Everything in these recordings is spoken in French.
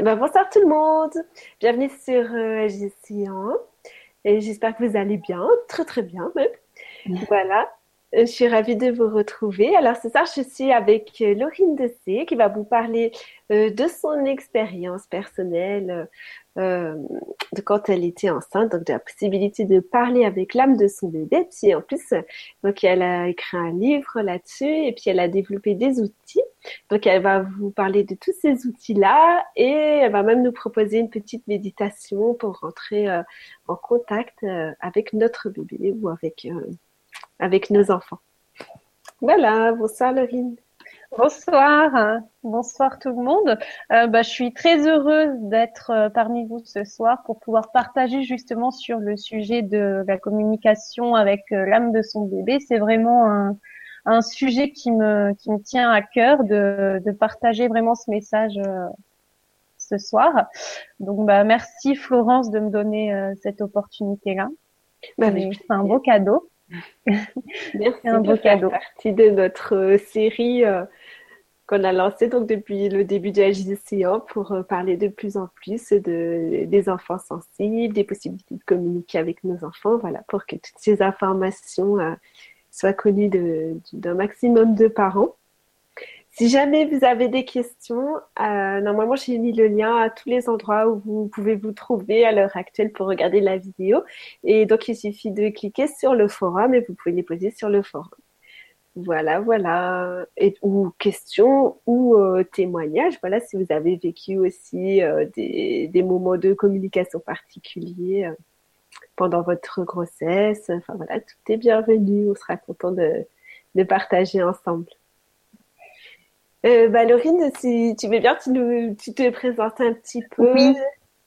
Eh ben, bonsoir tout le monde. Bienvenue sur euh, JC1. Et j'espère que vous allez bien, très très bien même. Voilà. Euh, je suis ravie de vous retrouver. Alors ce soir, je suis avec euh, Laurine Dessé qui va vous parler euh, de son expérience personnelle de quand elle était enceinte, donc de la possibilité de parler avec l'âme de son bébé. Puis en plus, donc elle a écrit un livre là-dessus et puis elle a développé des outils. Donc elle va vous parler de tous ces outils-là et elle va même nous proposer une petite méditation pour rentrer en contact avec notre bébé ou avec avec nos enfants. Voilà, bonsoir Laurine. Bonsoir, bonsoir tout le monde. Euh, bah, je suis très heureuse d'être euh, parmi vous ce soir pour pouvoir partager justement sur le sujet de la communication avec euh, l'âme de son bébé. C'est vraiment un, un, sujet qui me, qui me tient à cœur de, de partager vraiment ce message ce soir. Donc bah, merci Florence de me donner cette opportunité-là. Bah, c'est un beau cadeau. Merci un beau cadeau. partie de notre euh, série euh, qu'on a lancée donc depuis le début du HDCA pour euh, parler de plus en plus de, des enfants sensibles, des possibilités de communiquer avec nos enfants, voilà, pour que toutes ces informations soient connues d'un maximum de parents. Si jamais vous avez des questions, euh, normalement j'ai mis le lien à tous les endroits où vous pouvez vous trouver à l'heure actuelle pour regarder la vidéo. Et donc il suffit de cliquer sur le forum et vous pouvez les poser sur le forum. Voilà, voilà. Ou questions ou euh, témoignages. Voilà, si vous avez vécu aussi euh, des, moments de communication particuliers euh, pendant votre grossesse. Enfin voilà, tout est bienvenu. On sera content de, partager ensemble. Euh, bah, Laurine, si tu veux bien, tu, nous, tu te présentes un petit peu.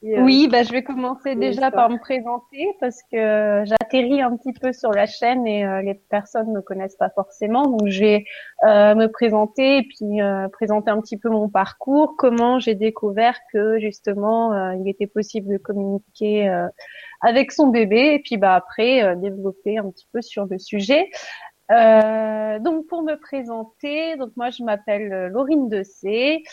Euh, oui, bah, je vais commencer déjà par me présenter parce que j'atterris un petit peu sur la chaîne et euh, les personnes ne me connaissent pas forcément. Donc, je vais euh, me présenter et puis présenter un petit peu mon parcours, comment j'ai découvert que justement il était possible de communiquer avec son bébé et puis bah après développer un petit peu sur le sujet. Euh, donc pour me présenter, donc moi je m'appelle euh, Laurine Dessé,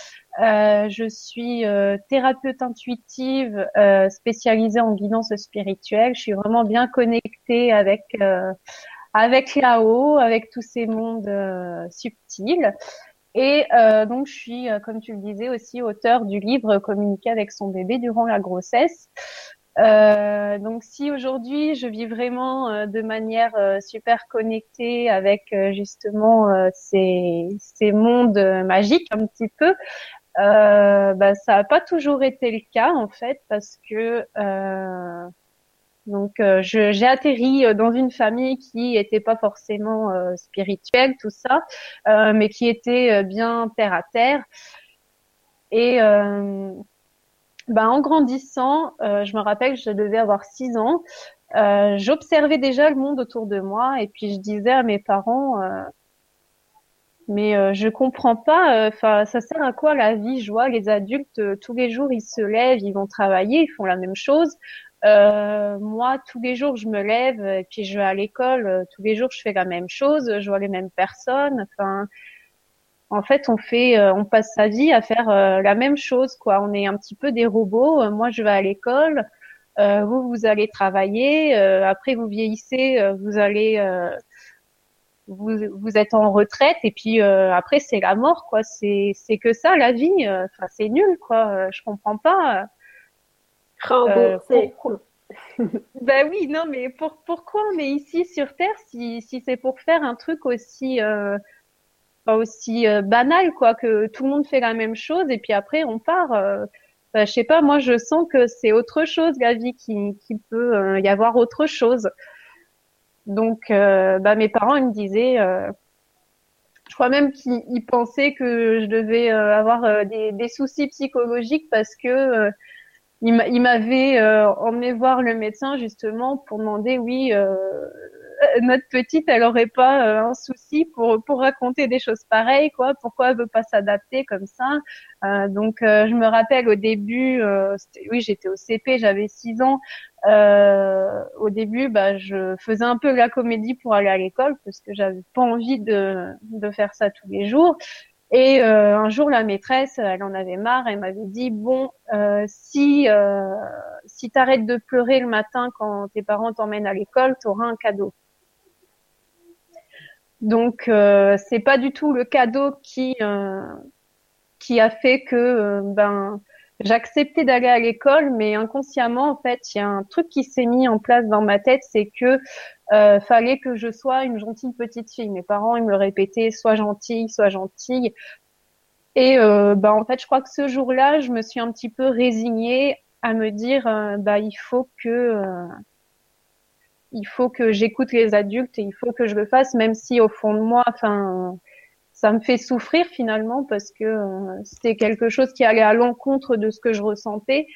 euh, je suis euh, thérapeute intuitive euh, spécialisée en guidance spirituelle. Je suis vraiment bien connectée avec avec là-haut, avec tous ces mondes subtils. Et donc je suis, comme tu le disais, aussi auteur du livre Communiquer avec son bébé durant la grossesse. Euh, donc si aujourd'hui je vis vraiment euh, de manière euh, super connectée avec justement ces, mondes magiques un petit peu, bah, ça n'a pas toujours été le cas en fait parce que donc j'ai atterri dans une famille qui n'était pas forcément spirituelle tout ça, mais qui était bien terre à terre. Et ben, en grandissant, euh, je me rappelle que je devais avoir six ans. Euh, j'observais déjà le monde autour de moi et puis je disais à mes parents, euh, mais euh, je comprends pas. Enfin, ça sert à quoi la vie Je vois les adultes tous les jours ils se lèvent, ils vont travailler, ils font la même chose. moi, tous les jours je me lève et puis je vais à l'école. tous les jours je fais la même chose, je vois les mêmes personnes. Enfin, en fait, on fait, euh, on passe sa vie à faire euh, la même chose, quoi. On est un petit peu des robots. Euh, moi, je vais à l'école. vous, vous allez travailler. après, vous vieillissez. vous allez, vous, vous êtes en retraite. Et puis après, c'est la mort, quoi. C'est, c'est que ça, la vie. Enfin, c'est nul, quoi. je comprends pas. Remboursé. ben oui, non, mais pour, pourquoi on est ici sur Terre si, si c'est pour faire un truc aussi aussi euh, banal quoi que tout le monde fait la même chose et puis après on part euh, bah, je sais pas moi je sens que c'est autre chose la vie qui, qui peut euh, y avoir autre chose. Donc bah mes parents ils me disaient je crois même qu'ils pensaient que je devais avoir des, des, soucis psychologiques parce que ils m'avaient emmené voir le médecin justement pour demander oui notre petite, elle aurait pas euh, un souci pour pour raconter des choses pareilles, quoi. Pourquoi elle veut pas s'adapter comme ça? Euh, Donc, je me rappelle au début, oui, j'étais au CP, j'avais 6 ans. au début, bah, je faisais un peu la comédie pour aller à l'école parce que j'avais pas envie de de faire ça tous les jours. Et euh, un jour, la maîtresse, elle en avait marre, elle m'avait dit bon, euh, si euh, si t'arrêtes de pleurer le matin quand tes parents t'emmènent à l'école, t'auras un cadeau. Donc euh, c'est pas du tout le cadeau qui euh, qui a fait que ben j'acceptais d'aller à l'école, mais inconsciemment, en fait, il y a un truc qui s'est mis en place dans ma tête, c'est que euh, fallait que je sois une gentille petite fille. Mes parents, ils me répétaient, sois gentille, sois gentille. Et euh, bah, en fait, je crois que ce jour-là, je me suis un petit peu résignée à me dire, euh, bah il faut que euh, il faut que j'écoute les adultes et il faut que je le fasse, même si au fond de moi, enfin ça me fait souffrir finalement parce que euh, c'était quelque chose qui allait à l'encontre de ce que je ressentais.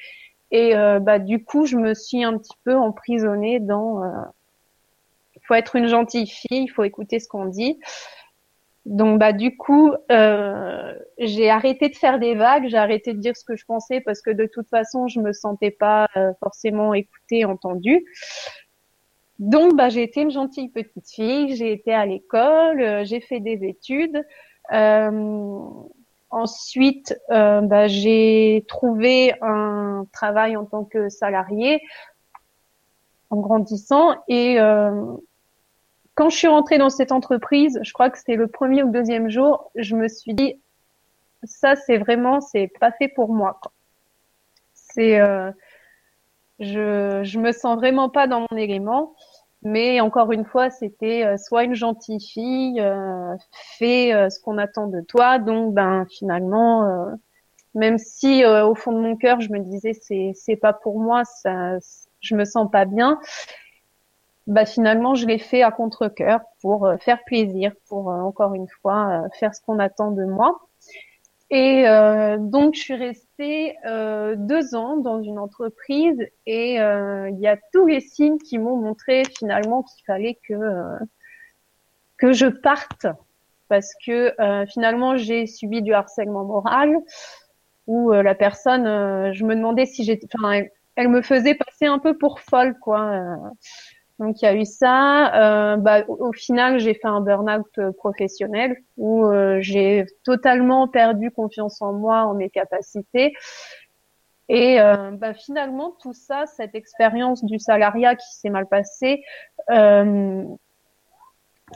Et euh, bah du coup je me suis un petit peu emprisonnée dans euh, il faut être une gentille fille il faut écouter ce qu'on dit. Donc bah du coup j'ai arrêté de faire des vagues j'ai arrêté de dire ce que je pensais parce que de toute façon je me sentais pas forcément écoutée entendue donc, bah, j'ai été une gentille petite fille, j'ai été à l'école, euh, j'ai fait des études. Euh, ensuite, euh, bah, j'ai trouvé un travail en tant que salarié en grandissant. Et euh, quand je suis rentrée dans cette entreprise, je crois que c'était le premier ou deuxième jour, je me suis dit, ça, c'est vraiment, c'est pas fait pour moi. C'est euh, je, je me sens vraiment pas dans mon élément. Mais encore une fois, c'était euh, soit une gentille fille, euh, fais euh, ce qu'on attend de toi. Donc, ben finalement, euh, même si au fond de mon cœur, je me disais c'est c'est pas pour moi, ça, je me sens pas bien. Bah finalement, je l'ai fait à contre cœur pour faire plaisir, pour encore une fois faire ce qu'on attend de moi. Et euh, donc, je suis restée euh, deux ans dans une entreprise et euh, il y a tous les signes qui m'ont montré finalement qu'il fallait que euh, que je parte parce que euh, finalement j'ai subi du harcèlement moral où la personne, je me demandais si j'étais, enfin, elle, elle, me faisait passer un peu pour folle quoi. Donc il y a eu ça. Euh, bah, au, final, j'ai fait un burn-out euh, professionnel où euh, j'ai totalement perdu confiance en moi, en mes capacités. Et euh, bah, finalement, tout ça, cette expérience du salariat qui s'est mal passée, euh,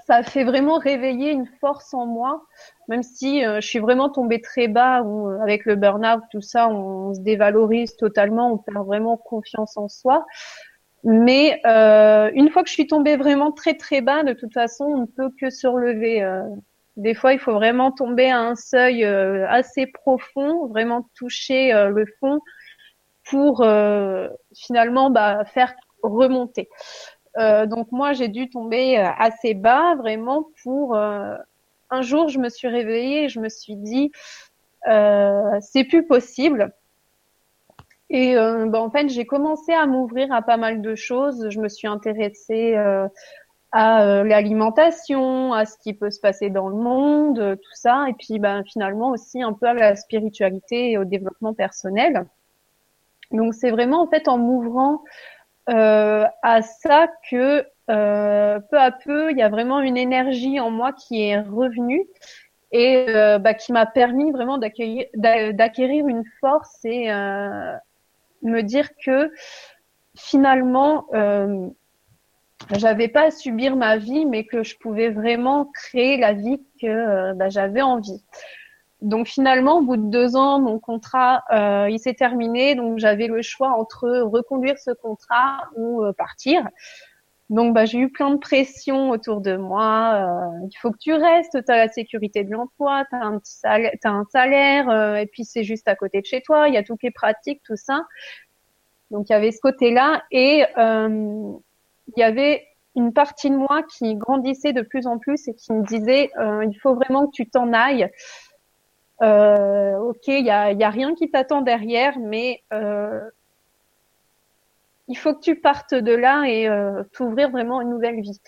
ça fait vraiment réveiller une force en moi, même si je suis vraiment tombée très bas, où avec le burn-out, tout ça, on se dévalorise totalement, on perd vraiment confiance en soi. Mais euh, une fois que je suis tombée vraiment très très bas, de toute façon, on ne peut que se relever. Euh. Des fois, il faut vraiment tomber à un seuil euh, assez profond, vraiment toucher euh, le fond pour euh, finalement bah, faire remonter. donc moi, j'ai dû tomber assez bas vraiment pour... un jour, je me suis réveillée et je me suis dit, c'est plus possible et euh, bah, en fait, j'ai commencé à m'ouvrir à pas mal de choses. Je me suis intéressée euh, à euh, l'alimentation, à ce qui peut se passer dans le monde, euh, tout ça. Et puis bah, finalement aussi un peu à la spiritualité et au développement personnel. Donc c'est vraiment en fait en m'ouvrant à ça que peu à peu, il y a vraiment une énergie en moi qui est revenue et bah, qui m'a permis vraiment d'acquérir une force et me dire que finalement, euh, j'avais pas à subir ma vie, mais que je pouvais vraiment créer la vie que euh, bah, j'avais envie. Donc finalement, au bout de deux ans, mon contrat euh, il s'est terminé, donc j'avais le choix entre reconduire ce contrat ou euh, partir. Donc bah, j'ai eu plein de pression autour de moi. Euh, il faut que tu restes, tu as la sécurité de l'emploi, tu as un salaire, euh, et puis c'est juste à côté de chez toi, il y a tout qui est pratique, tout ça. Donc il y avait ce côté-là et euh, il y avait une partie de moi qui grandissait de plus en plus et qui me disait euh, il faut vraiment que tu t'en ailles. Euh, ok, il y a, y a rien qui t'attend derrière, mais il faut que tu partes de là et euh, t'ouvrir vraiment une nouvelle vie.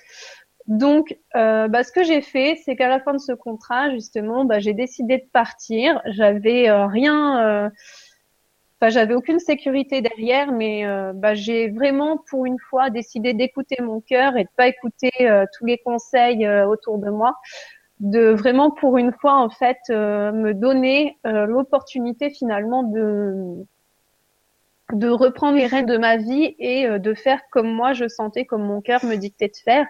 Donc, euh, bah, ce que j'ai fait, c'est qu'à la fin de ce contrat, justement, bah, j'ai décidé de partir. J'avais euh, rien, enfin, j'avais aucune sécurité derrière, mais bah, j'ai vraiment, pour une fois, décidé d'écouter mon cœur et de pas écouter tous les conseils autour de moi. de vraiment pour une fois en fait me donner l'opportunité finalement de de reprendre les rênes de ma vie et de faire comme moi je sentais, comme mon cœur me dictait de faire.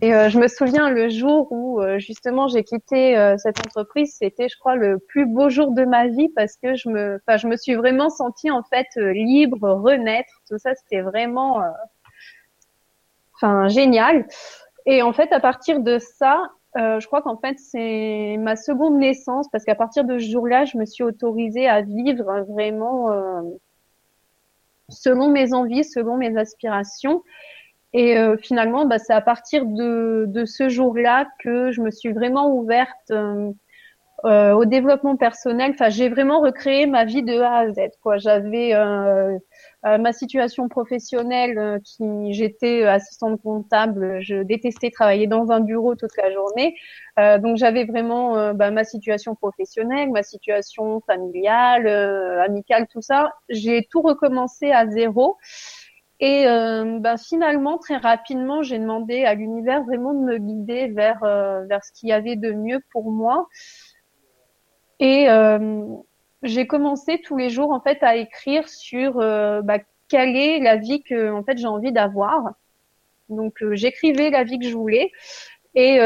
Et euh, je me souviens le jour où euh, justement j'ai quitté euh, cette entreprise, c'était je crois le plus beau jour de ma vie parce que je me, enfin je me suis vraiment sentie en fait libre, renaître, tout ça c'était vraiment, enfin génial. Et en fait à partir de ça, je crois qu'en fait c'est ma seconde naissance parce qu'à partir de ce jour-là, je me suis autorisée à vivre vraiment selon mes envies, selon mes aspirations. Et euh, finalement, bah, c'est à partir de, de ce jour-là que je me suis vraiment ouverte euh, euh au développement personnel. Enfin, j'ai vraiment recréé ma vie de A à Z. Quoi, j'avais euh, ma situation professionnelle, qui j'étais assistante comptable. Je détestais travailler dans un bureau toute la journée. donc, j'avais vraiment bah, ma situation professionnelle, ma situation familiale, amicale, tout ça. J'ai tout recommencé à zéro. Et euh, ben, finalement, très rapidement, j'ai demandé à l'univers vraiment de me guider vers euh, vers ce qu'il y avait de mieux pour moi. Et euh, j'ai commencé tous les jours en fait à écrire sur bah, quelle est la vie que en fait j'ai envie d'avoir. Donc j'écrivais la vie que je voulais et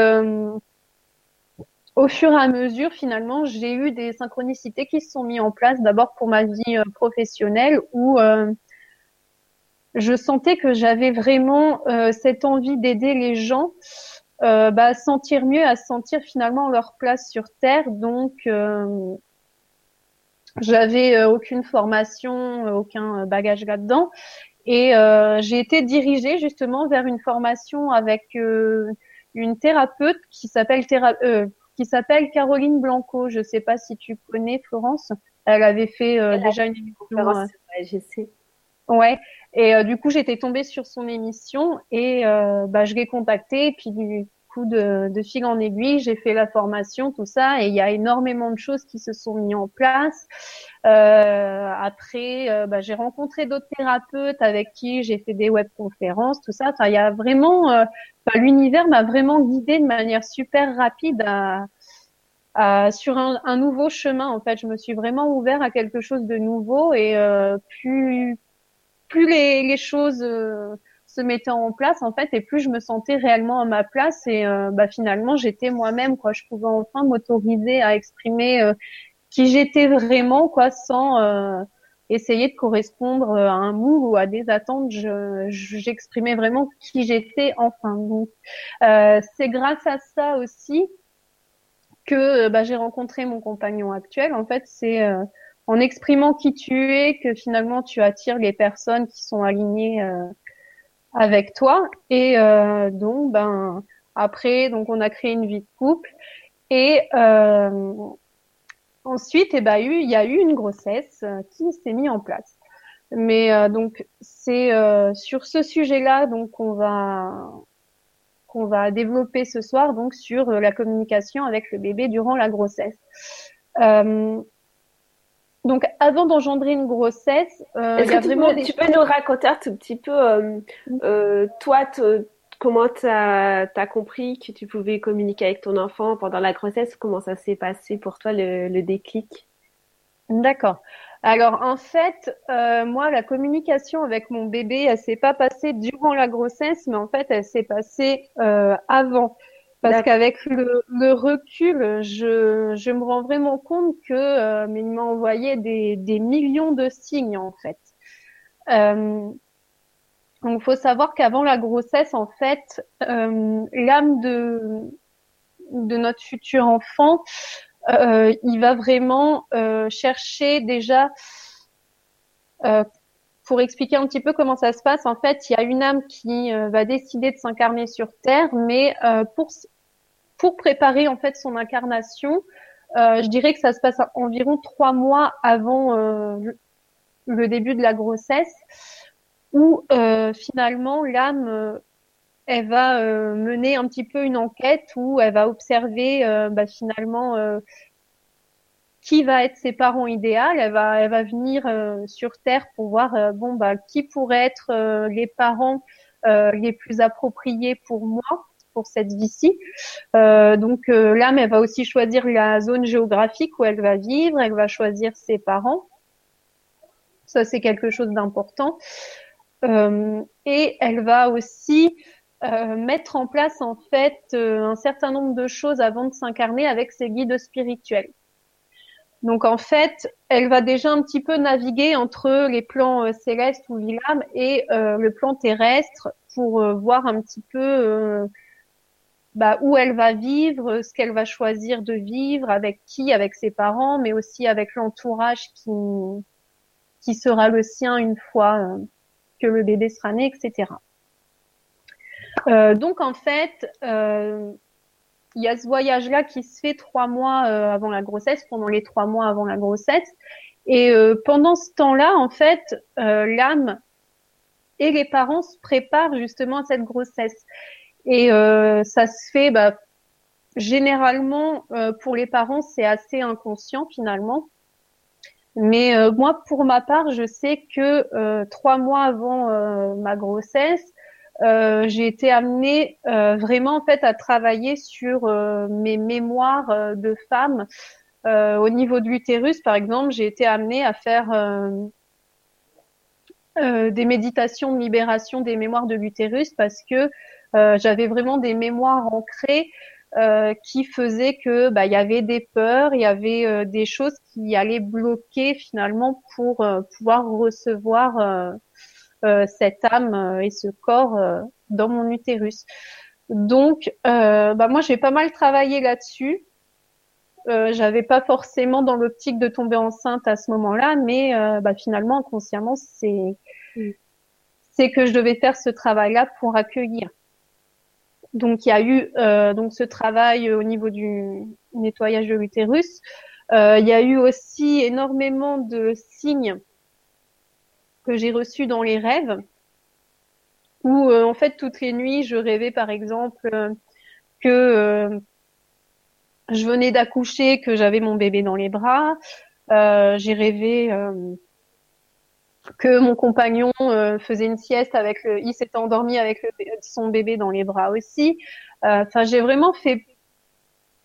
au fur et à mesure, finalement, j'ai eu des synchronicités qui se sont mis en place. D'abord pour ma vie professionnelle où je sentais que j'avais vraiment euh, cette envie d'aider les gens euh, bah, sentir mieux, à sentir finalement leur place sur Terre. Donc, euh, j'avais aucune formation, aucun bagage là-dedans. Et j'ai été dirigée justement vers une formation avec une thérapeute qui s'appelle qui s'appelle Caroline Blanco. Je ne sais pas si tu connais Florence. Elle avait fait déjà une émission. je sais. Ouais. Et euh, du coup, j'étais tombée sur son émission et euh, bah, je l'ai contactée. Et puis du coup, de, de fil en aiguille, j'ai fait la formation, tout ça. Et il y a énormément de choses qui se sont mises en place. Euh, après, euh, bah, j'ai rencontré d'autres thérapeutes avec qui j'ai fait des webconférences, tout ça. Enfin, il y a vraiment, euh, l'univers m'a vraiment guidée de manière super rapide à, à, sur un, un, nouveau chemin. En fait, je me suis vraiment ouvert à quelque chose de nouveau et euh, plus plus les, les choses euh, se mettaient en place en fait et plus je me sentais réellement à ma place et euh, bah, finalement j'étais moi-même quoi. Je pouvais enfin m'autoriser à exprimer euh, qui j'étais vraiment quoi sans essayer de correspondre à un moule ou à des attentes. Je j'exprimais vraiment qui j'étais enfin. Donc c'est grâce à ça aussi que bah, j'ai rencontré mon compagnon actuel. En fait c'est en exprimant qui tu es que finalement tu attires les personnes qui sont alignées euh, avec toi. Et euh, donc ben après donc on a créé une vie de couple. Et euh, ensuite eh ben, il y a eu une grossesse qui s'est mise en place. Mais donc c'est sur ce sujet-là donc qu'on va qu'on va développer ce soir donc sur la communication avec le bébé durant la grossesse. Avant d'engendrer une grossesse, euh, tu, vraiment peux, tu peux nous raconter un tout petit peu, euh, euh, toi, comment tu as, compris que tu pouvais communiquer avec ton enfant pendant la grossesse? Comment ça s'est passé pour toi, le, déclic? D'accord. Alors, en fait, moi, la communication avec mon bébé, elle s'est pas passée durant la grossesse, mais en fait, elle s'est passée avant. Parce qu'avec le, le, recul, je, je me rends vraiment compte que euh, il m'a envoyé des, des millions de signes en fait. Euh, donc, faut savoir qu'avant la grossesse, en fait, euh, l'âme de de notre futur enfant, euh, il va vraiment euh, chercher déjà. Euh, pour expliquer un petit peu comment ça se passe, en fait, il y a une âme qui va décider de s'incarner sur Terre, mais pour pour préparer en fait son incarnation. Euh, je dirais que ça se passe environ trois mois avant euh, le début de la grossesse, où euh, finalement l'âme, euh, elle va euh, mener un petit peu une enquête où elle va observer bah, finalement qui va être ses parents idéaux. Elle va, elle va venir sur Terre pour voir bon bah qui pourrait être les parents les plus appropriés pour moi pour cette vie-ci. donc l'âme, elle va aussi choisir la zone géographique où elle va vivre, elle va choisir ses parents. Ça, c'est quelque chose d'important. et elle va aussi mettre en place en fait un certain nombre de choses avant de s'incarner avec ses guides spirituels. Donc en fait, elle va déjà un petit peu naviguer entre les plans euh, célestes ou l'âme et euh, le plan terrestre pour euh, voir un petit peu bah, où elle va vivre, ce qu'elle va choisir de vivre, avec qui, avec ses parents, mais aussi avec l'entourage qui sera le sien une fois que le bébé sera né, etc. donc en fait, il y a ce voyage-là qui se fait trois mois euh, avant la grossesse, pendant les trois mois avant la grossesse. Et euh, pendant ce temps-là, en fait, euh, l'âme et les parents se préparent justement à cette grossesse. Et ça se fait, bah, généralement, pour les parents, c'est assez inconscient finalement. Mais moi, pour ma part, je sais que trois mois avant ma grossesse, euh, j'ai été amenée euh, vraiment en fait à travailler sur euh, mes mémoires de femmes au niveau de l'utérus par exemple. J'ai été amenée à faire des méditations de libération des mémoires de l'utérus parce que j'avais vraiment des mémoires ancrées qui faisaient que bah il y avait des peurs, il y avait des choses qui allaient bloquer finalement pour pouvoir recevoir euh, cette âme euh, et ce corps euh, dans mon utérus. Donc, bah moi, j'ai pas mal travaillé là-dessus. Euh, j'avais pas forcément dans l'optique de tomber enceinte à ce moment-là, mais bah, finalement, inconsciemment, c'est mm. c'est que je devais faire ce travail-là pour accueillir. Donc, il y a eu donc ce travail au niveau du nettoyage de l'utérus. il y a eu aussi énormément de signes que j'ai reçu dans les rêves, où euh, en fait toutes les nuits je rêvais par exemple euh, que euh, je venais d'accoucher, que j'avais mon bébé dans les bras. j'ai rêvé que mon compagnon faisait une sieste avec le, il s'était endormi avec son bébé dans les bras aussi. Enfin, j'ai vraiment fait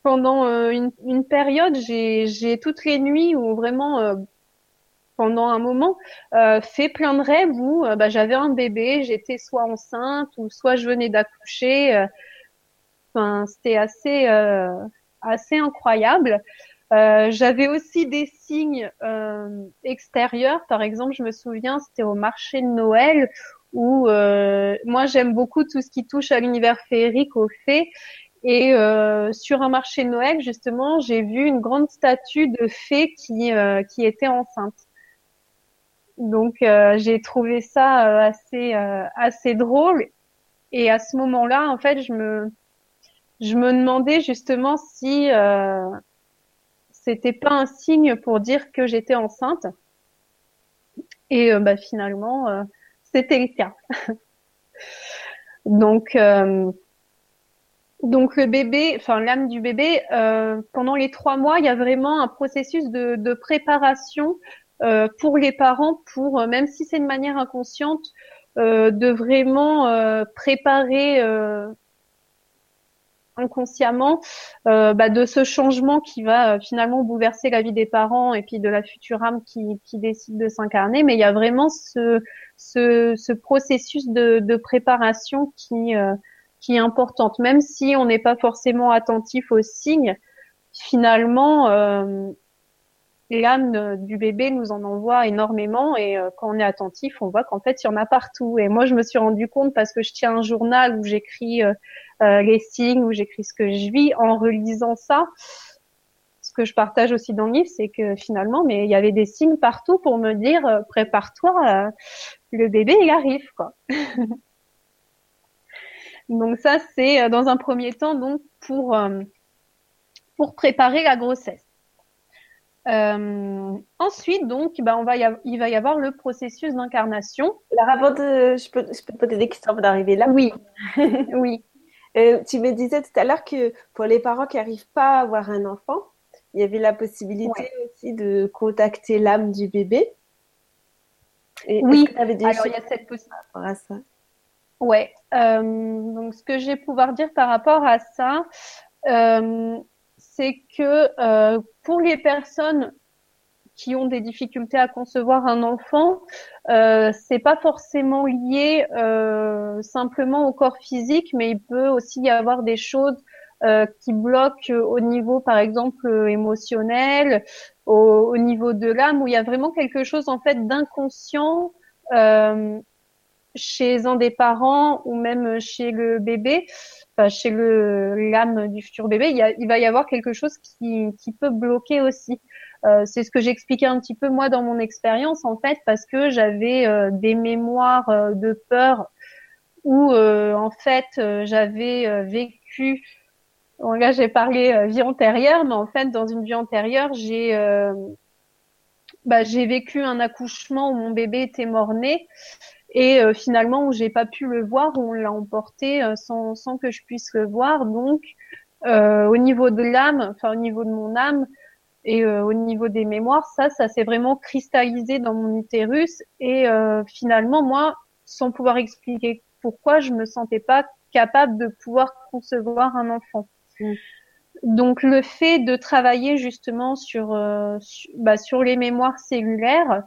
pendant une, une, période, j'ai toutes les nuits où vraiment pendant un moment euh, fait plein de rêves où euh, bah, j'avais un bébé, j'étais soit enceinte ou soit je venais d'accoucher. Euh. Enfin, c'était assez assez incroyable. j'avais aussi des signes extérieurs. Par exemple, je me souviens, c'était au marché de Noël où moi j'aime beaucoup tout ce qui touche à l'univers féerique, aux fées. Et sur un marché de Noël, justement, j'ai vu une grande statue de fée qui qui était enceinte. Donc euh, j'ai trouvé ça euh, assez euh, assez drôle et à ce moment-là en fait je me je me demandais justement si c'était pas un signe pour dire que j'étais enceinte et bah finalement c'était le cas. donc donc le bébé, enfin l'âme du bébé, pendant les trois mois, il y a vraiment un processus de, de préparation euh, pour les parents, pour euh, même si c'est de manière inconsciente, euh, de vraiment préparer inconsciemment bah, de ce changement qui va finalement bouleverser la vie des parents et puis de la future âme qui, qui décide de s'incarner. Mais il y a vraiment ce, ce, ce processus de, de, préparation qui, qui est importante, même si on n'est pas forcément attentif aux signes. Finalement, l'âme du bébé nous en envoie énormément et euh, quand on est attentif, on voit qu'en fait, il y en a partout. Et moi, je me suis rendu compte parce que je tiens un journal où j'écris euh, euh, les signes, où j'écris ce que je vis en relisant ça. Ce que je partage aussi dans le livre, c'est que finalement, mais il y avait des signes partout pour me dire prépare-toi, le bébé il arrive quoi. donc ça, c'est dans un premier temps donc pour pour préparer la grossesse. Euh, ensuite, donc, bah, on va il va y avoir le processus d'incarnation. La avant de, je peux, je peux te poser des questions avant d'arriver là. Oui, oui. Euh, tu me disais tout à l'heure que pour les parents qui n'arrivent pas à avoir un enfant, il y avait la possibilité aussi de contacter l'âme du bébé. Et oui. Alors il y a cette possibilité. Ouais. Euh, donc, ce que je vais pouvoir dire par rapport à ça, euh, c'est que euh, pour les personnes qui ont des difficultés à concevoir un enfant, euh, c'est pas forcément lié euh, simplement au corps physique, mais il peut aussi y avoir des choses euh, qui bloquent au niveau, par exemple, émotionnel, au, au niveau de l'âme, où il y a vraiment quelque chose en fait d'inconscient chez un des parents ou même chez le bébé, enfin, chez l'âme du futur bébé, il, va y avoir quelque chose qui, peut bloquer aussi. Euh, c'est ce que j'expliquais un petit peu moi dans mon expérience en fait, parce que j'avais euh, des mémoires euh, de peur où en fait j'avais vécu. Là j'ai parlé vie antérieure, mais en fait dans une vie antérieure j'ai bah, j'ai vécu un accouchement où mon bébé était mort-né et euh, finalement où j'ai pas pu le voir, où on l'a emporté euh, sans, sans que je puisse le voir. Donc euh, au niveau de l'âme, enfin au niveau de mon âme et au niveau des mémoires, ça, ça s'est vraiment cristallisé dans mon utérus et finalement moi, sans pouvoir expliquer pourquoi, je me sentais pas capable de pouvoir concevoir un enfant. Mmh. Donc le fait de travailler justement sur, euh, sur, bah, sur les mémoires cellulaires,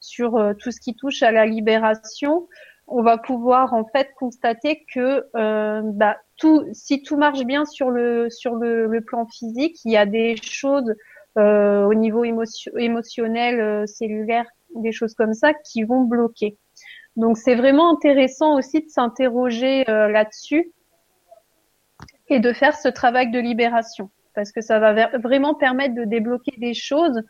sur euh, tout ce qui touche à la libération, on va pouvoir en fait constater que euh, bah, tout, si tout marche bien sur le sur le, le plan physique, il y a des choses euh, au niveau émotion, émotionnel, euh, cellulaire, des choses comme ça qui vont bloquer. Donc c'est vraiment intéressant aussi de s'interroger euh, là-dessus et de faire ce travail de libération parce que ça va vraiment permettre de débloquer des choses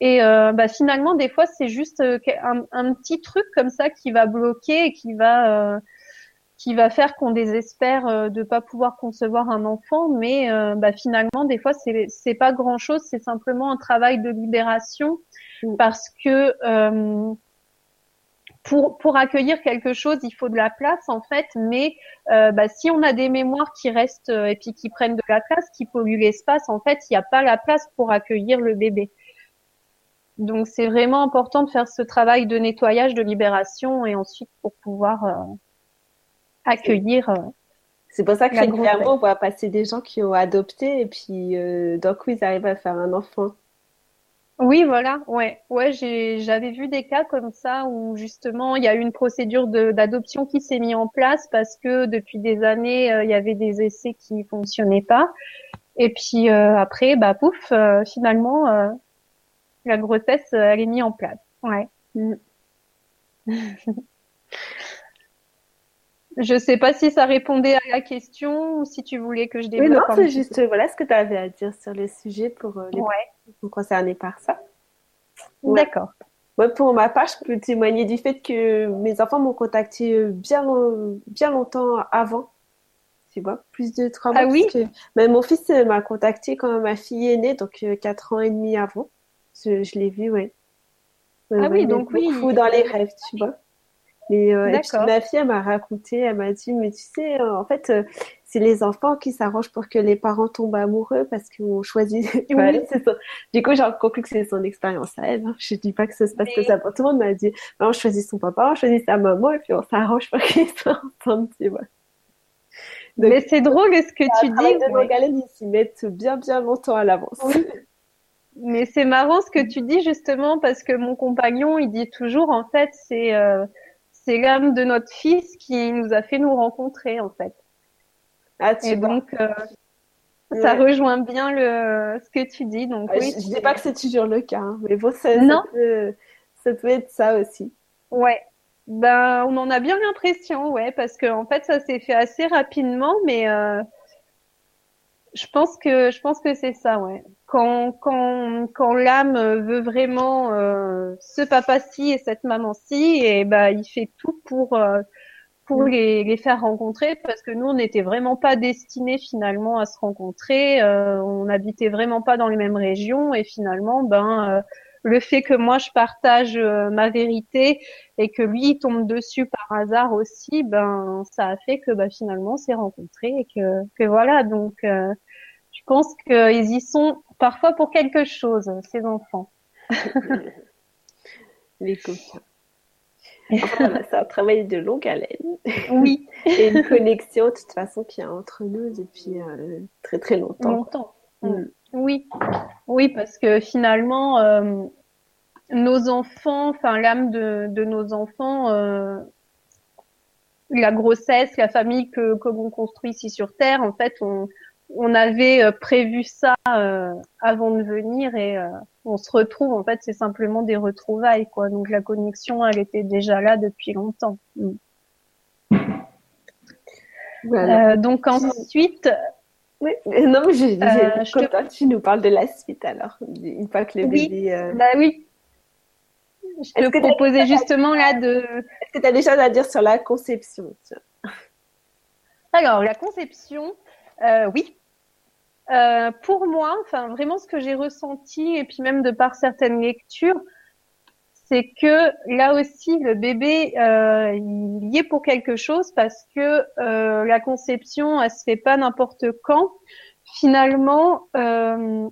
et euh, bah, finalement, des fois, c'est juste euh, un, un, petit truc comme ça qui va bloquer et qui va euh, qui va faire qu'on désespère euh, de pas pouvoir concevoir un enfant. Mais euh, bah, finalement, des fois, c'est c'est pas grand chose. C'est simplement un travail de libération parce que pour, pour accueillir quelque chose, il faut de la place en fait, mais euh, bah, si on a des mémoires qui restent et puis qui prennent de la place, qui polluent l'espace, en fait, il n'y a pas la place pour accueillir le bébé. Donc c'est vraiment important de faire ce travail de nettoyage, de libération et ensuite pour pouvoir euh, accueillir. Euh, c'est pour ça que régulièrement on voit passer des gens qui ont adopté et puis euh, d'un coup ils arrivent à faire un enfant. Oui, voilà, ouais, ouais, j'avais vu des cas comme ça où justement il y a eu une procédure d'adoption qui s'est mise en place parce que depuis des années euh, il y avait des essais qui fonctionnaient pas et puis après bah pouf, finalement la grossesse, euh, elle est mise en place. Ouais. Mm. je sais pas si ça répondait à la question ou si tu voulais que je développe. Oui, non, c'est juste voilà ce que tu avais à dire sur le sujet pour euh, les ouais. concernés par ça. Ouais. D'accord. Moi, pour ma part, je peux témoigner du fait que mes enfants m'ont contacté euh, bien, bien longtemps avant. Tu vois, plus de trois mois. Ah oui? Que... Même mon fils m'a contacté quand ma fille est née, donc quatre ans et demi avant. Je, je l'ai vu, ouais. ah oui, donc oui. Fou dans les rêves, tu vois. Et, euh, et puis ma fille, elle m'a raconté, elle m'a dit, mais tu sais, euh, en fait, euh, c'est les enfants qui s'arrangent pour que les parents tombent amoureux parce qu'on choisit. Oui. son... Du coup, j'ai conclu que c'est son expérience à elle. Hein. Je dis pas que ça se passe mais... que ça pour tout le monde. m'a dit, on choisit son papa, on choisit sa maman et puis on s'arrange pour qu'ils soient ensemble, tu vois. Donc, mais c'est drôle ce que tu dis. De ouais. ils s'y mettent bien, bien longtemps à l'avance. Oui. Mais c'est marrant ce que tu dis justement parce que mon compagnon, il dit toujours en fait c'est euh, c'est l'âme de notre fils qui nous a fait nous rencontrer en fait. Ah, tu Et vois. donc euh, ouais. ça rejoint bien le ce que tu dis. Donc ah, oui, je, je dis pas que c'est toujours le cas, hein, mais bon, ça, non. Ça, peut, ça peut être ça aussi. Ouais. Ben on en a bien l'impression, ouais, parce que en fait ça s'est fait assez rapidement, mais euh, je pense que je pense que c'est ça, ouais. Quand quand quand l'âme veut vraiment euh, ce papa-ci et cette maman-ci, et bah il fait tout pour euh, pour les, les faire rencontrer parce que nous on n'était vraiment pas destinés finalement à se rencontrer, euh, on n'habitait vraiment pas dans les mêmes régions et finalement ben euh, le fait que moi je partage euh, ma vérité et que lui il tombe dessus par hasard aussi, ben ça a fait que bah, finalement c'est rencontré et que que voilà donc euh, je pense qu'ils y sont parfois pour quelque chose ces enfants. Les copains. c'est un travail de longue haleine. Oui. Et une connexion, de toute façon, qui est entre nous depuis euh, très très longtemps. Longtemps. Mm. Oui. Oui, parce que finalement, euh, nos enfants, enfin l'âme de, de, nos enfants, euh, la grossesse, la famille que, que l'on construit ici sur Terre, en fait, on, on avait euh, prévu ça euh, avant de venir et euh, on se retrouve. En fait, c'est simplement des retrouvailles, quoi. Donc la connexion, elle était déjà là depuis longtemps. Mm. donc ensuite. Oui, non, mais j'ai je, te... tu nous parles de la suite alors, une fois que le oui, bébé. Bah oui. Je te proposais justement là de. Est-ce que tu as des choses à dire sur la conception Alors, la conception, oui. Euh, pour moi, enfin vraiment ce que j'ai ressenti et puis même de par certaines lectures, c'est que là aussi le bébé euh, il y est pour quelque chose parce que euh, la conception elle se fait pas n'importe quand. Finalement, l'âme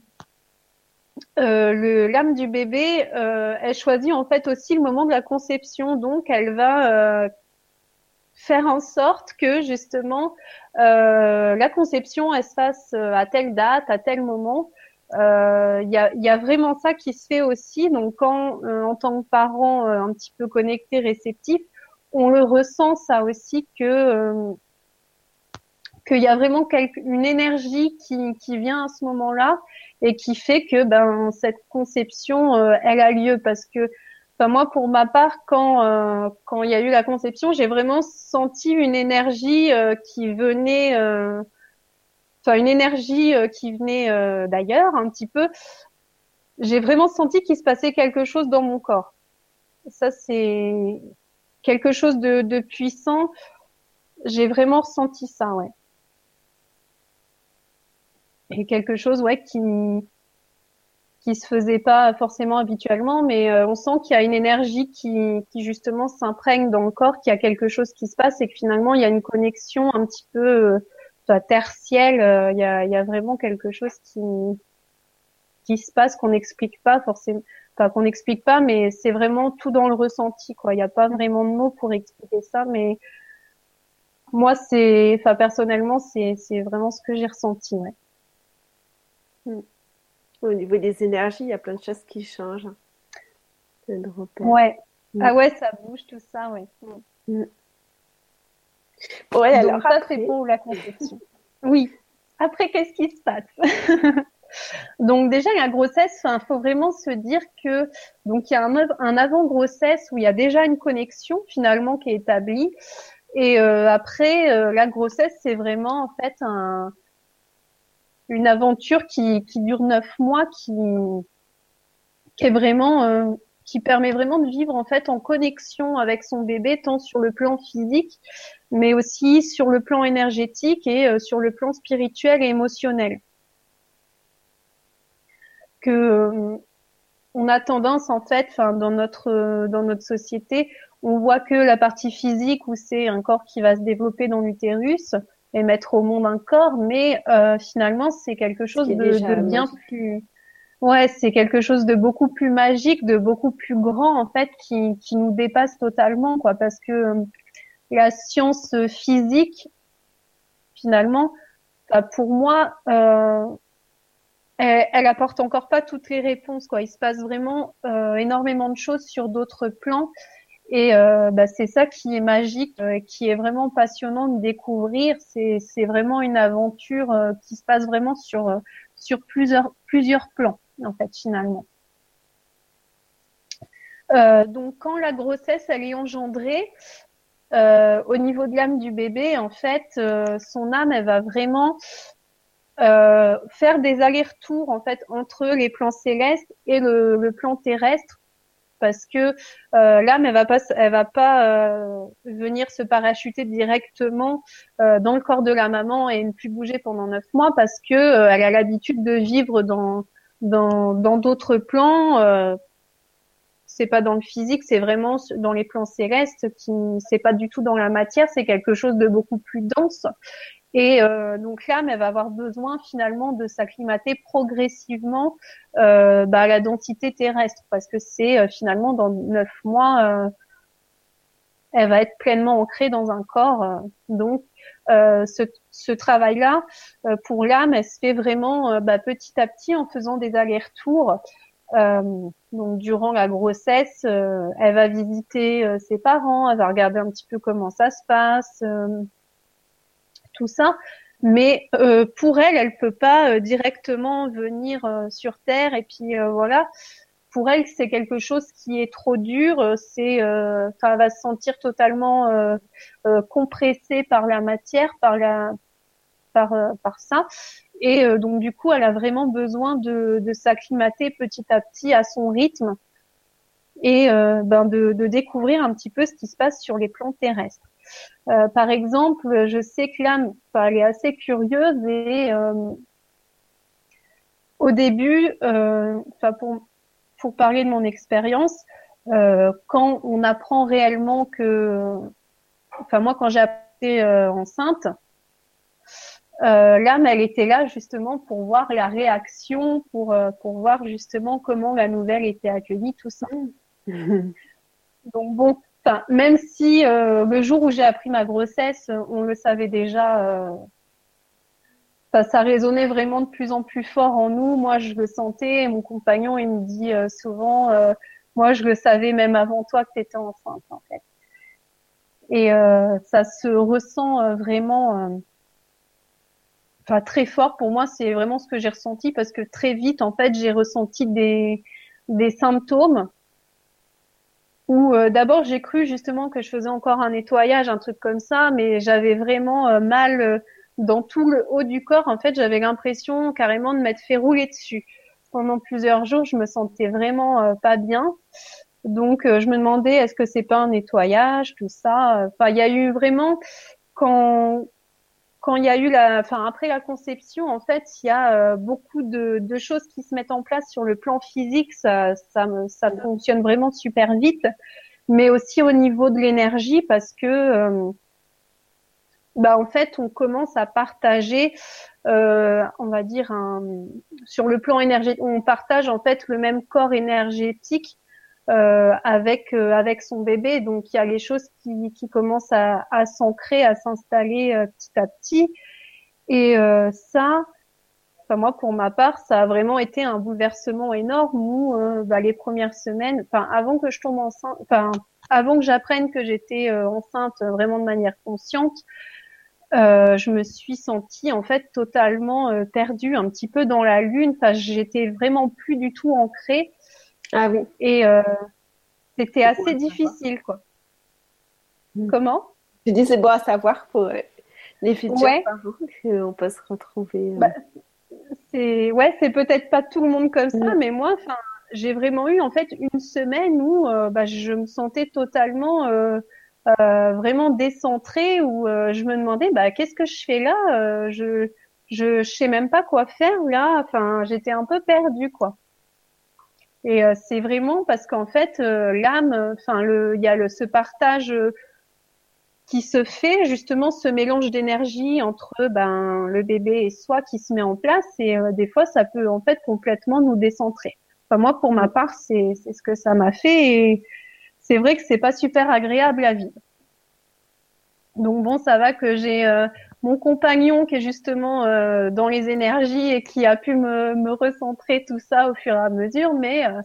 du bébé elle choisit en fait aussi le moment de la conception, donc elle va faire en sorte que justement euh, la conception elle se fasse euh, à telle date, à tel moment. Il euh, y, a, y, a, vraiment ça qui se fait aussi. Donc quand en tant que parent un petit peu connecté, réceptif, on le ressent ça aussi que qu'il y a vraiment quelque, une énergie qui, qui vient à ce moment-là et qui fait que ben cette conception elle a lieu parce que moi, pour ma part, quand euh, quand il y a eu la conception, j'ai vraiment senti une énergie euh, qui venait, euh, enfin une énergie qui venait d'ailleurs un petit peu. J'ai vraiment senti qu'il se passait quelque chose dans mon corps. Ça, c'est quelque chose de, de puissant. J'ai vraiment ressenti ça, ouais. Et quelque chose, ouais, qui qui se faisait pas forcément habituellement, mais euh, on sent qu'il y a une énergie qui, qui justement s'imprègne dans le corps, qu'il y a quelque chose qui se passe et que finalement il y a une connexion un petit peu euh, tertielle. Euh, il, y a, il y a vraiment quelque chose qui qui se passe qu'on n'explique pas forcément, enfin qu'on n'explique pas, mais c'est vraiment tout dans le ressenti quoi. Il n'y a pas vraiment de mots pour expliquer ça, mais moi c'est, enfin personnellement c'est c'est vraiment ce que j'ai ressenti, ouais. Mm. Au niveau des énergies, il y a plein de choses qui changent. Ouais. Mm. Ah ouais, ça bouge tout ça, ouais. Mm. Ouais, alors ça c'est pour la conception. oui. Après, qu'est-ce qui se passe? Donc déjà la grossesse, il faut vraiment se dire que donc il y a un, un avant grossesse où il y a déjà une connexion finalement qui est établie et euh, après euh, la grossesse c'est vraiment en fait un, une aventure qui, qui dure neuf mois, qui, qui est vraiment, euh, qui permet vraiment de vivre en fait en connexion avec son bébé, tant sur le plan physique, mais aussi sur le plan énergétique et euh, sur le plan spirituel et émotionnel. Que euh, on a tendance en fait, dans notre dans notre société, on voit que la partie physique où c'est un corps qui va se développer dans l'utérus, et mettre au monde un corps, mais euh, finalement c'est quelque chose de, de, bien plus, ouais, c'est quelque chose de beaucoup plus magique, de beaucoup plus grand en fait, qui, qui nous dépasse totalement, quoi, parce que euh, la science physique, finalement, bah, pour moi, euh, elle, elle, apporte encore pas toutes les réponses, quoi. Il se passe vraiment euh, énormément de choses sur d'autres plans et euh, bah, c'est ça qui est magique, euh, qui est vraiment passionnant de découvrir. C'est, vraiment une aventure euh, qui se passe vraiment sur plusieurs plans en fait finalement. donc quand la grossesse elle est engendrée, au niveau de l'âme du bébé, en fait, son âme elle va vraiment faire des allers-retours en fait entre les plans célestes et le plan terrestre parce que euh, l'âme elle va pas elle va pas euh, venir se parachuter directement euh, dans le corps de la maman et ne plus bouger pendant neuf mois parce que euh, elle a l'habitude de vivre dans dans dans d'autres plans euh, c'est pas dans le physique c'est vraiment dans les plans célestes qui c'est pas du tout dans la matière c'est quelque chose de beaucoup plus dense et euh, donc l'âme, elle va avoir besoin finalement de s'acclimater progressivement euh, bah, à la densité terrestre, parce que c'est euh, finalement dans neuf mois, euh, elle va être pleinement ancrée dans un corps. donc, ce, travail-là, pour l'âme, elle se fait vraiment bah, petit à petit en faisant des allers-retours. donc, durant la grossesse, elle va visiter ses parents, elle va regarder un petit peu comment ça se passe, tout ça mais euh, pour elle, elle peut pas euh, directement venir euh, sur Terre et puis voilà. Pour elle, c'est quelque chose qui est trop dur. C'est, elle va se sentir totalement compressée par la matière, par la, par par ça. Et donc du coup, elle a vraiment besoin de, de s'acclimater petit à petit à son rythme et ben de, de découvrir un petit peu ce qui se passe sur les plans terrestres. Euh, par exemple, je sais que l'âme, elle est assez curieuse et euh, au début, euh, pour, pour parler de mon expérience, quand on apprend réellement que, enfin moi quand j'ai appris enceinte, l'âme, elle était là justement pour voir la réaction, pour pour voir justement comment la nouvelle était accueillie, tout ça. Donc bon, même si euh, le jour où j'ai appris ma grossesse, on le savait déjà, euh, ça, résonnait vraiment de plus en plus fort en nous. Moi, je le sentais. mon compagnon, il me dit euh, souvent, moi, je le savais même avant toi que tu étais enceinte. Et ça se ressent vraiment, enfin très fort. Pour moi, c'est vraiment ce que j'ai ressenti parce que très vite, en fait, j'ai ressenti des des symptômes où euh, d'abord j'ai cru justement que je faisais encore un nettoyage, un truc comme ça, mais j'avais vraiment euh, mal euh, dans tout le haut du corps. En fait, j'avais l'impression carrément de m'être fait rouler dessus. Pendant plusieurs jours, je me sentais vraiment pas bien. Donc, je me demandais est-ce que c'est pas un nettoyage, tout ça? Enfin, il y a eu vraiment quand quand il y a eu la, enfin après la conception, en fait, il y a beaucoup de, de, choses qui se mettent en place sur le plan physique. Ça, ça, ça fonctionne vraiment super vite, mais aussi au niveau de l'énergie parce que, euh, bah en fait, on commence à partager, euh, on va dire un, sur le plan énergétique, on partage en fait le même corps énergétique euh, avec euh, avec son bébé. Donc il y a les choses qui, qui commencent à, s'ancrer, à s'installer euh, petit à petit. Et ça, enfin moi pour ma part, ça a vraiment été un bouleversement énorme où bah, les premières semaines, enfin avant que je tombe enceinte, enfin avant que j'apprenne que j'étais enceinte vraiment de manière consciente, euh, je me suis sentie en fait totalement perdue, un petit peu dans la lune. Enfin, j'étais vraiment plus du tout ancrée. Ah oui. Et euh, c'était assez difficile, quoi. Hmm. Comment? Je dis c'est bon à savoir pour euh, les futurs ouais. qu'on peut se retrouver. Euh. Bah, c'est ouais, c'est peut-être pas tout le monde comme ça, hmm. mais moi, enfin, j'ai vraiment eu en fait une semaine où bah, je me sentais totalement vraiment décentrée, où je me demandais bah qu'est-ce que je fais là Je je sais même pas quoi faire là. Enfin, j'étais un peu perdue, quoi. Et euh, c'est vraiment parce qu'en fait, euh, l'âme, enfin, il y a le, ce partage euh, qui se fait justement, ce mélange d'énergie entre ben le bébé et soi qui se met en place. Et des fois, ça peut en fait complètement nous décentrer. Enfin, moi, pour ma part, c'est c'est ce que ça m'a fait. Et c'est vrai que c'est pas super agréable à vivre. Donc bon, ça va que j'ai mon compagnon qui est justement euh, dans les énergies et qui a pu me, me, recentrer tout ça au fur et à mesure, mais euh,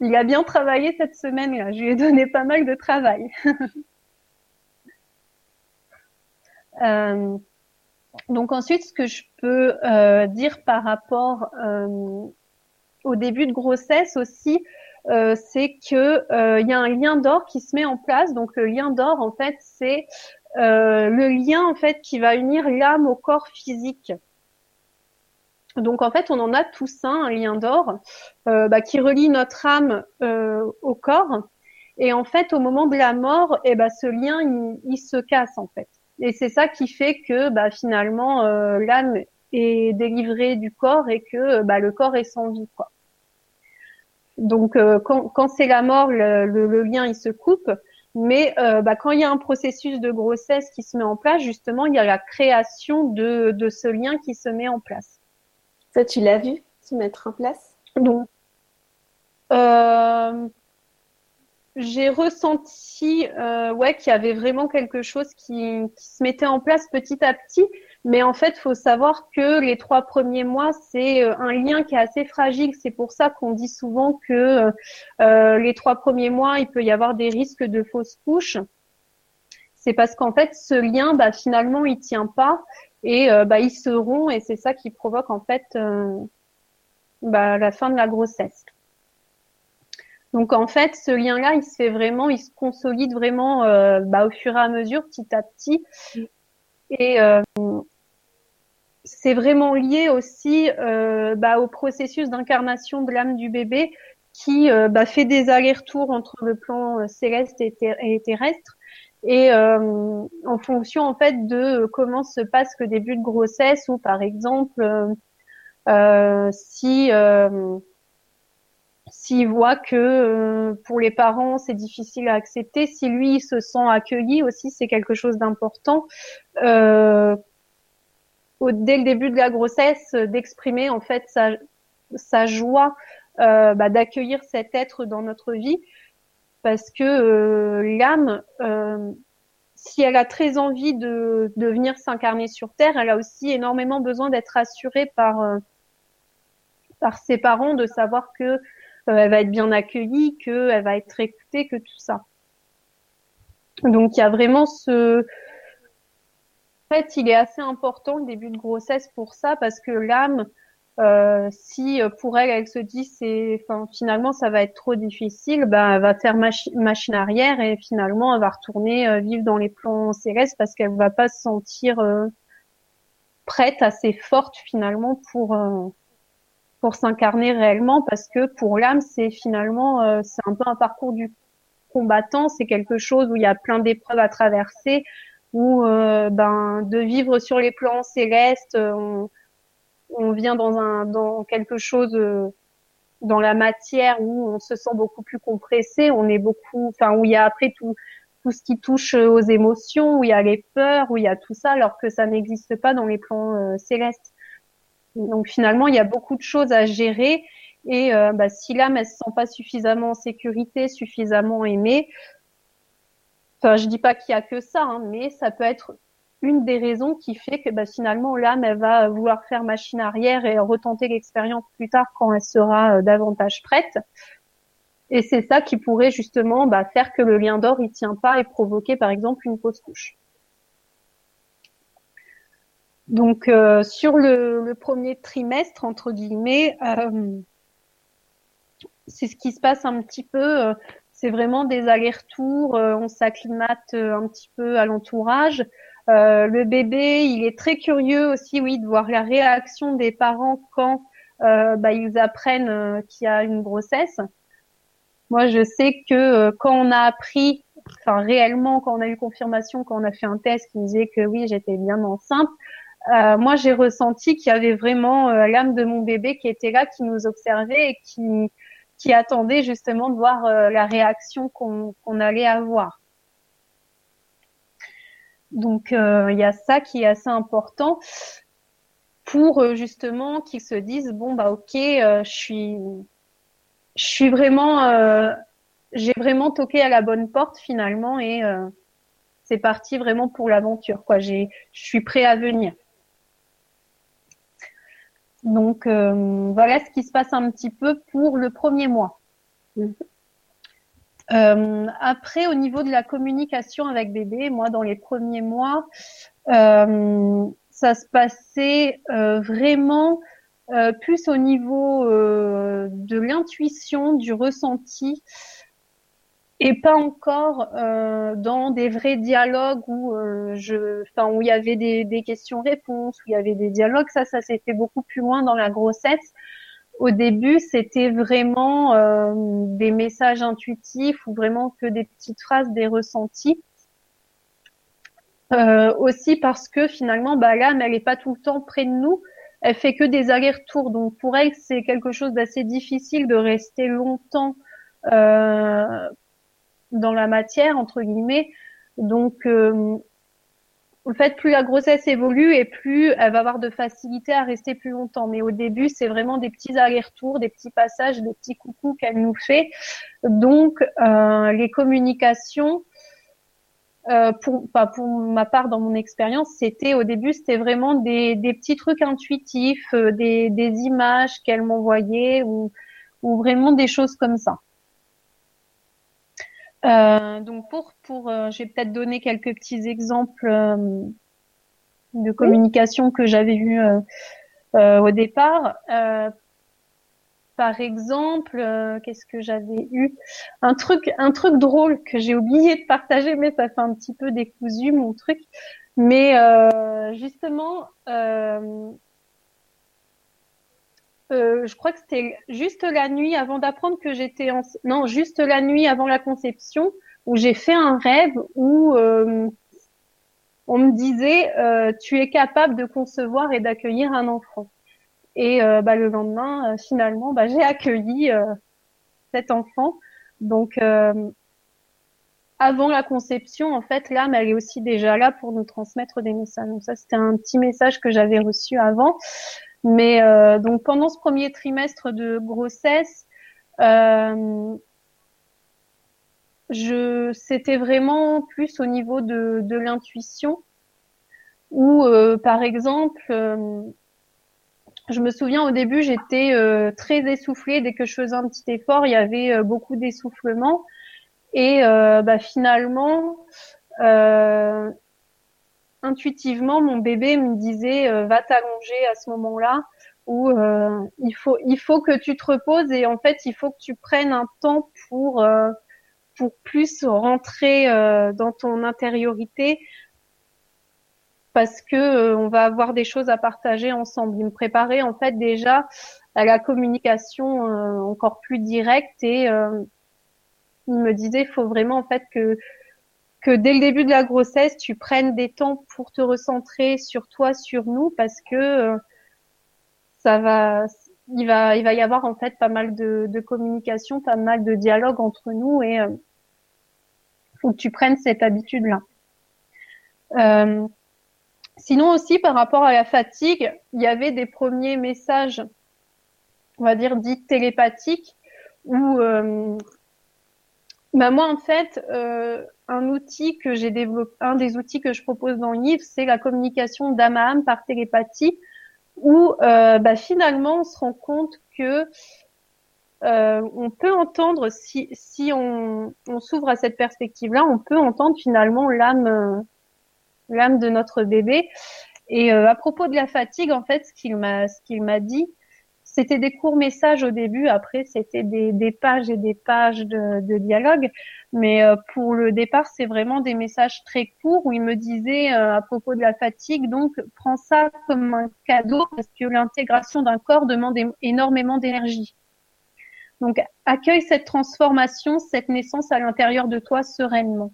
il a bien travaillé cette semaine-là. Je lui ai donné pas mal de travail. euh, donc ensuite, ce que je peux euh, dire par rapport au début de grossesse aussi, c'est que il y a un lien d'or qui se met en place. Donc le lien d'or, en fait, c'est euh, le lien en fait qui va unir l'âme au corps physique. Donc en fait, on en a tous un, un lien d'or euh, bah, qui relie notre âme euh, au corps. Et en fait, au moment de la mort, eh bah, ce lien il, se casse en fait. Et c'est ça qui fait que bah, finalement l'âme est délivrée du corps et que bah, le corps est sans vie quoi. Donc quand, quand c'est la mort, le, le, lien il se coupe. Mais euh, bah, quand il y a un processus de grossesse qui se met en place, justement, il y a la création de, de ce lien qui se met en place. Ça, tu l'as vu se mettre en place? Donc, euh, j'ai ressenti euh, ouais qu'il y avait vraiment quelque chose qui, qui, se mettait en place petit à petit. Mais en fait, faut savoir que les trois premiers mois, c'est euh, un lien qui est assez fragile. C'est pour ça qu'on dit souvent que euh, les trois premiers mois, il peut y avoir des risques de fausses couches. C'est parce qu'en fait, ce lien, bah, finalement, il tient pas et euh, bah, il se rompt et c'est ça qui provoque en fait euh, bah, la fin de la grossesse. Donc en fait, ce lien-là, il se fait vraiment, il se consolide vraiment euh, bah, au fur et à mesure, petit à petit. Et euh, c'est vraiment lié aussi euh, bah, au processus d'incarnation de l'âme du bébé qui bah, fait des allers-retours entre le plan céleste et, terrestre. Et en fonction en fait de comment se passe le début de grossesse ou par exemple si s'il voit que euh, pour les parents c'est difficile à accepter, si lui il se sent accueilli aussi, c'est quelque chose d'important. Euh, dès le début de la grossesse, d'exprimer en fait sa, joie euh, bah, d'accueillir cet être dans notre vie, parce que euh, l'âme, si elle a très envie de, de venir s'incarner sur Terre, elle a aussi énormément besoin d'être assurée par par ses parents, de savoir que euh, elle va être bien accueillie, qu'elle va être écoutée, que tout ça. Donc il y a vraiment ce... En fait, il est assez important le début de grossesse pour ça, parce que l'âme, euh, si euh, pour elle, elle se dit c'est, enfin, finalement, ça va être trop difficile, bah, elle va faire machine arrière et finalement, elle va retourner vivre dans les plans célestes parce qu'elle va pas se sentir prête, assez forte finalement pour pour s'incarner réellement parce que pour l'âme c'est finalement euh, c'est un peu un parcours du combattant. C'est quelque chose où il y a plein d'épreuves à traverser où euh, ben de vivre sur les plans célestes on, on vient dans un dans quelque chose euh, dans la matière où on se sent beaucoup plus compressé. On est beaucoup enfin où il y a après tout tout ce qui touche aux émotions où il y a les peurs où il y a tout ça alors que ça n'existe pas dans les plans célestes donc finalement, il y a beaucoup de choses à gérer. Et euh, bah, si l'âme elle se sent pas suffisamment en sécurité, suffisamment aimée, enfin je dis pas qu'il y a que ça, hein, mais ça peut être une des raisons qui fait que bah, finalement l'âme elle va vouloir faire machine arrière et retenter l'expérience plus tard quand elle sera euh, davantage prête. Et c'est ça qui pourrait justement bah, faire que le lien d'or il tient pas et provoquer par exemple une fausse couche. Donc euh, sur le, premier trimestre entre guillemets, euh, c'est ce qui se passe un petit peu. Euh, c'est vraiment des allers-retours. on s'acclimate un petit peu à l'entourage. le bébé, il est très curieux aussi, oui, de voir la réaction des parents quand bah, ils apprennent qu'il y a une grossesse. Moi, je sais que quand on a appris, enfin réellement, quand on a eu confirmation, quand on a fait un test qui disait que oui, j'étais bien enceinte, euh, moi j'ai ressenti qu'il y avait vraiment euh, l'âme de mon bébé qui était là, qui nous observait et qui, qui attendait justement de voir euh, la réaction qu'on allait avoir. Donc il y a ça qui est assez important pour justement qu'ils se disent bon bah ok je suis je suis vraiment j'ai vraiment toqué à la bonne porte finalement et c'est parti vraiment pour l'aventure quoi j'ai je suis prêt à venir donc euh, voilà ce qui se passe un petit peu pour le premier mois. Mhm. Euh, après, au niveau de la communication avec bébé, moi dans les premiers mois, euh, ça se passait vraiment plus au niveau de l'intuition, du ressenti et pas encore euh, dans des vrais dialogues où euh, je, enfin où il y avait des, des questions-réponses, où il y avait des dialogues. Ça, ça s'est beaucoup plus loin dans la grossesse. Au début, c'était vraiment euh, des messages intuitifs ou vraiment que des petites phrases, des ressentis. Euh, aussi parce que finalement, bah, l'âme, elle n'est pas tout le temps près de nous. Elle fait que des allers-retours. Donc pour elle, c'est quelque chose d'assez difficile de rester longtemps euh, dans la matière entre guillemets. Donc euh, en fait, plus la grossesse évolue et plus elle va avoir de facilité à rester plus longtemps. Mais au début, c'est vraiment des petits allers-retours, des petits passages, des petits coucous qu'elle nous fait. Donc, euh, les communications, euh, pour, pas pour ma part dans mon expérience, c'était au début, c'était vraiment des, des, petits trucs intuitifs, euh, des, des images qu'elle m'envoyait ou, ou vraiment des choses comme ça. Euh, donc pour pour, euh, j'ai peut-être donné quelques petits exemples euh, de communication que j'avais eu au départ. par exemple, qu'est-ce que j'avais eu? Un truc un truc drôle que j'ai oublié de partager, mais ça fait un petit peu décousu mon truc. Mais justement, euh, je crois que c'était juste la nuit avant d'apprendre que j'étais en... non juste la nuit avant la conception où j'ai fait un rêve où euh, on me disait euh, tu es capable de concevoir et d'accueillir un enfant. Et bah, le lendemain finalement bah, j'ai accueilli cet enfant. Donc avant la conception en fait l'âme elle est aussi déjà là pour nous transmettre des messages. Donc ça c'était un petit message que j'avais reçu avant mais euh, donc pendant ce premier trimestre de grossesse, euh, c'était vraiment plus au niveau de, de l'intuition où euh, par exemple je me souviens au début j'étais très essoufflée. Dès que je faisais un petit effort il y avait beaucoup d'essoufflement. Et bah, finalement intuitivement, mon bébé me disait euh, va t'allonger à ce moment-là où euh, il faut il faut que tu te reposes et en fait il faut que tu prennes un temps pour euh, pour plus rentrer dans ton intériorité parce que on va avoir des choses à partager ensemble. Il me préparait en fait déjà à la communication encore plus directe et il me disait il faut vraiment en fait que que dès le début de la grossesse, tu prennes des temps pour te recentrer sur toi, sur nous, parce que euh, ça va, il va, il va y avoir en fait pas mal de, de communication, pas mal de dialogue entre nous, et euh, faut que tu prennes cette habitude-là. Euh, sinon aussi, par rapport à la fatigue, il y avait des premiers messages, on va dire dits télépathiques, où euh, bah moi en fait, euh, un outil que j'ai développé, un des outils que je propose dans le livre, c'est la communication d'âme à âme par télépathie, où euh, bah, finalement on se rend compte que euh, on peut entendre, si, si on, on s'ouvre à cette perspective-là, on peut entendre finalement l'âme, l'âme de notre bébé. Et euh, à propos de la fatigue, en fait, ce qu'il m'a, ce qu'il m'a dit, c'était des courts messages au début, après c'était des, pages et des pages de, dialogue. Mais euh, pour le départ, c'est vraiment des messages très courts où il me disait euh, à propos de la fatigue, donc prends ça comme un cadeau parce que l'intégration d'un corps demande énormément d'énergie. Donc accueille cette transformation, cette naissance à l'intérieur de toi sereinement.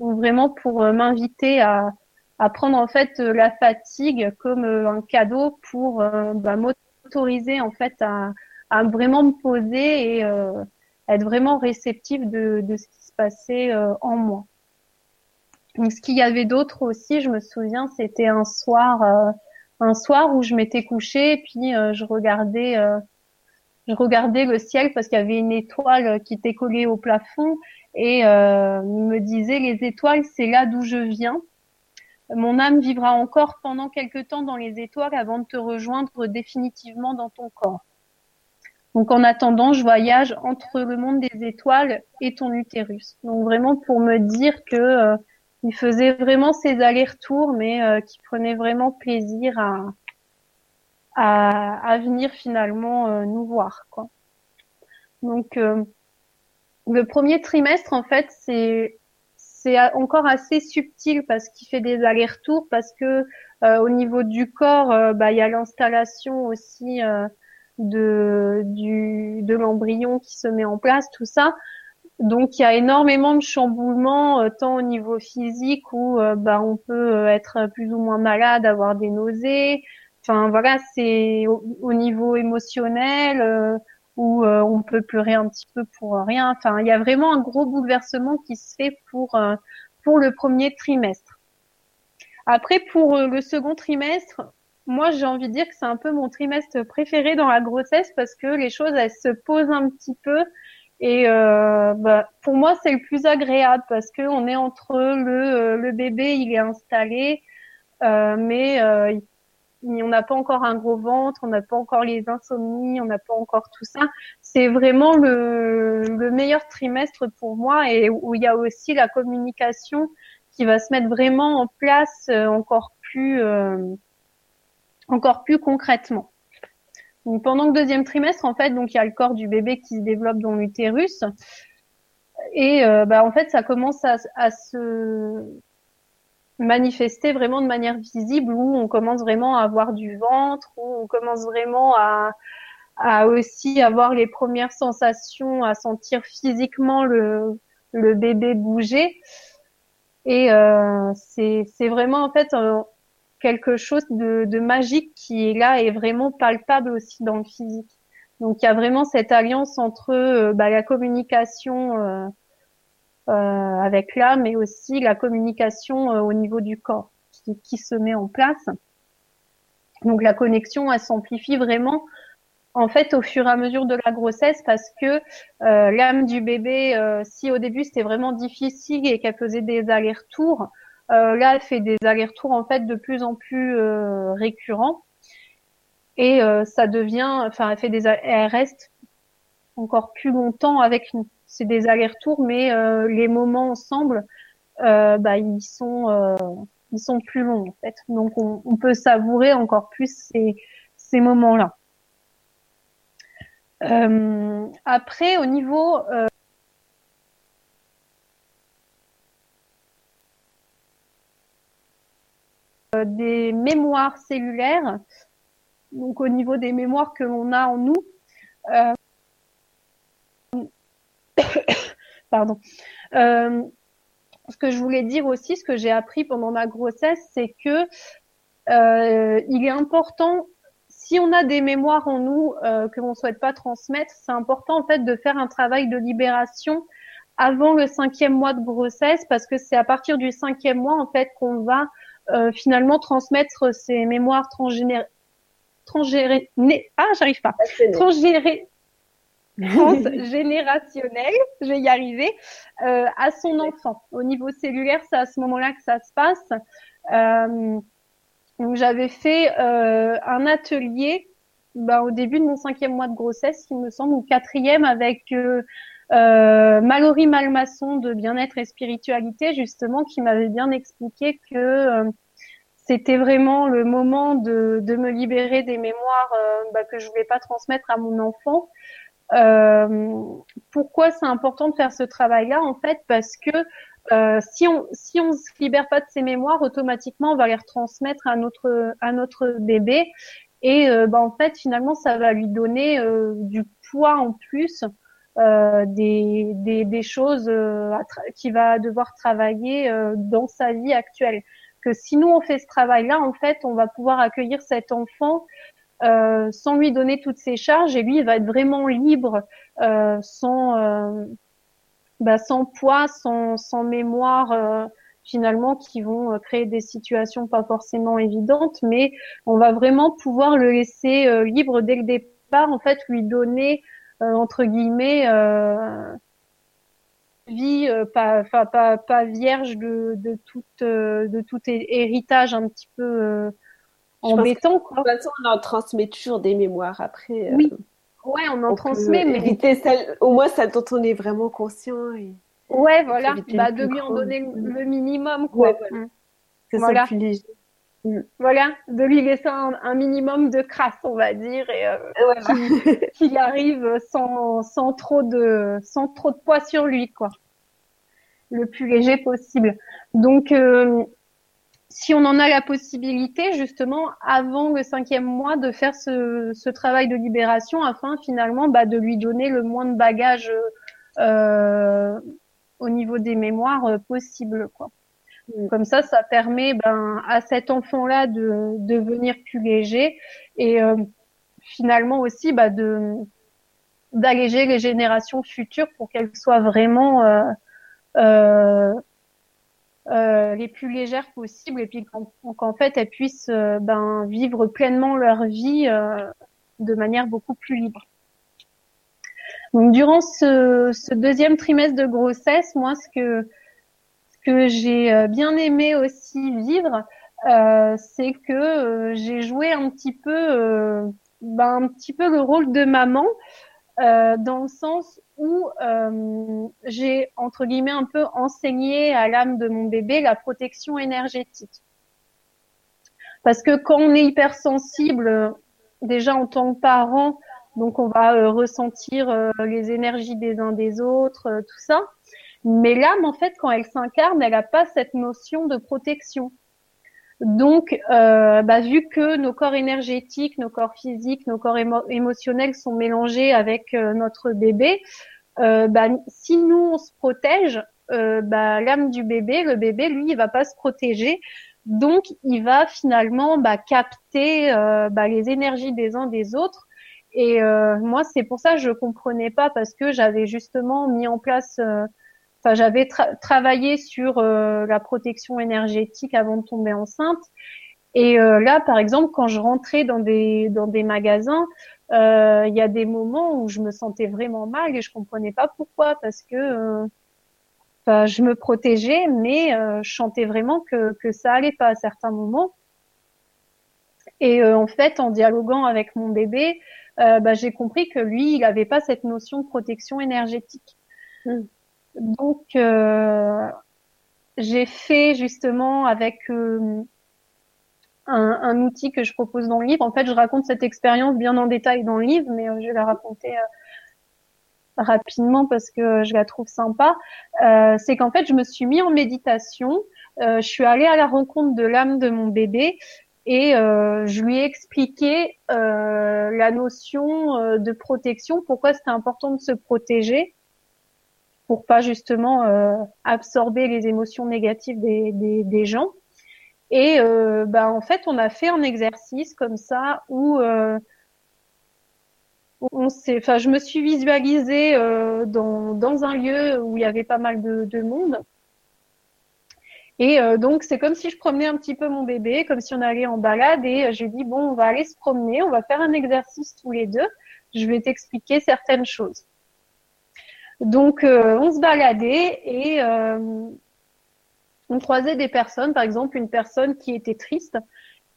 Donc vraiment pour euh, m'inviter à, à prendre en fait la fatigue comme un cadeau pour bah, autoriser en fait à, vraiment me poser et euh, être vraiment réceptive de, ce qui se passait euh, en moi. Donc, ce qu'il y avait d'autre aussi, je me souviens, c'était un soir, euh, un soir où je m'étais couchée et puis je regardais, je regardais le ciel parce qu'il y avait une étoile qui était collée au plafond et me disait les étoiles, c'est là d'où je viens. Mon âme vivra encore pendant quelque temps dans les étoiles avant de te rejoindre définitivement dans ton corps. Donc en attendant, je voyage entre le monde des étoiles et ton utérus. Donc vraiment pour me dire que euh, il faisait vraiment ses allers-retours, mais euh, qu'il prenait vraiment plaisir à à, venir finalement euh, nous voir. Donc le premier trimestre en fait c'est c'est encore assez subtil parce qu'il fait des allers-retours, parce que euh, au niveau du corps, euh, bah, il y a l'installation aussi euh, de, du, de l'embryon qui se met en place, tout ça. Donc il y a énormément de chamboulements, tant au niveau physique où bah, on peut être plus ou moins malade, avoir des nausées. Enfin voilà, c'est au, niveau émotionnel où euh, on peut pleurer un petit peu pour rien. Enfin, il y a vraiment un gros bouleversement qui se fait pour euh, pour le premier trimestre. Après, pour le second trimestre, moi, j'ai envie de dire que c'est un peu mon trimestre préféré dans la grossesse parce que les choses, elles se posent un petit peu. Et euh, bah, pour moi, c'est le plus agréable parce que on est entre le, le bébé, il est installé, euh, mais euh, on n'a pas encore un gros ventre, on n'a pas encore les insomnies, on n'a pas encore tout ça. C'est vraiment le, le, meilleur trimestre pour moi et où il y a aussi la communication qui va se mettre vraiment en place euh, encore plus euh, encore plus concrètement. Pendant le deuxième trimestre, en fait, donc il y a le corps du bébé qui se développe dans l'utérus et euh, bah, en fait ça commence à se manifester vraiment de manière visible où on commence vraiment à avoir du ventre, où on commence vraiment à, à aussi avoir les premières sensations, à sentir physiquement le, le bébé bouger. Et euh, c'est vraiment en fait quelque chose de, de, magique qui est là et vraiment palpable aussi dans le physique. Donc il y a vraiment cette alliance entre euh, bah, la communication euh, euh, avec l'âme, mais aussi la communication euh, au niveau du corps qui, qui, se met en place. Donc la connexion, elle s'amplifie vraiment en fait au fur et à mesure de la grossesse parce que euh, l'âme du bébé, euh, si au début c'était vraiment difficile et qu'elle faisait des allers-retours, euh, là elle fait des allers-retours en fait de plus en plus récurrents et ça devient, enfin elle fait des, elle reste encore plus longtemps avec nous c'est des allers-retours, mais euh, les moments ensemble, euh, bah, ils sont euh, ils sont plus longs en fait. Donc on, peut savourer encore plus ces, moments-là. Après, au niveau des mémoires cellulaires, donc au niveau des mémoires que l'on a en nous, Pardon. Euh, ce que je voulais dire aussi, ce que j'ai appris pendant ma grossesse, c'est que euh, il est important, si on a des mémoires en nous euh, que l'on souhaite pas transmettre, c'est important en fait de faire un travail de libération avant le cinquième mois de grossesse, parce que c'est à partir du cinquième mois en fait qu'on va euh, finalement transmettre ces mémoires transgénérées. Ah, j'arrive pas. Transgénérationnel, je vais y arriver, euh, à son enfant. Au niveau cellulaire, c'est à ce moment-là que ça se passe. Euh, donc j'avais fait euh, un atelier bah, au début de mon cinquième mois de grossesse, il me semble, ou quatrième, avec euh, euh, Mallory Malmasson de Bien-être et Spiritualité, justement, qui m'avait bien expliqué que euh, c'était vraiment le moment de, de, me libérer des mémoires bah, que je voulais pas transmettre à mon enfant. Euh, pourquoi c'est important de faire ce travail-là En fait, parce que euh, si on si on se libère pas de ses mémoires, automatiquement on va les retransmettre à notre à notre bébé et euh, bah, en fait finalement ça va lui donner euh, du poids en plus euh, des, des, des choses qu'il va devoir travailler dans sa vie actuelle. Que si nous on fait ce travail-là, en fait, on va pouvoir accueillir cet enfant euh, sans lui donner toutes ses charges et lui il va être vraiment libre euh, sans euh, bah, sans poids sans, sans mémoire euh, finalement qui vont euh, créer des situations pas forcément évidentes mais on va vraiment pouvoir le laisser libre dès le départ en fait lui donner entre guillemets vie pas, pas, pas vierge de, de tout de tout héritage un petit peu embêtant. Quoi. De toute façon, on en transmet toujours des mémoires après. Euh, oui, ouais, on en transmet, mais éviter celle, au moins celle dont on est vraiment conscient. Et... Ouais, voilà, bah, de lui en donner le minimum, quoi. Ouais, voilà. Mm. C'est voilà. ça plus léger. Mm. Voilà, de lui laisser un, un, minimum de crasse, on va dire, et euh, voilà. qu'il arrive sans, sans trop de sans trop de poids sur lui, quoi, le plus léger possible. Donc euh, si on en a la possibilité, justement, avant le cinquième mois, de faire ce, ce travail de libération afin finalement bah, de lui donner le moins de bagages euh, au niveau des mémoires euh, possible. Quoi. Mm. Comme ça, ça permet ben, à cet enfant-là de, de devenir plus léger et euh, finalement aussi bah, de d'alléger les générations futures pour qu'elles soient vraiment euh, euh les plus légères possibles et puis qu'en fait elles puissent ben, vivre pleinement leur vie de manière beaucoup plus libre. Donc durant ce, deuxième trimestre de grossesse, moi ce que que j'ai bien aimé aussi vivre, euh, c'est que euh, j'ai joué un petit peu, euh, ben, un petit peu le rôle de maman, dans le sens où j'ai entre guillemets un peu enseigné à l'âme de mon bébé la protection énergétique. Parce que quand on est hypersensible, déjà en tant que parent, donc on va ressentir les énergies des uns des autres, tout ça. Mais l'âme, en fait, quand elle s'incarne, elle n'a pas cette notion de protection. Donc, euh, bah, vu que nos corps énergétiques, nos corps physiques, nos corps émotionnels sont mélangés avec euh, notre bébé, euh, bah, si nous on se protège, bah, l'âme du bébé, le bébé, lui, il va pas se protéger. Donc, il va finalement capter les énergies des uns des autres. Et moi, c'est pour ça que je comprenais pas parce que j'avais justement mis en place j'avais travaillé sur euh, la protection énergétique avant de tomber enceinte. Et euh, là, par exemple, quand je rentrais dans des magasins, euh, il y a des moments où je me sentais vraiment mal et je comprenais pas pourquoi, parce que je me protégeais, mais je sentais vraiment que que ça allait pas à certains moments. Et en fait, en dialoguant avec mon bébé, bah, j'ai compris que lui, il n'avait pas cette notion de protection énergétique. Mmh. Donc, euh, j'ai fait justement avec euh, un, outil que je propose dans le livre. En fait, je raconte cette expérience bien en détail dans le livre, mais euh, je vais la raconter rapidement parce que je la trouve sympa. C'est qu'en fait, je me suis mis en méditation. je suis allée à la rencontre de l'âme de mon bébé et je lui ai expliqué la notion de protection, pourquoi c'était important de se protéger pour pas justement euh, absorber les émotions négatives des, gens. Et euh, bah, en fait, on a fait un exercice comme ça où euh, on s'est, enfin, je me suis visualisée euh, dans, dans un lieu où il y avait pas mal de, de monde. Et donc, c'est comme si je promenais un petit peu mon bébé, comme si on allait en balade. Et je lui dis, bon, on va aller se promener, on va faire un exercice tous les deux. Je vais t'expliquer certaines choses. Donc, euh, on se baladait et euh, on croisait des personnes, par exemple une personne qui était triste.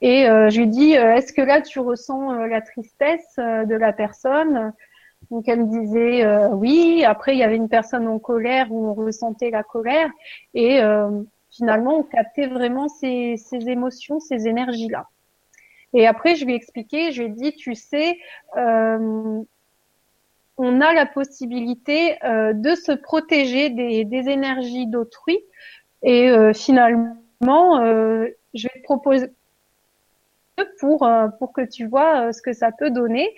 Et euh, je lui dis, est-ce que là tu ressens la tristesse de la personne? Donc elle me disait oui. Après il y avait une personne en colère où on ressentait la colère et finalement on captait vraiment ces, ces émotions, ces énergies là. Et après je lui ai expliqué, je lui ai dit, tu sais, on a la possibilité euh, de se protéger des, énergies d'autrui. Et euh, finalement, euh, je vais te proposer pour pour que tu vois ce que ça peut donner.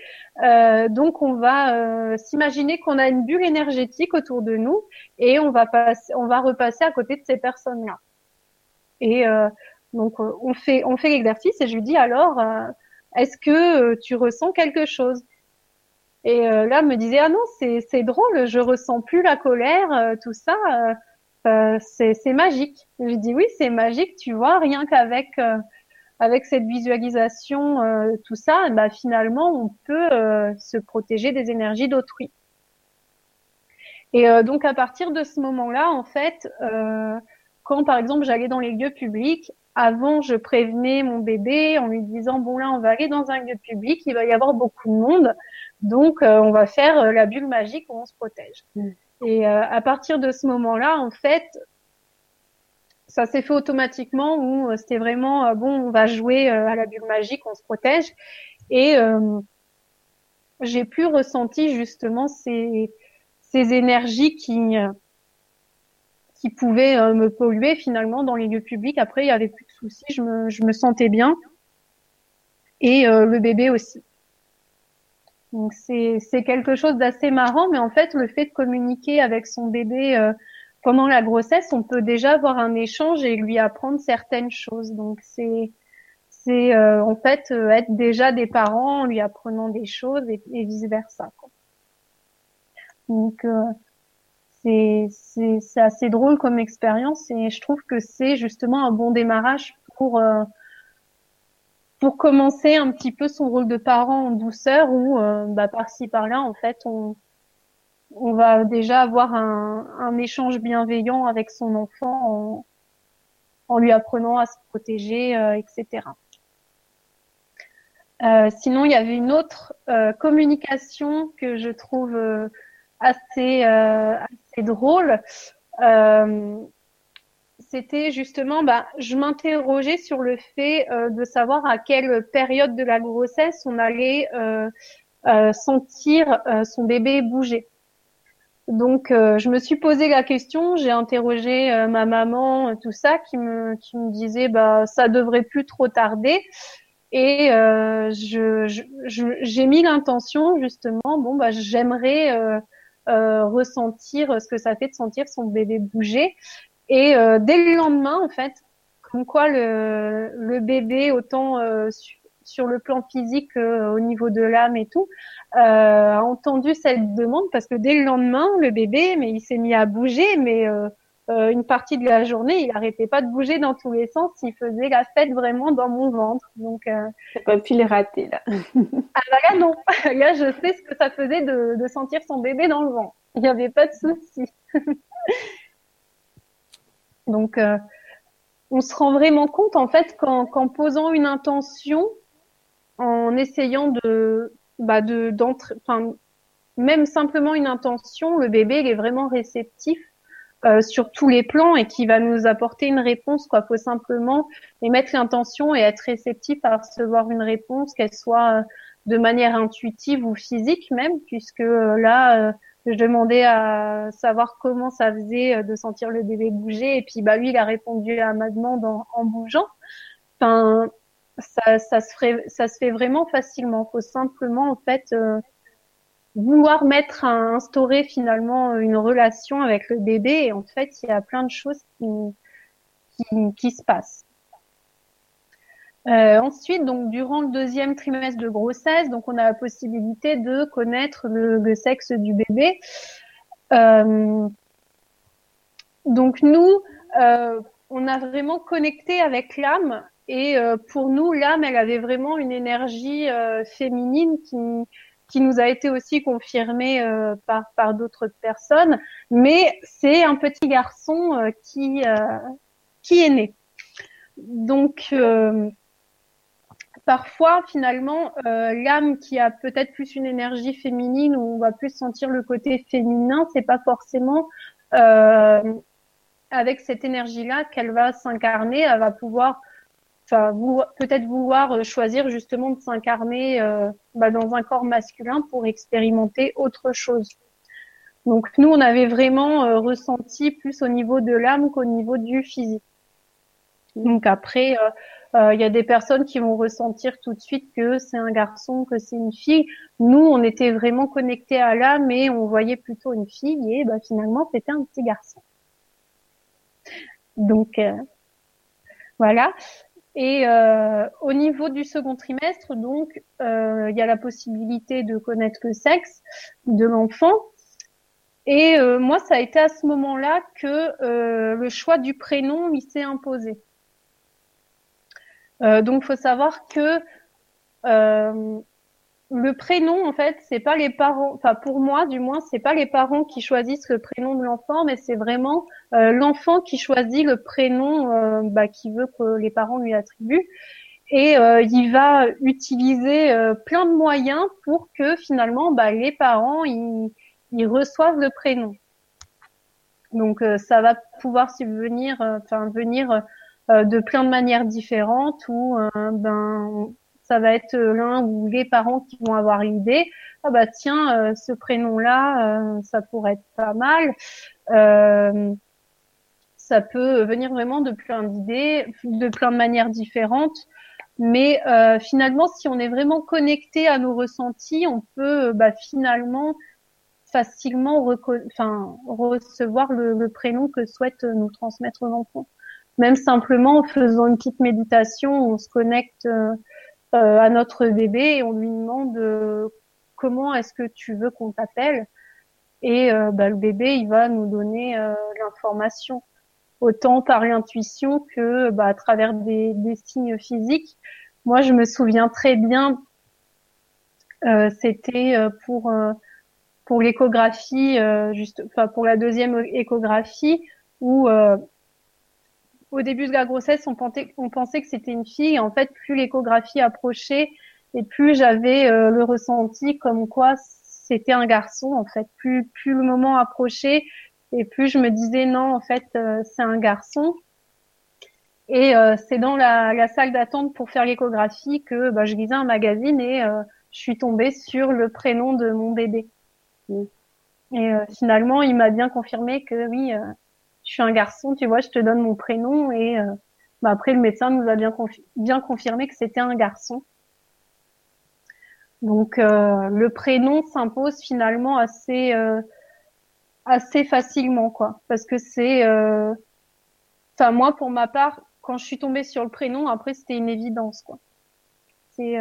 donc on va s'imaginer qu'on a une bulle énergétique autour de nous et on va passer, on va repasser à côté de ces personnes-là. Et donc on fait on fait l'exercice et je lui dis alors est-ce que tu ressens quelque chose? Et euh, là, me disait ah non, c'est drôle, je ressens plus la colère, euh, tout ça, euh, c'est c'est magique. Je dis oui, c'est magique, tu vois, rien qu'avec avec cette visualisation, tout ça, bah finalement, on peut se protéger des énergies d'autrui. Et donc à partir de ce moment-là, en fait, quand par exemple j'allais dans les lieux publics, avant je prévenais mon bébé en lui disant bon là on va aller dans un lieu public, il va y avoir beaucoup de monde. Donc, euh, on va faire euh, la bulle magique où on se protège. Mm. Et euh, à partir de ce moment-là, en fait, ça s'est fait automatiquement où c'était vraiment bon, on va jouer à la bulle magique, on se protège. Et j'ai plus ressenti justement ces, ces énergies qui qui pouvaient me polluer finalement dans les lieux publics. Après, il y avait plus de soucis, je me, je me sentais bien. Et le bébé aussi. Donc c'est quelque chose d'assez marrant, mais en fait le fait de communiquer avec son bébé euh, pendant la grossesse, on peut déjà avoir un échange et lui apprendre certaines choses. Donc c'est c'est euh, en fait euh, être déjà des parents en lui apprenant des choses et, vice versa. Donc c'est c'est assez drôle comme expérience et je trouve que c'est justement un bon démarrage pour euh, pour commencer un petit peu son rôle de parent en douceur où euh, bah, par-ci par-là en fait on on va déjà avoir un, un échange bienveillant avec son enfant en, en lui apprenant à se protéger, euh, etc. Euh, sinon, il y avait une autre euh, communication que je trouve assez assez drôle. C'était justement, bah, je m'interrogeais sur le fait de savoir à quelle période de la grossesse on allait sentir son bébé bouger. Donc, euh, je me suis posé la question, j'ai interrogé euh, ma maman, tout ça, qui me, disait, bah, ça devrait plus trop tarder. Et euh, j'ai mis l'intention justement, bon, bah, j'aimerais ressentir ce que ça fait de sentir son bébé bouger. Et dès le lendemain, en fait, comme quoi le, le bébé, autant sur le plan physique au niveau de l'âme et tout, euh, a entendu cette demande parce que dès le lendemain, le bébé, mais il s'est mis à bouger, mais euh, euh, une partie de la journée, il arrêtait pas de bouger dans tous les sens. Il faisait la fête vraiment dans mon ventre. Donc, euh... pas pu les rater là. ah bah là non, là je sais ce que ça faisait de, de sentir son bébé dans le vent. Il n'y avait pas de souci. Donc, euh, on se rend vraiment compte en fait qu'en posant une intention, en essayant de bah de enfin même simplement une intention, le bébé il est vraiment réceptif euh, sur tous les plans et qui va nous apporter une réponse. Quoi, faut simplement émettre l'intention et être réceptif à recevoir une réponse, qu'elle soit euh, de manière intuitive ou physique même, puisque là, je demandais à savoir comment ça faisait de sentir le bébé bouger, et puis bah lui, il a répondu à ma demande en, bougeant. Enfin, ça, ça, se ferait, ça se fait vraiment facilement. Il faut simplement en fait euh, vouloir mettre à instaurer finalement une relation avec le bébé et en fait il y a plein de choses qui, qui, qui se passent. Euh, ensuite, donc durant le deuxième trimestre de grossesse, donc on a la possibilité de connaître le, le sexe du bébé. Euh, donc nous, euh, on a vraiment connecté avec l'âme et euh, pour nous, l'âme, elle avait vraiment une énergie euh, féminine qui, qui nous a été aussi confirmée euh, par, par d'autres personnes. Mais c'est un petit garçon qui, qui est né. Donc, parfois, finalement, l'âme qui a peut-être plus une énergie féminine ou on va plus sentir le côté féminin, c'est pas forcément avec cette énergie-là qu'elle va s'incarner. Elle va pouvoir peut-être vouloir euh, choisir justement de s'incarner euh, bah, dans un corps masculin pour expérimenter autre chose. Donc nous, on avait vraiment euh, ressenti plus au niveau de l'âme qu'au niveau du physique. Donc après, il y a des personnes qui vont ressentir tout de suite que c'est un garçon, que c'est une fille. Nous, on était vraiment connectés à l'âme et on voyait plutôt une fille et bah, finalement, c'était un petit garçon. Donc voilà. Et euh, au niveau du second trimestre, donc, euh, il y a la possibilité de connaître le sexe de l'enfant. Et euh, moi, ça a été à ce moment-là que le choix du prénom lui s'est imposé. Donc, faut savoir que le prénom, en fait, c'est pas les parents. Enfin, pour moi, du moins, c'est pas les parents qui choisissent le prénom de l'enfant, mais c'est vraiment euh, l'enfant qui choisit le prénom euh, bah, qu'il veut que les parents lui attribuent. Et euh, il va utiliser plein de moyens pour que finalement, bah, les parents ils, ils reçoivent le prénom. Donc, ça va pouvoir subvenir, enfin, venir de plein de manières différentes ou ben ça va être euh, l'un ou les parents qui vont avoir l'idée. Ah bah tiens, euh, ce prénom-là, euh, ça pourrait être pas mal. ça peut venir vraiment de plein d'idées, de plein de manières différentes. Mais finalement, si on est vraiment connecté à nos ressentis, on peut bah, finalement facilement recevoir le, le, prénom que souhaite nous transmettre l'enfant. Même simplement en faisant une petite méditation, on se connecte euh, à notre bébé et on lui demande euh, comment est-ce que tu veux qu'on t'appelle? et bah, le bébé il va nous donner l'information autant par l'intuition que bah, à travers des, des, signes physiques. Moi, je me souviens très bien, euh, c'était pour pour l'échographie, juste, enfin pour la deuxième échographie, où au début de la grossesse, on pensait, on pensait que c'était une fille. Et en fait, plus l'échographie approchait et plus j'avais euh, le ressenti comme quoi c'était un garçon. En fait, plus plus le moment approchait et plus je me disais non, en fait, euh, c'est un garçon. Et euh, c'est dans la, la salle d'attente pour faire l'échographie que bah, je lisais un magazine et je suis tombée sur le prénom de mon bébé. Et finalement, il m'a bien confirmé que oui, je suis un garçon, tu vois, je te donne mon prénom et euh, bah après le médecin nous a bien, bien confirmé que c'était un garçon. Donc euh, le prénom s'impose finalement assez euh, assez facilement quoi, parce que c'est, enfin moi pour ma part, quand je suis tombée sur le prénom, après c'était une évidence quoi. C'est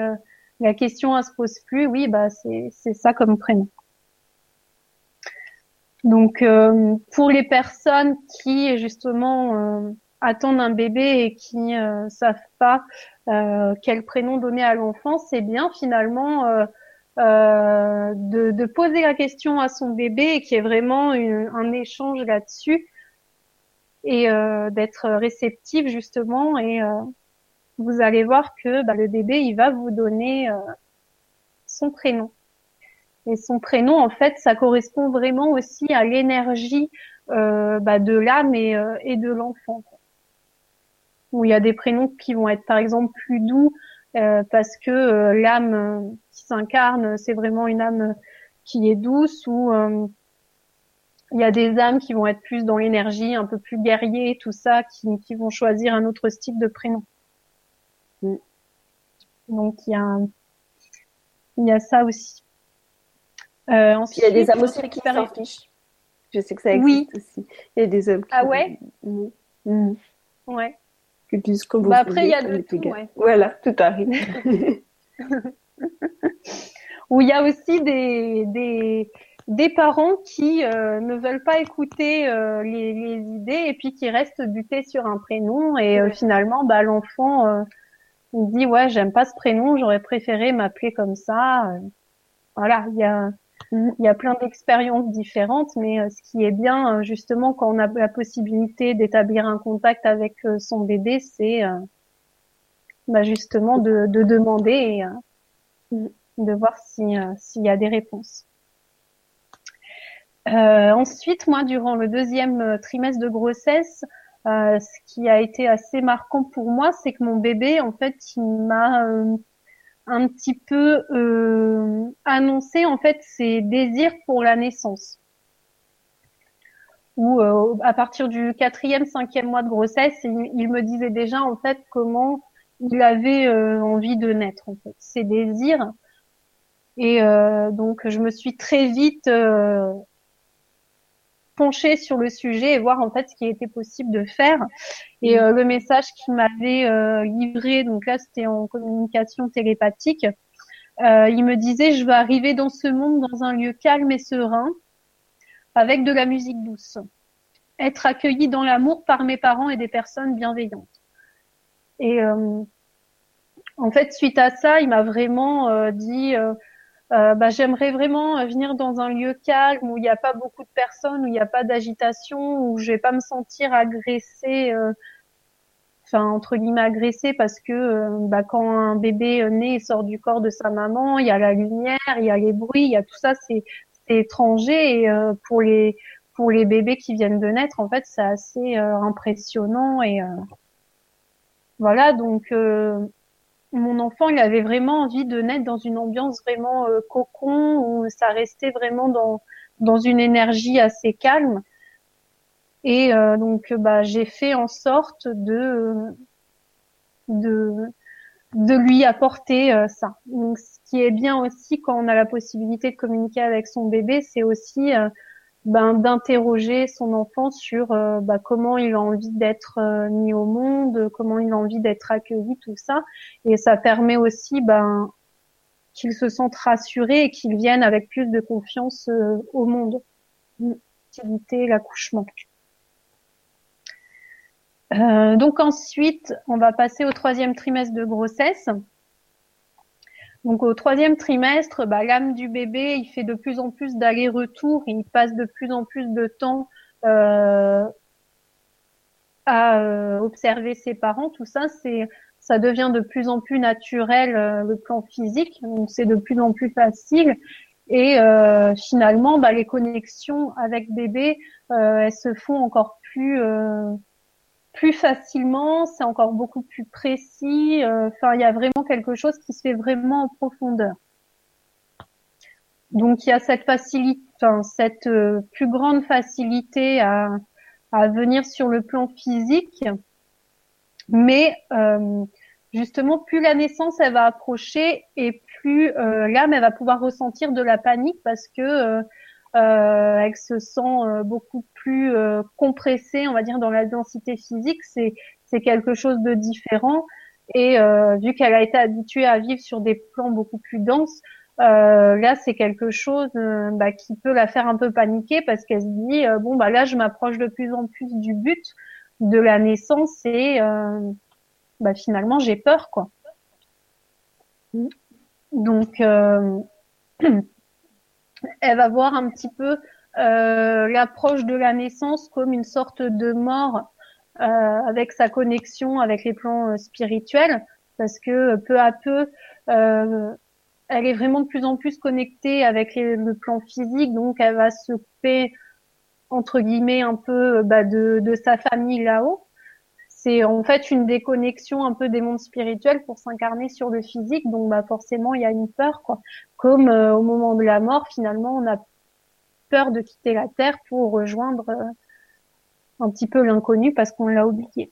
la question à se pose plus, oui bah c'est c'est ça comme prénom. Donc, euh, pour les personnes qui justement euh, attendent un bébé et qui ne euh, savent pas quel prénom donner à l'enfant, c'est bien finalement de, de, poser la question à son bébé et qu'il y ait vraiment un échange là-dessus et d'être réceptif justement et vous allez voir que bah, le bébé il va vous donner son prénom. Et son prénom, en fait, ça correspond vraiment aussi à l'énergie euh, bah, de l'âme et, euh, et, de l'enfant. Où il y a des prénoms qui vont être, par exemple, plus doux euh, parce que l'âme qui s'incarne, c'est vraiment une âme qui est douce. Ou il y a des âmes qui vont être plus dans l'énergie, un peu plus guerrier, tout ça, qui, qui vont choisir un autre style de prénom. Mm. Donc il y a il y a ça aussi. Euh, ensuite, il y a des hommes aussi qui s'en fichent. Je sais que ça existe oui. aussi. Il y a des hommes qui... Ah ouais? Mmh. Mmh. Ouais. Que disent comme vous bah Après, il y a de tout, ouais. Voilà, tout arrive. Où il y a aussi des, des, des parents qui euh, ne veulent pas écouter euh, les, les, idées et puis qui restent butés sur un prénom et euh, finalement bah, l'enfant euh, dit ouais j'aime pas ce prénom j'aurais préféré m'appeler comme ça voilà il y a il y a plein d'expériences différentes, mais euh, ce qui est bien, euh, justement, quand on a la possibilité d'établir un contact avec euh, son bébé, c'est bah, justement de, de demander et de voir s'il y a des réponses. Ensuite, moi, durant le deuxième trimestre de grossesse, ce qui a été assez marquant pour moi, c'est que mon bébé, en fait, il m'a un petit peu euh, annoncer en fait ses désirs pour la naissance. Ou euh, à partir du quatrième, cinquième mois de grossesse, il, me disait déjà en fait comment il avait euh, envie de naître en fait, ses désirs. Et donc je me suis très vite pencher sur le sujet et voir en fait ce qui était possible de faire. Et euh, le message qu'il m'avait euh, livré, donc là c'était en communication télépathique, euh, il me disait je veux arriver dans ce monde dans un lieu calme et serein, avec de la musique douce, être accueilli dans l'amour par mes parents et des personnes bienveillantes. Et en fait, suite à ça, il m'a vraiment dit euh, bah, j'aimerais vraiment venir dans un lieu calme où il n'y a pas beaucoup de personnes, où il n'y a pas d'agitation, où je vais pas me sentir agressée, euh, enfin entre guillemets agressée parce que euh, bah, quand un bébé naît et sort du corps de sa maman, il y a la lumière, il y a les bruits, il y a tout ça, c'est étranger et pour les pour les bébés qui viennent de naître, en fait, c'est assez impressionnant et voilà donc mon enfant, il avait vraiment envie de naître dans une ambiance vraiment euh, cocon où ça restait vraiment dans dans une énergie assez calme. Et euh, donc, bah, j'ai fait en sorte de de de lui apporter euh, ça. Donc, ce qui est bien aussi quand on a la possibilité de communiquer avec son bébé, c'est aussi ben, d'interroger son enfant sur euh, bah, comment il a envie d'être euh, mis au monde, comment il a envie d'être accueilli, tout ça. Et ça permet aussi ben, qu'il se sente rassuré et qu'il vienne avec plus de confiance euh, au monde. faciliter l'accouchement. Euh, donc ensuite, on va passer au troisième trimestre de grossesse. Donc au troisième trimestre, bah, l'âme du bébé, il fait de plus en plus d'aller-retour, il passe de plus en plus de temps euh, à euh, observer ses parents. Tout ça, c'est ça devient de plus en plus naturel euh, le plan physique, donc c'est de plus en plus facile. Et euh, finalement, bah, les connexions avec bébé, elles se font encore plus plus facilement, c'est encore beaucoup plus précis. Enfin, il y a vraiment quelque chose qui se fait vraiment en profondeur. Donc, il y a cette facilité, enfin, cette plus grande facilité à, à venir sur le plan physique, mais euh, justement, plus la naissance elle va approcher et plus euh, l'âme elle va pouvoir ressentir de la panique parce que euh, euh elle se sent euh, beaucoup plus compressée, on va dire, dans la densité physique. C'est c'est quelque chose de différent. Et vu qu'elle a été habituée à vivre sur des plans beaucoup plus denses, euh, là, c'est quelque chose euh, bah, qui peut la faire un peu paniquer parce qu'elle se dit euh, bon bah là, je m'approche de plus en plus du but de la naissance et bah, finalement j'ai peur quoi. Donc elle va voir un petit peu l'approche de la naissance comme une sorte de mort avec sa connexion avec les plans spirituels parce que peu à peu elle est vraiment de plus en plus connectée avec le plan physique, donc elle va se couper entre guillemets un peu bah, de, de, sa famille là-haut. C'est en fait une déconnexion un peu des mondes spirituels pour s'incarner sur le physique, donc bah forcément il y a une peur quoi. Comme euh, au moment de la mort, finalement on a peur de quitter la terre pour rejoindre euh, un petit peu l'inconnu parce qu'on l'a oublié.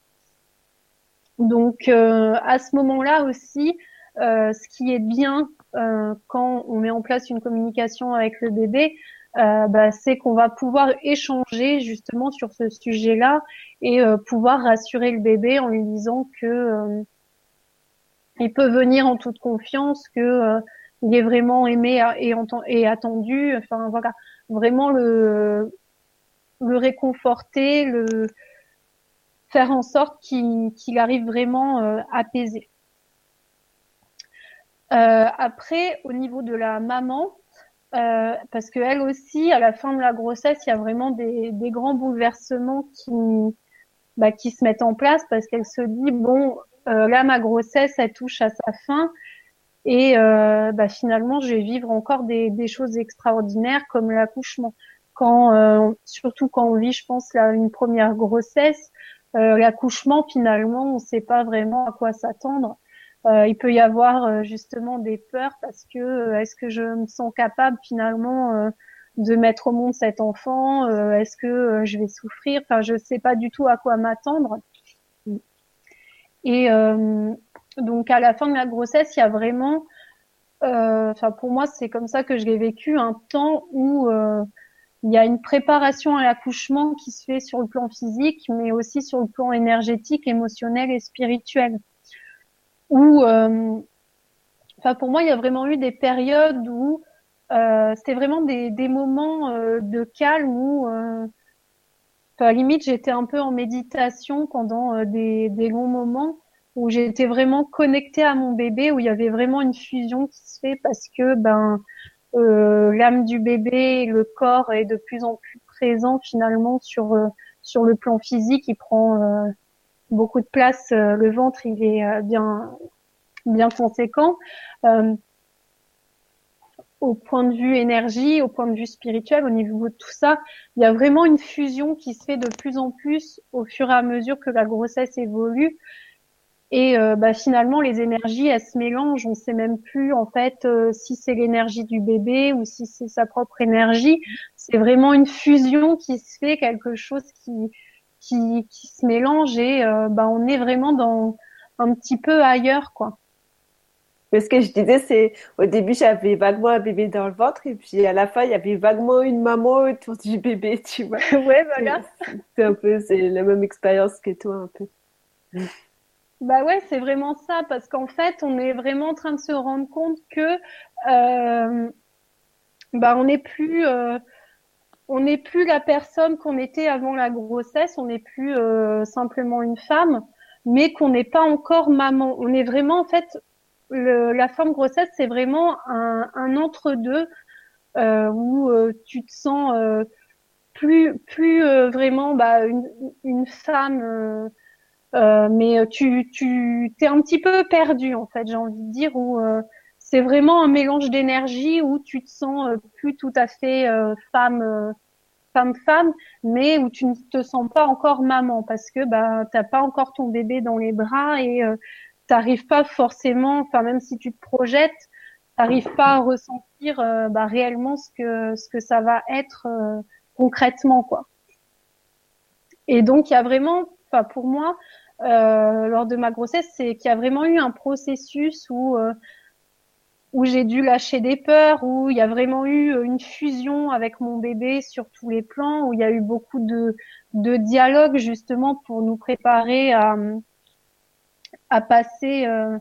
Donc euh, à ce moment-là aussi, ce qui est bien quand on met en place une communication avec le bébé, euh, bah, c'est qu'on va pouvoir échanger justement sur ce sujet-là et euh, pouvoir rassurer le bébé en lui disant que il peut venir en toute confiance, que il est vraiment aimé et, attendu. Enfin voilà, vraiment le réconforter, le faire en sorte qu'il arrive vraiment apaisé. Euh, après, au niveau de la maman, euh, parce que elle aussi, à la fin de la grossesse, il y a vraiment des, des grands bouleversements qui, bah, qui se mettent en place parce qu'elle se dit bon, euh, là ma grossesse, elle touche à sa fin et euh, bah, finalement, je vais vivre encore des, des choses extraordinaires comme l'accouchement. Quand, euh, surtout quand on vit, je pense, là, une première grossesse, euh, l'accouchement, finalement, on ne sait pas vraiment à quoi s'attendre. Euh, il peut y avoir euh, justement des peurs parce que euh, est-ce que je me sens capable finalement de mettre au monde cet enfant Est-ce que je vais souffrir? Enfin, je sais pas du tout à quoi m'attendre. Et donc à la fin de la grossesse, il y a vraiment, enfin pour moi c'est comme ça que je l'ai vécu, un temps où il y a une préparation à l'accouchement qui se fait sur le plan physique, mais aussi sur le plan énergétique, émotionnel et spirituel où, euh, enfin pour moi, il y a vraiment eu des périodes où euh, c'était vraiment des, des moments euh, de calme où, euh, à la limite, j'étais un peu en méditation pendant euh, des, des longs moments où j'étais vraiment connectée à mon bébé, où il y avait vraiment une fusion qui se fait parce que ben euh, l'âme du bébé, le corps est de plus en plus présent finalement sur sur le plan physique. Il prend beaucoup de place. Euh, le ventre, il est euh, bien, bien conséquent. Euh, au point de vue énergie, au point de vue spirituel, au niveau de tout ça, il y a vraiment une fusion qui se fait de plus en plus au fur et à mesure que la grossesse évolue. Et bah, finalement, les énergies, elles se mélangent. On ne sait même plus en fait si c'est l'énergie du bébé ou si c'est sa propre énergie. C'est vraiment une fusion qui se fait, quelque chose qui qui, qui se mélangent et euh, bah, on est vraiment dans un petit peu ailleurs, quoi. Mais ce que je disais, c'est au début, j'avais vaguement un bébé dans le ventre et puis à la fin, il y avait vaguement une maman autour du bébé, tu vois. ouais, voilà. C'est un peu, c'est la même expérience que toi, un peu. Bah ouais, c'est vraiment ça, parce qu'en fait, on est vraiment en train de se rendre compte que euh, bah on n'est plus euh, on n'est plus la personne qu'on était avant la grossesse, on n'est plus simplement une femme, mais qu'on n'est pas encore maman. On est vraiment en fait la femme grossesse, c'est vraiment un, entre-deux euh, où euh, tu te sens euh, plus vraiment bah, une, une femme, mais tu tu t'es un petit peu perdu en fait, j'ai envie de dire où c'est vraiment un mélange d'énergie où tu te sens plus tout à fait femme femme-femme, mais où tu ne te sens pas encore maman parce que bah t'as pas encore ton bébé dans les bras et euh, t'arrives pas forcément, enfin même si tu te projettes, t'arrives pas à ressentir euh, bah, réellement ce que ce que ça va être euh, concrètement quoi. Et donc il y a vraiment, enfin pour moi, euh, lors de ma grossesse, c'est qu'il y a vraiment eu un processus où où j'ai dû lâcher des peurs, où il y a vraiment eu euh, une fusion avec mon bébé sur tous les plans, où il y a eu beaucoup de, de dialogue justement pour nous préparer à, à passer euh,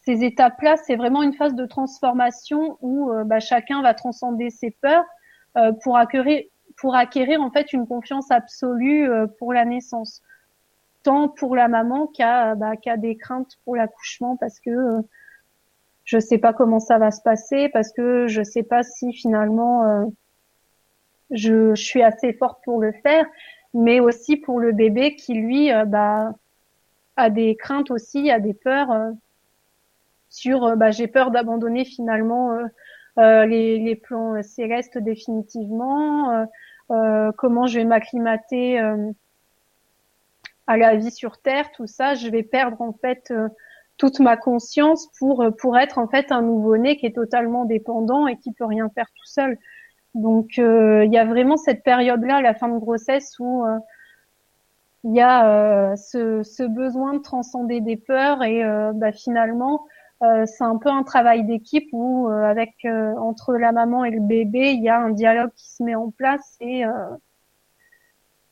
ces étapes-là. C'est vraiment une phase de transformation où euh, bah, chacun va transcender ses peurs pour acquérir pour acquérir en fait une confiance absolue pour la naissance, tant pour la maman qu'à bah, des craintes pour l'accouchement parce que je sais pas comment ça va se passer parce que je sais pas si finalement euh, je, je, suis assez forte pour le faire, mais aussi pour le bébé qui lui euh, bah, a des craintes aussi, a des peurs euh, sur bah, j'ai peur d'abandonner finalement les, les, plans célestes définitivement, comment je vais m'acclimater à la vie sur Terre, tout ça, je vais perdre en fait toute ma conscience pour euh, pour être en fait un nouveau-né qui est totalement dépendant et qui peut rien faire tout seul. Donc euh, il y a vraiment cette période-là, la fin de grossesse, où euh, il y a ce, ce, besoin de transcender des peurs et bah, finalement c'est un peu un travail d'équipe où avec entre la maman et le bébé il y a un dialogue qui se met en place et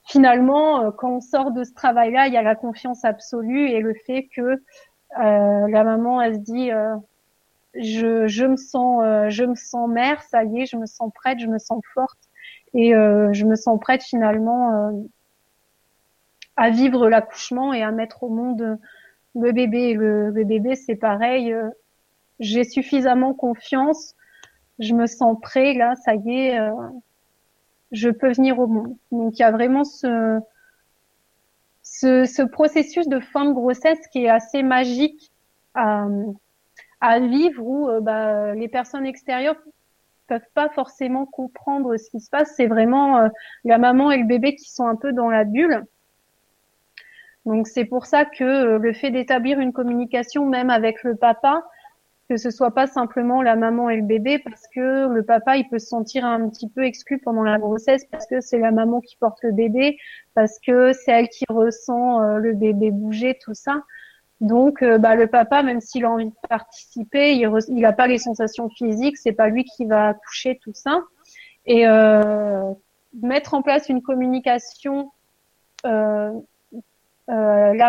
finalement quand on sort de ce travail-là il y a la confiance absolue et le fait que euh, la maman, elle se dit, euh, je, je me sens, euh, je me sens mère, ça y est, je me sens prête, je me sens forte et je me sens prête finalement à vivre l'accouchement et à mettre au monde le bébé. Le, le bébé, c'est pareil. J'ai suffisamment confiance. Je me sens prêt. Là, ça y est, je peux venir au monde. Donc, il y a vraiment ce, ce, ce, processus de fin de grossesse qui est assez magique à, à vivre où euh, bah, les personnes extérieures peuvent pas forcément comprendre ce qui se passe. C'est vraiment euh, la maman et le bébé qui sont un peu dans la bulle. Donc c'est pour ça que euh, le fait d'établir une communication même avec le papa, que ce soit pas simplement la maman et le bébé parce que le papa il peut se sentir un petit peu exclu pendant la grossesse parce que c'est la maman qui porte le bébé parce que c'est elle qui ressent euh, le bébé bouger tout ça. Donc euh, bah, le papa même s'il a envie de participer il n'a pas les sensations physiques c'est pas lui qui va accoucher tout ça. Et euh, mettre en place une communication la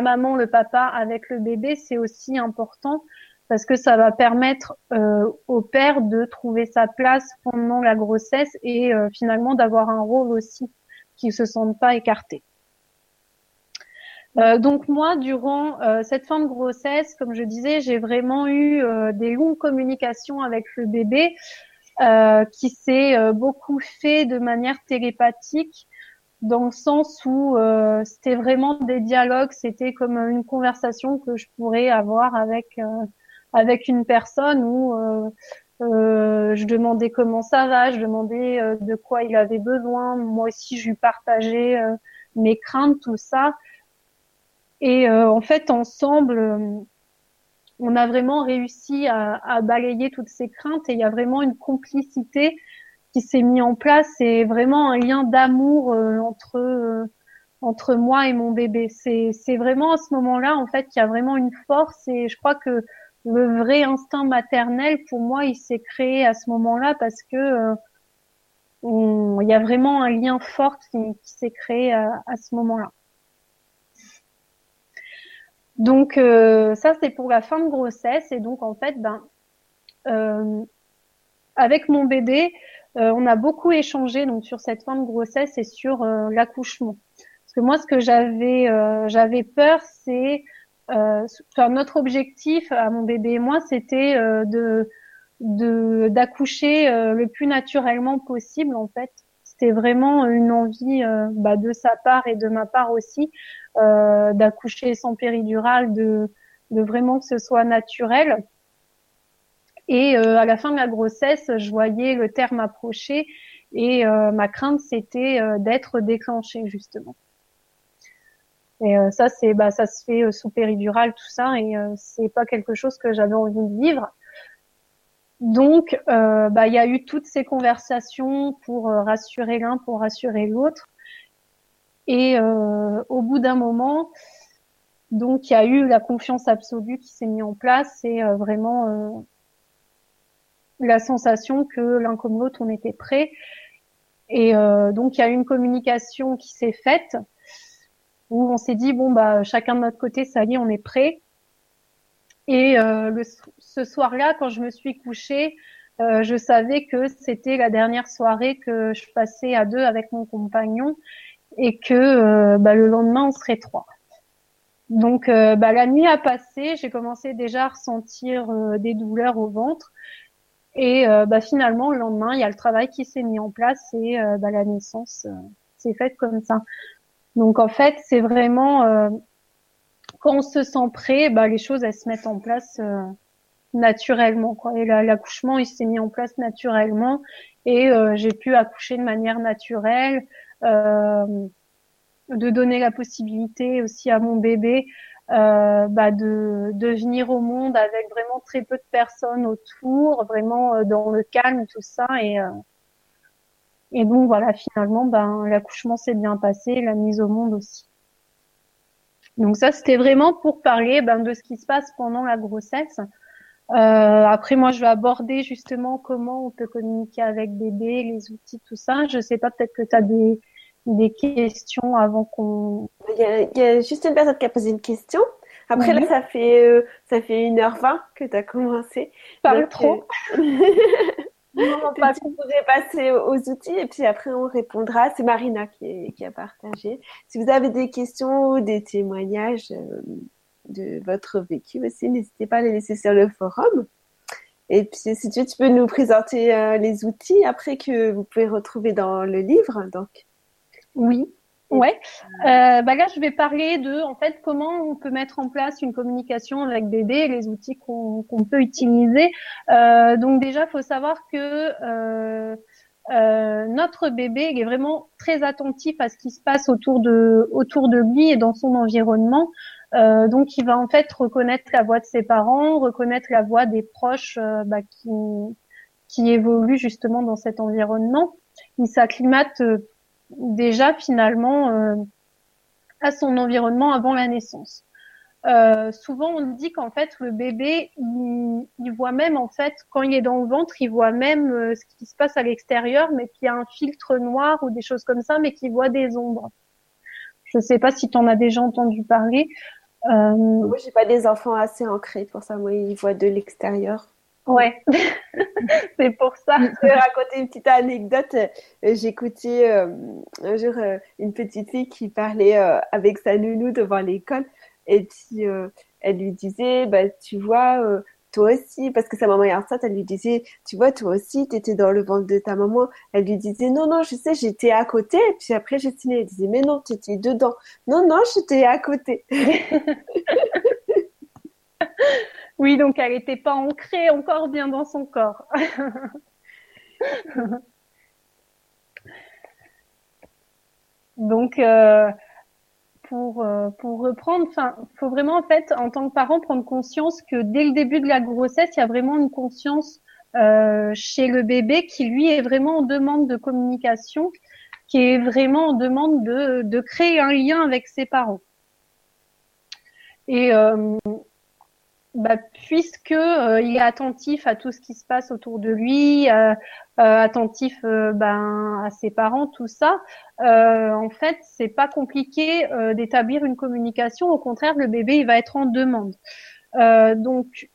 maman le papa avec le bébé c'est aussi important parce que ça va permettre euh, au père de trouver sa place pendant la grossesse et euh, finalement d'avoir un rôle aussi, qui se sente pas écarté. Euh, donc moi, durant cette fin de grossesse, comme je disais, j'ai vraiment eu des longues communications avec le bébé, qui s'est beaucoup fait de manière télépathique, dans le sens où c'était vraiment des dialogues, c'était comme une conversation que je pourrais avoir avec avec une personne où euh, euh, je demandais comment ça va, je demandais euh, de quoi il avait besoin. Moi aussi, je lui partageais mes craintes, tout ça. Et en fait, ensemble, on a vraiment réussi à, balayer toutes ces craintes et il y a vraiment une complicité qui s'est mise en place et vraiment un lien d'amour entre entre moi et mon bébé. C'est vraiment à ce moment-là en fait qu'il y a vraiment une force et je crois que le vrai instinct maternel, pour moi, il s'est créé à ce moment-là parce que euh, il y a vraiment un lien fort qui, s'est créé à, ce moment-là. Donc euh, ça c'est pour la fin de grossesse et donc en fait ben euh, avec mon bébé on a beaucoup échangé donc sur cette fin de grossesse et sur l'accouchement. Parce que moi, ce que j'avais j'avais peur, c'est enfin, notre objectif à mon bébé et moi, c'était de d'accoucher le plus naturellement possible en fait c'était vraiment une envie euh, bah, de sa part et de ma part aussi euh, d'accoucher sans péridurale, de, de vraiment que ce soit naturel. Et euh, à la fin de la grossesse, je voyais le terme approcher et ma crainte c'était d'être déclenchée justement. Et ça c'est bah ça se fait sous péridurale tout ça et c'est pas quelque chose que j'avais envie de vivre. Donc, euh, bah, il y a eu toutes ces conversations pour euh, rassurer l'un, pour rassurer l'autre. Et euh, au bout d'un moment, donc il y a eu la confiance absolue qui s'est mise en place et vraiment la sensation que l'un comme l'autre on était prêt. Et donc il y a eu une communication qui s'est faite où on s'est dit bon bah chacun de notre côté ça y est on est prêt. Et euh, ce soir-là, quand je me suis couchée, euh, je savais que c'était la dernière soirée que je passais à deux avec mon compagnon et que euh, bah, le lendemain on serait trois. Donc bah, la nuit a passé, j'ai commencé déjà à ressentir des douleurs au ventre et bah, finalement le lendemain il y a le travail qui s'est mis en place et bah, la naissance s'est faite comme ça. Donc en fait c'est vraiment quand on se sent prêt, bah, les choses elles se mettent en place euh, naturellement. Quoi. Et l'accouchement il s'est mis en place naturellement et euh, j'ai pu accoucher de manière naturelle, euh, de donner la possibilité aussi à mon bébé euh, bah, de, de venir au monde avec vraiment très peu de personnes autour, vraiment dans le calme tout ça et et donc voilà finalement ben l'accouchement s'est bien passé, la mise au monde aussi. Donc ça, c'était vraiment pour parler ben, de ce qui se passe pendant la grossesse. Euh, après, moi, je vais aborder justement comment on peut communiquer avec bébé, les outils, tout ça. Je sais pas, peut-être que tu as des, des questions avant qu'on... Il y, a, il y, a, juste une personne qui a posé une question. Après, là, ça fait, euh, ça fait 1h20 que tu as commencé. Parle trop. Euh, Non, pas vous pourrez passer aux outils et puis après on répondra. C'est Marina qui, qui, a partagé. Si vous avez des questions ou des témoignages euh, de votre vécu aussi, n'hésitez pas à les laisser sur le forum. Et puis si tu veux, tu peux nous présenter euh, les outils après que vous pouvez retrouver dans le livre. Donc. Oui. Ouais. Euh, bah là, je vais parler de en fait comment on peut mettre en place une communication avec bébé, les outils qu'on peut utiliser. Euh, donc déjà, faut savoir que euh, euh, notre bébé il est vraiment très attentif à ce qui se passe autour de autour de lui et dans son environnement. Euh, donc, il va en fait reconnaître la voix de ses parents, reconnaître la voix des proches euh, bah, qui qui évoluent justement dans cet environnement. Il s'acclimate déjà finalement euh, à son environnement avant la naissance. Euh, souvent, on dit qu'en fait, le bébé, il, voit même, en fait, quand il est dans le ventre, il voit même euh, ce qui se passe à l'extérieur, mais qu'il y a un filtre noir ou des choses comme ça, mais qu'il voit des ombres. Je ne sais pas si tu en as déjà entendu parler. Euh... Moi, j'ai pas des enfants assez ancrés pour ça. Moi, ils voient de l'extérieur. Ouais, c'est pour ça. Je vais raconter une petite anecdote. Euh, j'écoutais euh, un jour euh, une petite fille qui parlait avec sa nounou devant l'école et puis elle lui disait, bah tu vois, toi aussi, parce que sa maman est enceinte, elle lui disait, tu vois, toi aussi, tu étais dans le ventre de ta maman. Elle lui disait, non, non, je sais, j'étais à côté. Et puis après, signé. Elle disait, mais non, tu étais dedans. Non, non, j'étais à côté. Oui, donc elle n'était pas ancrée encore bien dans son corps. donc, euh, pour, euh, pour reprendre, enfin, faut vraiment en fait, en tant que parent, prendre conscience que dès le début de la grossesse, il y a vraiment une conscience euh, chez le bébé qui lui est vraiment en demande de communication, qui est vraiment en demande de, de créer un lien avec ses parents. Et bah, puisque euh, il est attentif à tout ce qui se passe autour de lui, euh, euh attentif euh, ben, à ses parents, tout ça, en fait, c'est pas compliqué d'établir une communication. Au contraire, le bébé il va être en demande. donc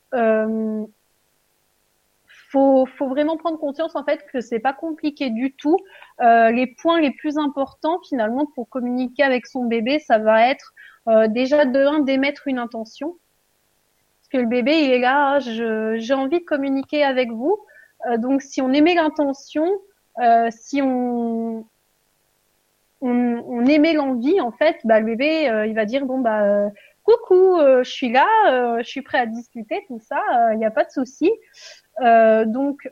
faut, faut vraiment prendre conscience en fait que c'est pas compliqué du tout. Euh, les points les plus importants finalement pour communiquer avec son bébé, ça va être euh, déjà de un d'émettre une intention, que le bébé il est là, ah, j'ai envie de communiquer avec vous. Euh, donc si on émet l'intention, euh, si on, on, on émet l'envie en fait, bah le bébé euh, il va dire bon bah coucou, je suis là, je suis prêt à discuter tout ça, il n'y a pas de souci. Donc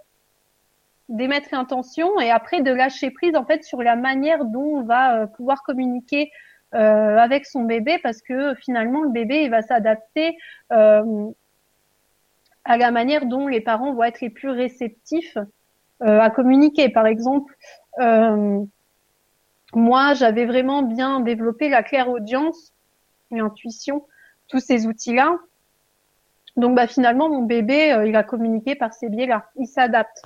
d'émettre intention et après de lâcher prise en fait sur la manière dont on va pouvoir communiquer euh, avec son bébé parce que finalement le bébé il va s'adapter euh, à la manière dont les parents vont être les plus réceptifs euh, à communiquer. Par exemple, moi j'avais vraiment bien développé la claire audience, l'intuition, tous ces outils-là. Donc bah finalement mon bébé euh, il a communiqué par ces biais-là, il s'adapte.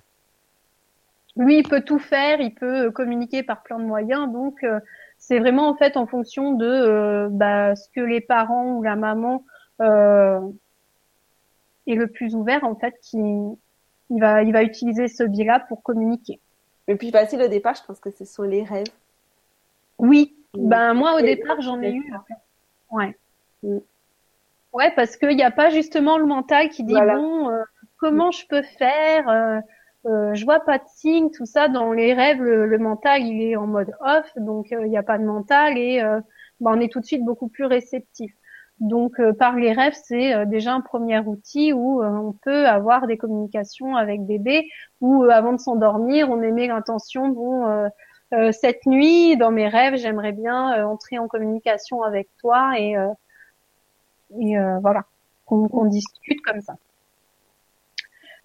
Lui il peut tout faire, il peut euh, communiquer par plein de moyens, donc euh, c'est vraiment en fait en fonction de bah, ce que les parents ou la maman est le plus ouvert en fait qui il va il va utiliser ce biais-là pour communiquer. Le plus facile au départ, je pense que ce sont les rêves. Oui, ben moi au départ j'en ai eu. Ouais. Mm. Ouais, parce qu'il n'y a pas justement le mental qui dit bon, euh, comment je peux faire euh, euh, Je vois pas de signe, tout ça. Dans les rêves, le, mental il est en mode off, donc il n'y a pas de mental et bah, on est tout de suite beaucoup plus réceptif. Donc par les rêves, c'est déjà un premier outil où on peut avoir des communications avec bébé, ou avant de s'endormir, on émet l'intention bon. cette nuit, dans mes rêves, j'aimerais bien entrer en communication avec toi et euh, voilà, qu'on discute comme ça.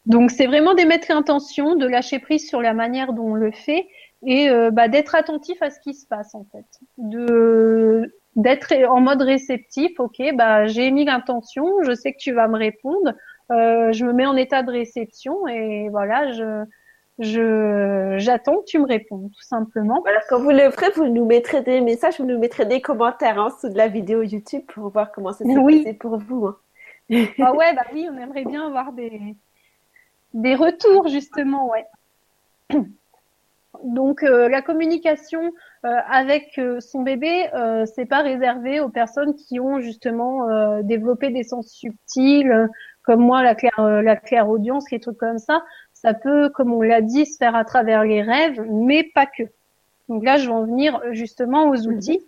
Donc c'est vraiment d'émettre l'intention, de lâcher prise sur la manière dont on le fait et euh, bah, d'être attentif à ce qui se passe en fait, de d'être en mode réceptif. Ok, bah j'ai mis l'intention, je sais que tu vas me répondre, euh, je me mets en état de réception et voilà, je je j'attends que tu me répondes tout simplement. Voilà, quand vous le ferez, vous nous mettrez des messages, vous nous mettrez des commentaires en dessous de la vidéo YouTube pour voir comment ça s'est oui. passé pour vous. Hein. ah ouais, bah oui, on aimerait bien avoir des des retours justement, ouais. Donc euh, la communication euh, avec euh, son bébé, c'est pas réservé aux personnes qui ont justement développé des sens subtils, comme moi la claire la claire audience, les trucs comme ça ça peut, comme on l'a dit, se faire à travers les rêves, mais pas que. Donc là, je vais en venir justement aux outils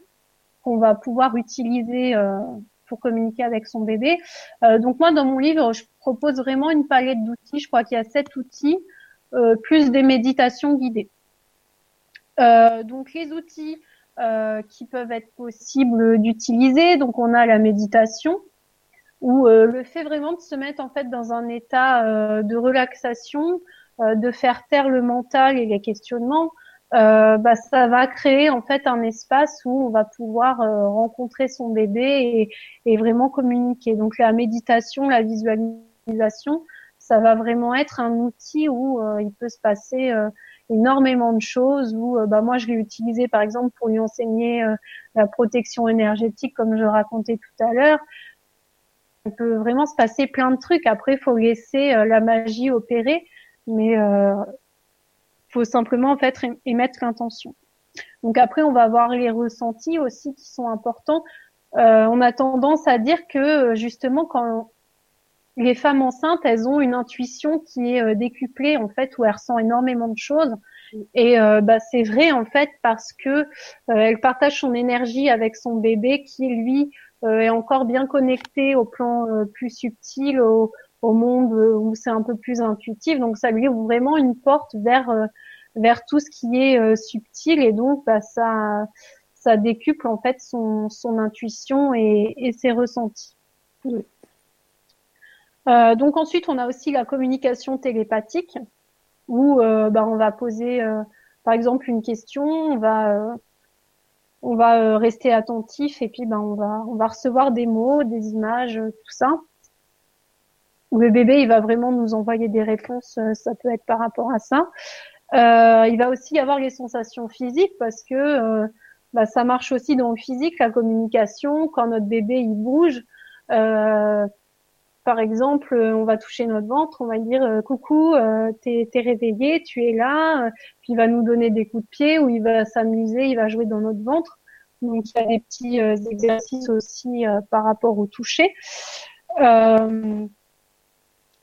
qu'on va pouvoir utiliser euh, pour communiquer avec son bébé. Euh, donc moi, dans mon livre, je propose vraiment une palette d'outils. Je crois qu'il y a sept outils, euh, plus des méditations guidées. donc les outils qui peuvent être possibles d'utiliser, donc on a la méditation, euh, le fait vraiment de se mettre en fait dans un état euh, de relaxation, euh, de faire taire le mental et les questionnements, bah, ça va créer en fait un espace où on va pouvoir rencontrer son bébé et, et, vraiment communiquer. Donc la méditation, la visualisation, ça va vraiment être un outil où il peut se passer énormément de choses. Où bah, moi je l'ai utilisé par exemple pour lui enseigner la protection énergétique comme je racontais tout à l'heure il peut vraiment se passer plein de trucs. Après, il faut laisser euh, la magie opérer, mais euh, faut simplement en fait émettre l'intention. Donc après, on va avoir les ressentis aussi qui sont importants. Euh, on a tendance à dire que justement quand les femmes enceintes, elles ont une intuition qui est euh, décuplée en fait, où elles ressentent énormément de choses. Et euh, bah, c'est vrai en fait parce que elle partage son énergie avec son bébé qui lui euh, est encore bien connecté au plan euh, plus subtil, au, au monde euh, où c'est un peu plus intuitif. Donc ça lui ouvre vraiment une porte vers vers tout ce qui est subtil et donc bah, ça ça décuple en fait son, son intuition et, et ses ressentis. Euh, donc ensuite, on a aussi la communication télépathique où euh, bah, on va poser euh, par exemple une question, on va on va euh, rester attentif et puis ben on va on va recevoir des mots, des images, euh, tout ça. Le bébé il va vraiment nous envoyer des réponses, euh, ça peut être par rapport à ça. Euh, il va aussi y avoir les sensations physiques parce que bah, ça marche aussi dans le physique, la communication. Quand notre bébé il bouge, par exemple, on va toucher notre ventre, on va dire coucou, t'es es réveillé, tu es là, puis il va nous donner des coups de pied ou il va s'amuser, il va jouer dans notre ventre. Donc il y a des petits exercices aussi par rapport au toucher.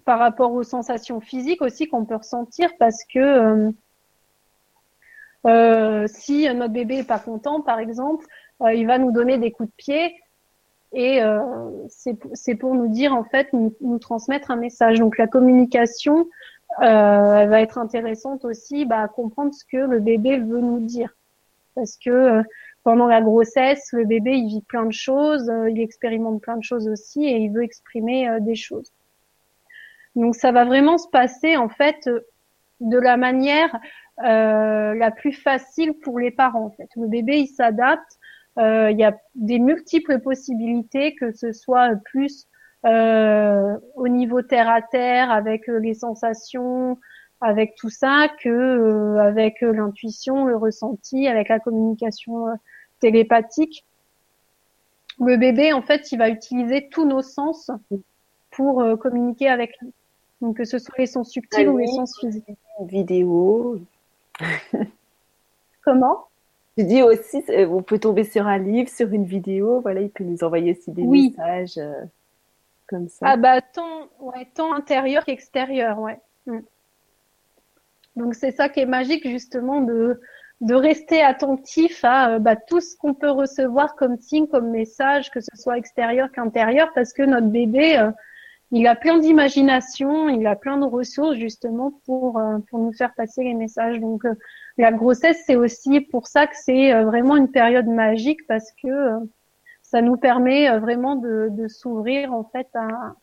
Par rapport aux sensations physiques aussi qu'on peut ressentir parce que euh, si notre bébé est pas content, par exemple, euh, il va nous donner des coups de pied et euh, c'est pour nous dire en fait nous, nous, transmettre un message. Donc la communication, elle va être intéressante aussi bah, à comprendre ce que le bébé veut nous dire, parce que pendant la grossesse, le bébé il vit plein de choses, il expérimente plein de choses aussi et il veut exprimer des choses. Donc ça va vraiment se passer en fait de la manière euh, la plus facile pour les parents. En fait, le bébé il s'adapte. Euh, il y a des multiples possibilités, que ce soit plus euh, au niveau terre à terre avec les sensations, avec tout ça, que avec l'intuition, le ressenti, avec la communication télépathique. Le bébé, en fait, il va utiliser tous nos sens pour communiquer avec nous. Donc que ce soit les sens subtils ou les sens physiques. Vidéo, Comment? Tu dis aussi, euh, on peut tomber sur un livre, sur une vidéo, voilà, il peut nous envoyer aussi des messages euh, comme ça. Ah bah tant, ouais, tant intérieur qu'extérieur, ouais. Mm. Donc c'est ça qui est magique justement de de rester attentif à euh, bah, tout ce qu'on peut recevoir comme signe, comme message, que ce soit extérieur qu'intérieur, parce que notre bébé, il a plein d'imagination, il a plein de ressources justement pour euh, pour nous faire passer les messages. Donc euh, la grossesse, c'est aussi pour ça que c'est euh, vraiment une période magique parce que ça nous permet vraiment de, s'ouvrir en fait à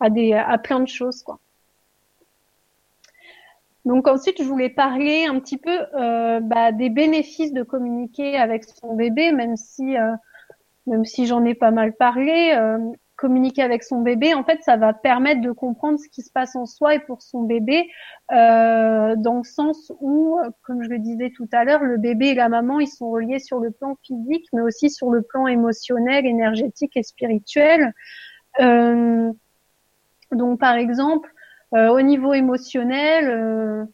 à des à plein de choses quoi. Donc ensuite, je voulais parler un petit peu bah, des bénéfices de communiquer avec son bébé, même si même si j'en ai pas mal parlé communiquer avec son bébé, en fait, ça va permettre de comprendre ce qui se passe en soi et pour son bébé, euh, dans le sens où, comme je le disais tout à l'heure, le bébé et la maman, ils sont reliés sur le plan physique, mais aussi sur le plan émotionnel, énergétique et spirituel. Euh, donc, par exemple, euh, au niveau émotionnel,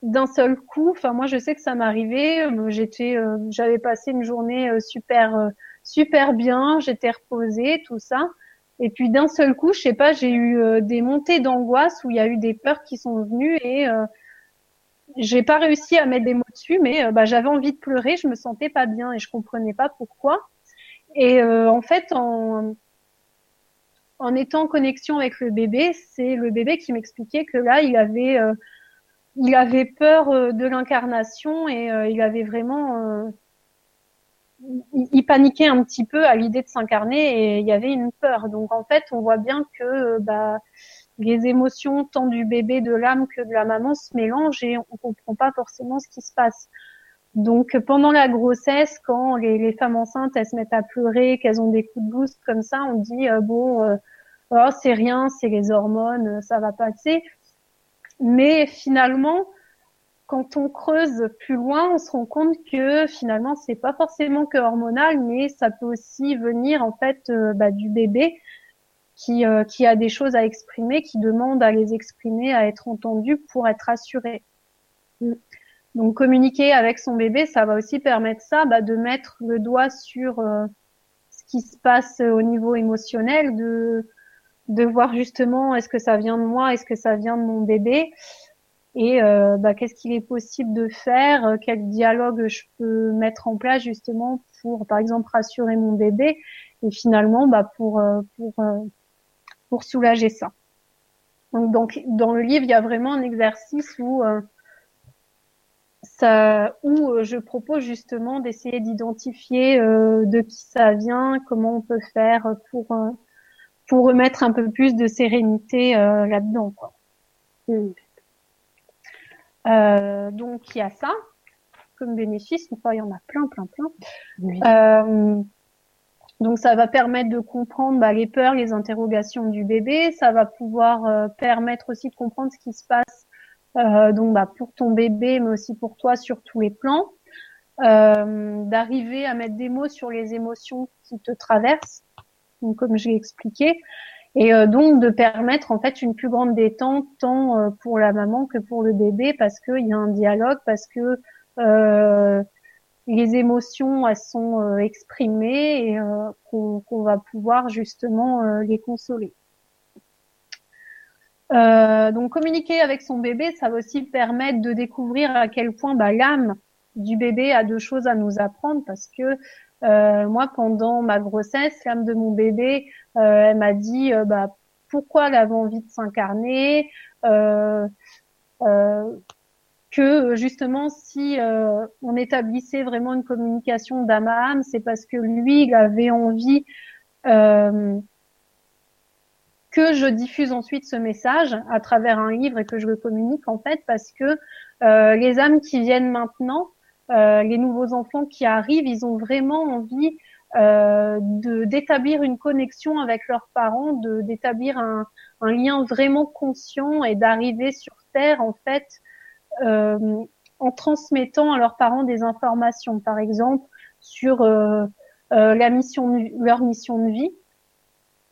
d'un seul coup, enfin moi je sais que ça m'arrivait, j'étais, j'avais passé une journée super super bien, j'étais reposée, tout ça. Et puis d'un seul coup, je sais pas, j'ai eu euh, des montées d'angoisse où il y a eu des peurs qui sont venues et euh, j'ai pas réussi à mettre des mots dessus, mais euh, bah, j'avais envie de pleurer, je me sentais pas bien et je comprenais pas pourquoi. Et euh, en fait, en, étant en connexion avec le bébé, c'est le bébé qui m'expliquait que là, il avait, il avait peur de l'incarnation et il avait vraiment il, paniquait un petit peu à l'idée de s'incarner et il y avait une peur. Donc en fait, on voit bien que bah, les émotions tant du bébé, de l'âme que de la maman se mélangent et on comprend pas forcément ce qui se passe. Donc pendant la grossesse, quand les, femmes enceintes elles se mettent à pleurer, qu'elles ont des coups de boost comme ça, on dit euh, bon, euh, oh, c'est rien, c'est les hormones, ça va passer. Mais finalement, quand on creuse plus loin, on se rend compte que finalement c'est pas forcément que hormonal, mais ça peut aussi venir en fait euh, bah, du bébé qui euh, qui a des choses à exprimer, qui demande à les exprimer, à être entendu pour être assuré. Mm. Donc communiquer avec son bébé, ça va aussi permettre ça, bah, de mettre le doigt sur euh, ce qui se passe au niveau émotionnel, de de voir justement est-ce que ça vient de moi, est-ce que ça vient de mon bébé et euh, bah, qu'est-ce qu'il est possible de faire, euh, quel dialogue je peux mettre en place justement pour, par exemple, rassurer mon bébé et finalement bah, pour euh, pour pour soulager ça? Donc, donc dans le livre, il y a vraiment un exercice où ça, où je propose justement d'essayer d'identifier de qui ça vient, comment on peut faire pour pour remettre un peu plus de sérénité là-dedans. Mmh. Euh, donc il y a ça comme bénéfice. Enfin, il y en a plein, plein, plein. Euh, donc ça va permettre de comprendre bah, les peurs, les interrogations du bébé. Ça va pouvoir euh, permettre aussi de comprendre ce qui se passe euh, donc bah, pour ton bébé, mais aussi pour toi sur tous les plans. Euh, d'arriver à mettre des mots sur les émotions qui te traversent, donc, comme je l'ai expliqué, et euh, donc de permettre en fait une plus grande détente tant euh, pour la maman que pour le bébé parce qu'il y a un dialogue, parce que euh, les émotions elles sont exprimées et qu'on va pouvoir justement les consoler. donc communiquer avec son bébé, ça va aussi permettre de découvrir à quel point bah, l'âme du bébé a deux choses à nous apprendre parce que euh, moi, pendant ma grossesse, l'âme de mon bébé, euh, elle m'a dit euh, bah, pourquoi elle avait envie de s'incarner, que justement si on établissait vraiment une communication d'âme à âme, c'est parce que lui, il avait envie que je diffuse ensuite ce message à travers un livre et que je le communique en fait parce que les âmes qui viennent maintenant, euh, les nouveaux enfants qui arrivent, ils ont vraiment envie euh, de d'établir une connexion avec leurs parents, de d'établir un, un, lien vraiment conscient et d'arriver sur terre en fait euh, en transmettant à leurs parents des informations, par exemple sur euh, euh la mission, leur mission de vie.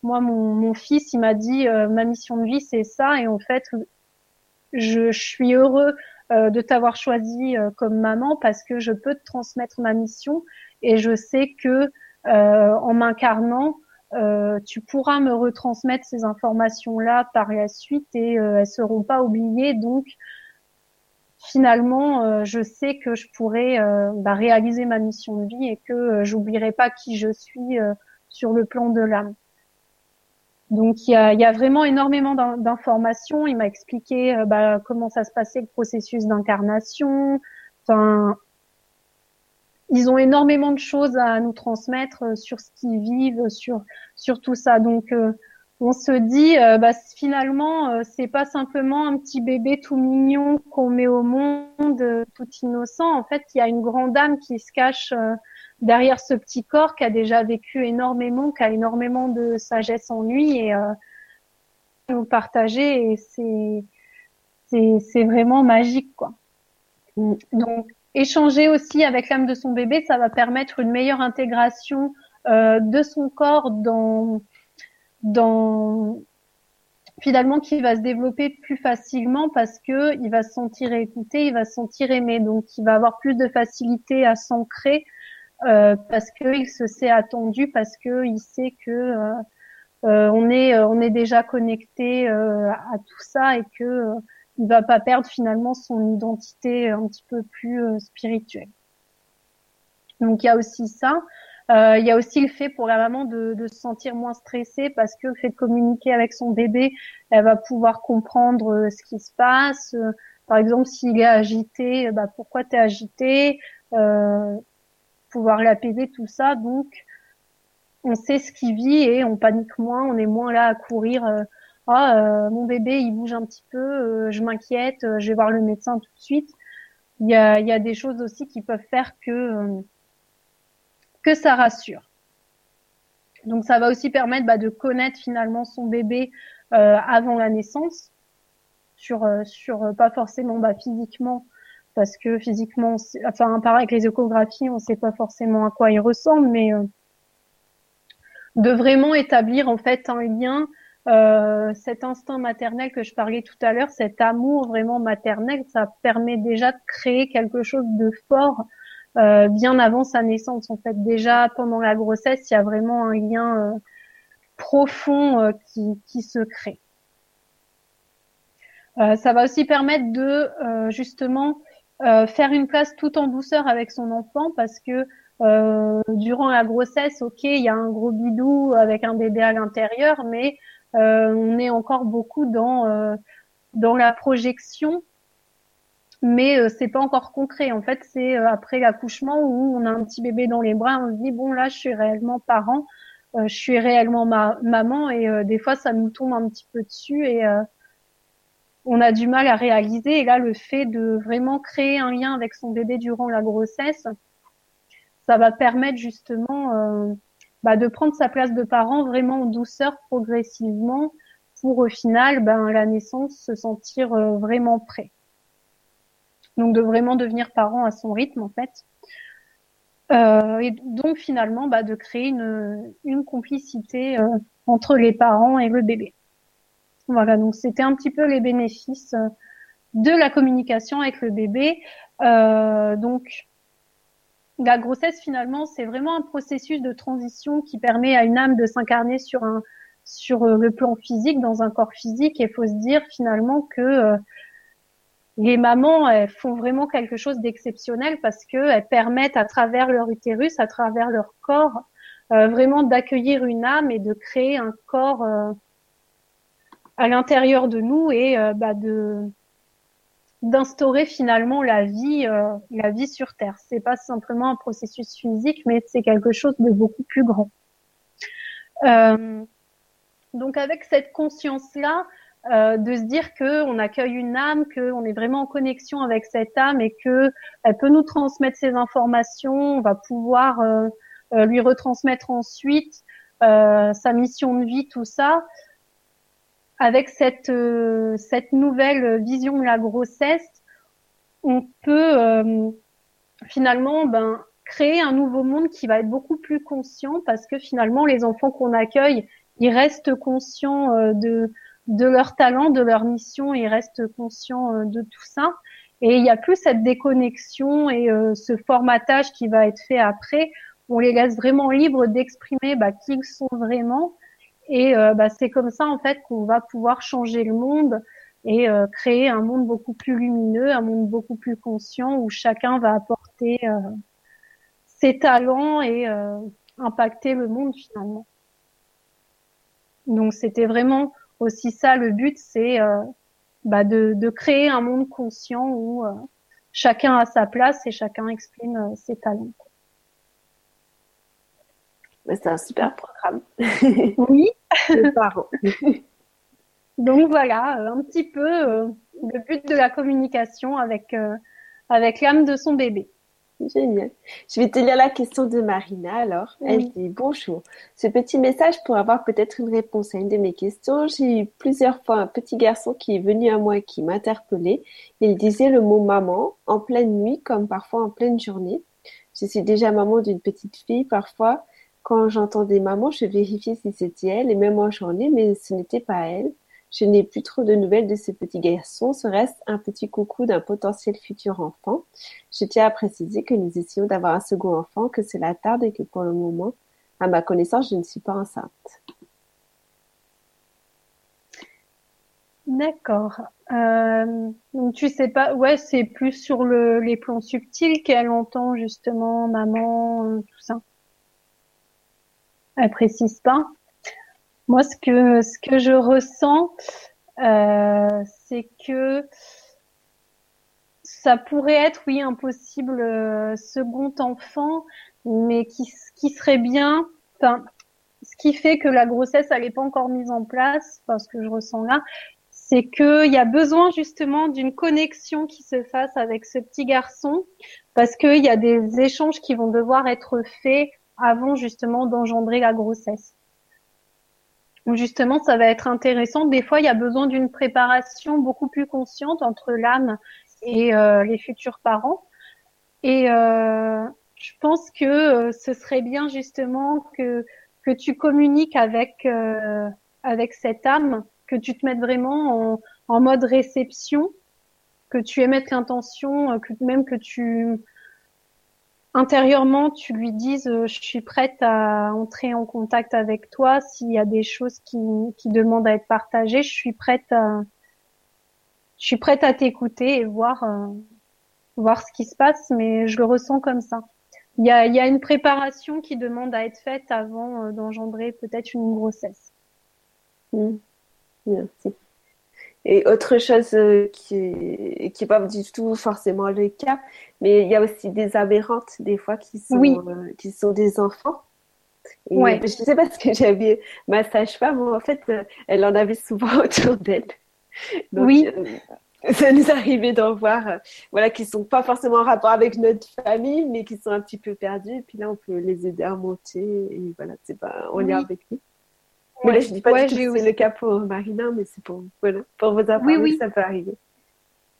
Moi, mon, mon fils, il m'a dit ma mission de vie, c'est ça, et en fait, je, je suis heureux euh, de t'avoir choisi euh, comme maman parce que je peux te transmettre ma mission et je sais que euh, en m'incarnant, tu pourras me retransmettre ces informations-là par la suite et elles seront pas oubliées. Donc, finalement, je sais que je pourrai bah, réaliser ma mission de vie et que j'oublierai pas qui je suis sur le plan de l'âme. Donc il y a, y a, vraiment énormément d'informations. Il m'a expliqué euh, bah, comment ça se passait le processus d'incarnation. Enfin, ils ont énormément de choses à nous transmettre euh, sur ce qu'ils vivent, sur sur tout ça. Donc euh, on se dit bah, finalement c'est pas simplement un petit bébé tout mignon qu'on met au monde tout innocent. En fait, il y a une grande âme qui se cache derrière ce petit corps qui a déjà vécu énormément, qui a énormément de sagesse en lui et euh, nous partager et c'est c'est vraiment magique quoi. Mm. Donc échanger aussi avec l'âme de son bébé, ça va permettre une meilleure intégration euh, de son corps dans dans finalement qui va se développer plus facilement parce que il va se sentir écouté, il va se sentir aimé, donc il va avoir plus de facilité à s'ancrer euh, parce qu'il se sait attendu, parce qu'il sait que euh, euh, on est on est déjà connecté à tout ça et que il va pas perdre finalement son identité un petit peu plus spirituelle. Donc il y a aussi ça. Euh, il y a aussi le fait pour la maman de, de, se sentir moins stressée parce que le fait de communiquer avec son bébé, elle va pouvoir comprendre ce qui se passe. par exemple, s'il est agité, bah, pourquoi tu es agité? Euh, pouvoir l'apaiser, tout ça. Donc, on sait ce qu'il vit et on panique moins, on est moins là à courir. Euh, ah, euh, mon bébé, il bouge un petit peu, euh, je m'inquiète, je vais voir le médecin tout de suite. Il y a, y a des choses aussi qui peuvent faire que que ça rassure. Donc, ça va aussi permettre bah, de connaître finalement son bébé avant la naissance, sur sur pas forcément bah, physiquement parce que physiquement, enfin, pareil avec les échographies, on ne sait pas forcément à quoi il ressemble, mais euh, de vraiment établir en fait un lien, euh, cet instinct maternel que je parlais tout à l'heure, cet amour vraiment maternel, ça permet déjà de créer quelque chose de fort euh, bien avant sa naissance. En fait, déjà pendant la grossesse, il y a vraiment un lien profond qui, qui se crée. ça va aussi permettre de justement euh, faire une place tout en douceur avec son enfant parce que euh, durant la grossesse, ok, il y a un gros bidou avec un bébé à l'intérieur, mais euh, on est encore beaucoup dans dans la projection, mais c'est pas encore concret. En fait, c'est après l'accouchement où on a un petit bébé dans les bras, on se dit bon là, je suis réellement parent, je suis réellement ma maman, et des fois ça nous tombe un petit peu dessus et on a du mal à réaliser. Et là, le fait de vraiment créer un lien avec son bébé durant la grossesse, ça va permettre justement euh, bah, de prendre sa place de parent vraiment en douceur progressivement pour au final, ben, la naissance, se sentir euh, vraiment prêt. Donc de vraiment devenir parent à son rythme en fait. et donc finalement bah, de créer une complicité entre les parents et le bébé. Voilà, donc c'était un petit peu les bénéfices de la communication avec le bébé. donc la grossesse finalement c'est vraiment un processus de transition qui permet à une âme de s'incarner sur un sur euh, le plan physique dans un corps physique et faut se dire finalement que euh, les mamans elles font vraiment quelque chose d'exceptionnel parce que elles permettent à travers leur utérus, à travers leur corps, euh, vraiment d'accueillir une âme et de créer un corps à l'intérieur de nous et bah, de d'instaurer finalement la vie, euh, la vie sur Terre. C'est pas simplement un processus physique, mais c'est quelque chose de beaucoup plus grand. Euh, donc avec cette conscience-là, euh, de se dire que on accueille une âme, que on est vraiment en connexion avec cette âme et que elle peut nous transmettre ces informations, on va pouvoir euh, euh, lui retransmettre ensuite sa mission de vie, tout ça avec cette, euh, cette nouvelle vision de la grossesse, on peut euh, finalement ben, créer un nouveau monde qui va être beaucoup plus conscient parce que finalement les enfants qu'on accueille, ils restent conscients euh, de, de leur talent, de leur mission, ils restent conscients de tout ça. Et il n'y a plus cette déconnexion et ce formatage qui va être fait après. On les laisse vraiment libres d'exprimer bah, qui ils sont vraiment et euh, bah, c'est comme ça en fait qu'on va pouvoir changer le monde et euh, créer un monde beaucoup plus lumineux, un monde beaucoup plus conscient où chacun va apporter euh, ses talents et impacter le monde finalement. Donc c'était vraiment aussi ça le but, c'est bah, de, de, créer un monde conscient où chacun a sa place et chacun exprime ses talents c'est un super programme. Oui. Donc voilà, un petit peu euh, le but de la communication avec euh, avec l'âme de son bébé. Génial. Je vais te lire la question de Marina alors. Elle dit bonjour. Ce petit message pour avoir peut-être une réponse à une de mes questions. J'ai eu plusieurs fois un petit garçon qui est venu à moi et qui m'interpellait. Il disait le mot maman en pleine nuit comme parfois en pleine journée. Je suis déjà maman d'une petite fille parfois. Quand j'entends des mamans, je vérifie si c'était elle, et même en journée, mais ce n'était pas elle. Je n'ai plus trop de nouvelles de ce petit garçon. Ce reste un petit coucou d'un potentiel futur enfant. Je tiens à préciser que nous essayons d'avoir un second enfant, que cela tarde et que pour le moment, à ma connaissance, je ne suis pas enceinte. D'accord. Euh, donc tu sais pas, ouais, c'est plus sur le, les plans subtils qu'elle entend justement maman, euh, tout ça elle précise pas. Moi, ce que ce que je ressens, euh, c'est que ça pourrait être, oui, un possible euh, second enfant, mais qui, qui serait bien. Enfin, ce qui fait que la grossesse, elle n'est pas encore mise en place, parce que je ressens là, c'est qu'il y a besoin justement d'une connexion qui se fasse avec ce petit garçon, parce qu'il y a des échanges qui vont devoir être faits avant justement d'engendrer la grossesse. Donc justement, ça va être intéressant. Des fois, il y a besoin d'une préparation beaucoup plus consciente entre l'âme et euh, les futurs parents. Et euh, je pense que euh, ce serait bien justement que que tu communiques avec avec cette âme, que tu te mettes vraiment en, en mode réception, que tu émettes l'intention, que même que tu intérieurement tu lui dises euh, je suis prête à entrer en contact avec toi. S'il y a des choses qui, qui demandent à être partagées je suis prête à je suis prête à t'écouter et voir euh, voir ce qui se passe mais je le ressens comme ça. Il y a, y a une préparation qui demande à être faite avant euh, d'engendrer peut-être une grossesse. Merci et autre chose euh, qui n'est qui pas du tout forcément le cas, mais il y a aussi des aberrantes des fois qui sont, euh, qui sont des enfants. Et ouais. Je sais pas ce que j'avais ma sage-femme, en fait, euh, elle en avait souvent autour d'elle. oui. ça nous arrivait d'en voir, voilà, qui sont pas forcément en rapport avec notre famille, mais qui sont un petit peu perdus. Et puis là, on peut les aider à monter. Et voilà, c'est pas en lien avec nous. Mais là, je dis pas que c'est le cas pour Marina, mais c'est pour, voilà, pour vos appareils, oui, oui. ça peut arriver.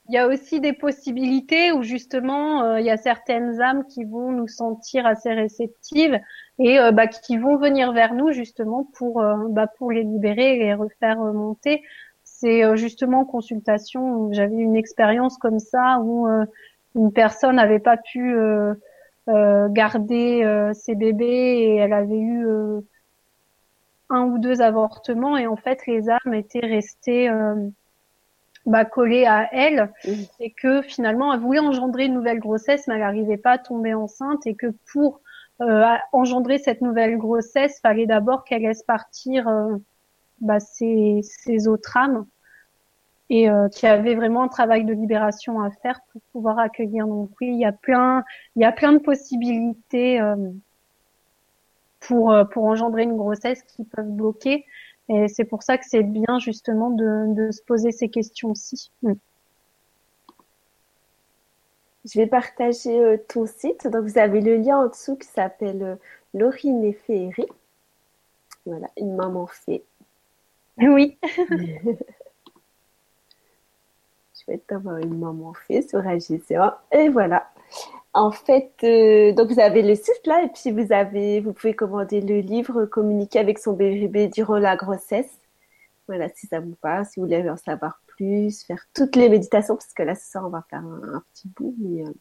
il y a aussi des possibilités où justement euh, il y a certaines âmes qui vont nous sentir assez réceptives et euh, bah, qui vont venir vers nous justement pour euh, bah, pour les libérer et les refaire monter. C'est justement en consultation j'avais une expérience comme ça où une personne n'avait pas pu garder ses bébés et elle avait eu un ou deux avortements et en fait les âmes étaient restées bah, collée à elle et que finalement elle voulait engendrer une nouvelle grossesse mais elle n'arrivait pas à tomber enceinte et que pour euh, engendrer cette nouvelle grossesse fallait d'abord qu'elle laisse partir euh, bah, ses, ses, autres âmes et euh, qu'il y avait vraiment un travail de libération à faire pour pouvoir accueillir. Donc oui il y a plein il y a plein de possibilités euh, pour pour engendrer une grossesse qui peuvent bloquer et c'est pour ça que c'est bien justement de, de, se poser ces questions-ci. Mm. Je vais partager euh, ton site. Donc, vous avez le lien en dessous qui s'appelle euh, Laurine et Féerie. Voilà, une maman fée. Oui. Je vais d'avoir une maman fée sur AGCA. Et voilà. En fait, euh, donc vous avez le site là et puis vous avez, vous pouvez commander le livre Communiquer avec son bébé durant la grossesse. Voilà, si ça vous parle, si vous voulez en savoir plus, faire toutes les méditations parce que là ce soir on va faire un, petit bout. Mais, euh,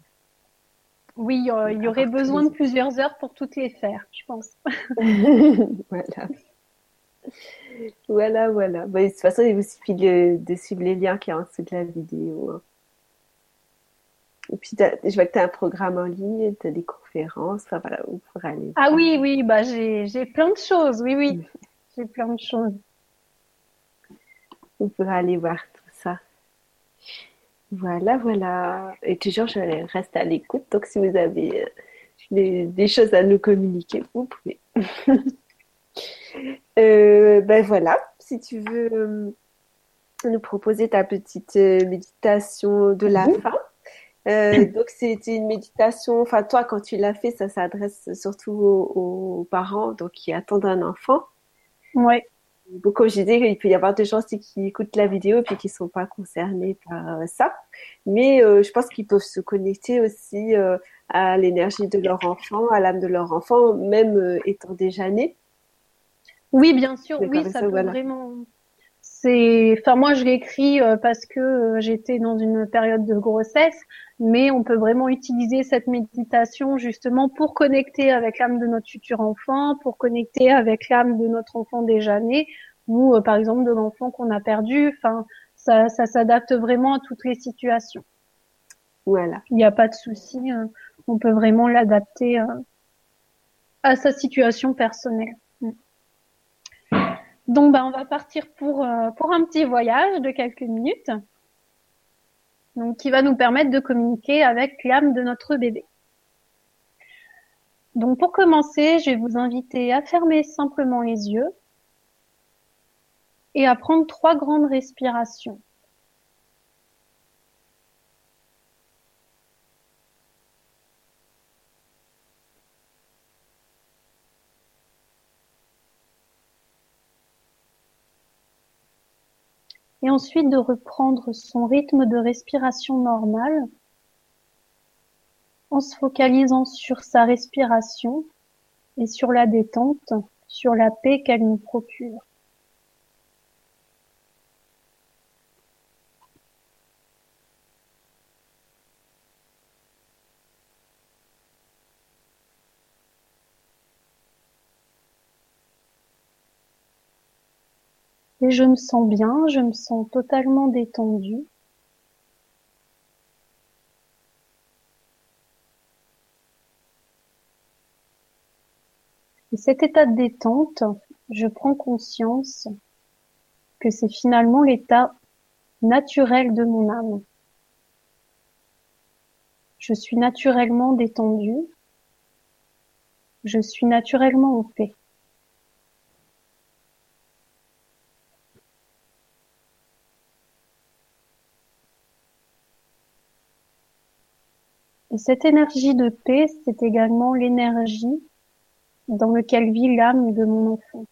oui, il y aurait besoin de plusieurs heures pour toutes les faire, je pense. voilà. Voilà, voilà. de toute façon, il vous suffit de, de suivre les liens qui sont en dessous de la vidéo. Hein. Et puis, je vois que tu as un programme en ligne, tu as des conférences, enfin voilà, aller. Ah oui, oui, bah j'ai, j'ai plein de choses, oui, oui. j'ai plein de choses. Vous pourrez aller voir tout ça. Voilà, voilà. Et toujours, je reste à l'écoute. Donc, si vous avez euh, des, choses à nous communiquer, vous pouvez. euh, ben voilà, si tu veux euh, nous proposer ta petite méditation de la fin. Euh, donc c'était une méditation. Enfin toi, quand tu l'as fait, ça s'adresse surtout aux, parents donc qui attendent un enfant. Ouais. Donc comme je disais, il peut y avoir des gens aussi qui écoutent la vidéo et puis qui sont pas concernés par euh, ça. Mais euh, je pense qu'ils peuvent se connecter aussi euh, à l'énergie de leur enfant, à l'âme de leur enfant, même euh, étant déjà né. Oui, bien sûr. Oui, ça, peut vraiment c'est, enfin moi je l'écris euh, parce que euh, j'étais dans une période de grossesse, mais on peut vraiment utiliser cette méditation justement pour connecter avec l'âme de notre futur enfant, pour connecter avec l'âme de notre enfant déjà né, ou euh, par exemple de l'enfant qu'on a perdu. Enfin, ça, ça s'adapte vraiment à toutes les situations. Voilà. Il n'y a pas de souci, on peut vraiment l'adapter à sa situation personnelle. Donc, bah, on va partir pour, euh, pour un petit voyage de quelques minutes. Donc, qui va nous permettre de communiquer avec l'âme de notre bébé. Donc, pour commencer, je vais vous inviter à fermer simplement les yeux et à prendre trois grandes respirations. Et ensuite de reprendre son rythme de respiration normal en se focalisant sur sa respiration et sur la détente, sur la paix qu'elle nous procure. Et je me sens bien, je me sens totalement détendue. Et cet état de détente, je prends conscience que c'est finalement l'état naturel de mon âme. Je suis naturellement détendue. Je suis naturellement en paix. Et cette énergie de paix, c'est également l'énergie dans laquelle vit l'âme de mon enfant,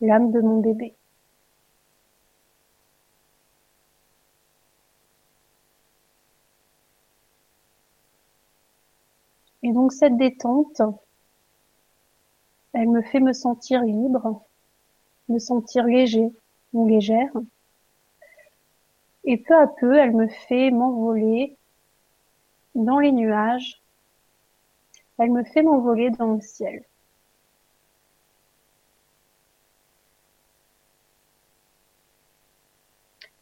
l'âme de mon bébé. Et donc cette détente, elle me fait me sentir libre, me sentir léger ou légère. Et peu à peu, elle me fait m'envoler dans les nuages. Elle me fait m'envoler dans le ciel.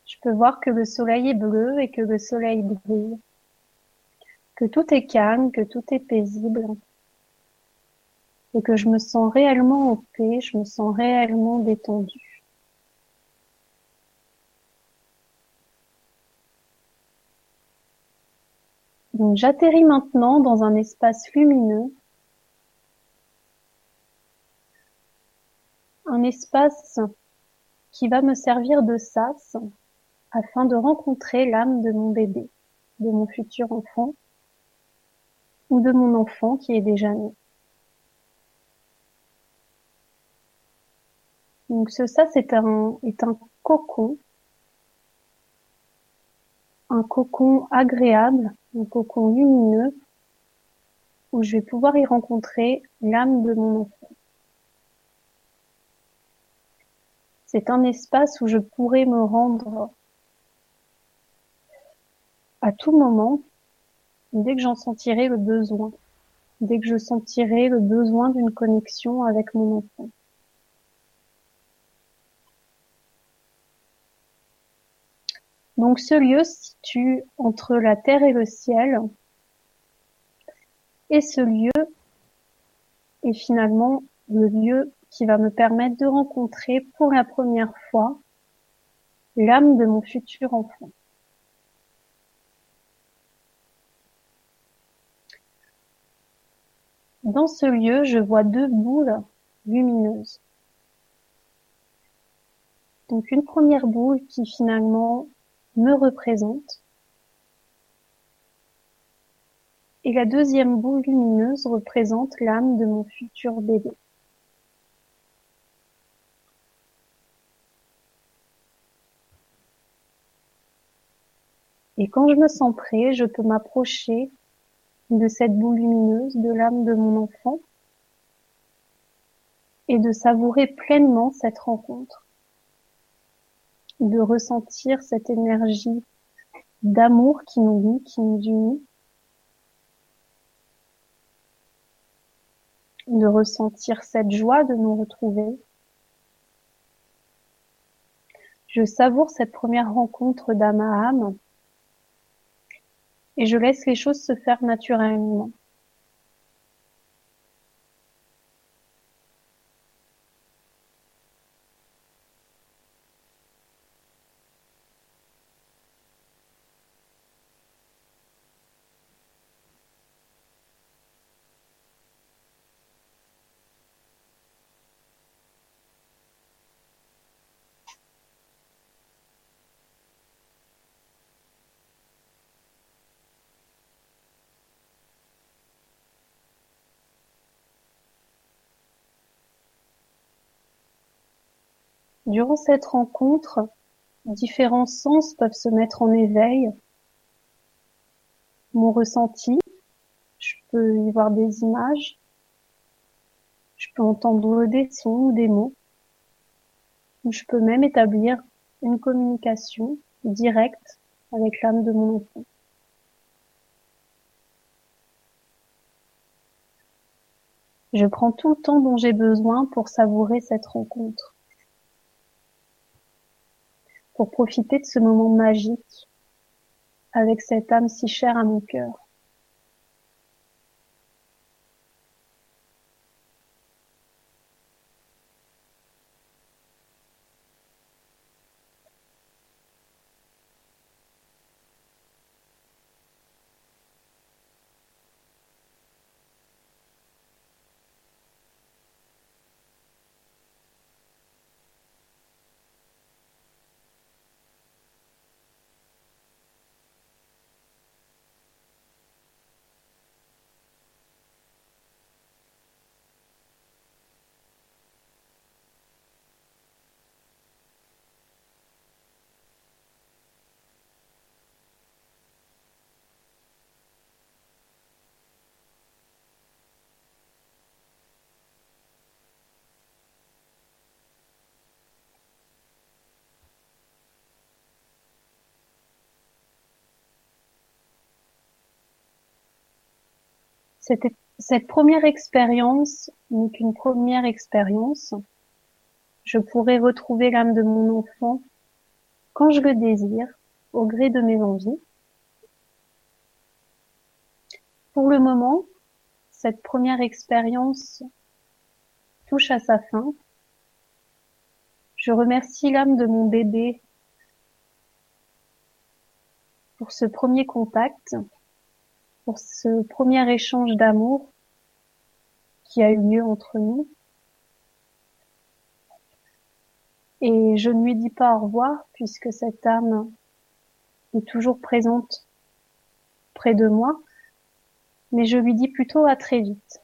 Je peux voir que le soleil est bleu et que le soleil brille, que tout est calme, que tout est paisible, et que je me sens réellement en paix, je me sens réellement détendue. Donc j'atterris maintenant dans un espace lumineux, un espace qui va me servir de sas afin de rencontrer l'âme de mon bébé, de mon futur enfant ou de mon enfant qui est déjà né. Donc ce sas est un, est un cocon agréable, un cocon lumineux, où je vais pouvoir y rencontrer l'âme de mon enfant. C'est un espace où je pourrais me rendre à tout moment, dès que j'en sentirai le besoin, dès que je sentirai le besoin d'une connexion avec mon enfant. Donc ce lieu se situe entre la terre et le ciel. Et ce lieu est finalement le lieu qui va me permettre de rencontrer pour la première fois l'âme de mon futur enfant. Dans ce lieu, je vois deux boules lumineuses. Donc une première boule qui finalement me représente. Et la deuxième boule lumineuse représente l'âme de mon futur bébé. Et quand je me sens prêt, je peux m'approcher de cette boule lumineuse, de l'âme de mon enfant, et de savourer pleinement cette rencontre de ressentir cette énergie d'amour qui nous lie, qui nous unit, de ressentir cette joie de nous retrouver. Je savoure cette première rencontre d'âme à âme et je laisse les choses se faire naturellement. Durant cette rencontre, différents sens peuvent se mettre en éveil. Mon ressenti, je peux y voir des images, je peux entendre des sons ou des mots, je peux même établir une communication directe avec l'âme de mon enfant. Je prends tout le temps dont j'ai besoin pour savourer cette rencontre pour profiter de ce moment magique avec cette âme si chère à mon cœur. Cette, première expérience n'est qu'une première expérience. Je pourrais retrouver l'âme de mon enfant quand je le désire, au gré de mes envies. Pour le moment, cette première expérience touche à sa fin. Je remercie l'âme de mon bébé pour ce premier contact, pour ce premier échange d'amour qui a eu lieu entre nous. Et je ne lui dis pas au revoir puisque cette âme est toujours présente près de moi, mais je lui dis plutôt à très vite.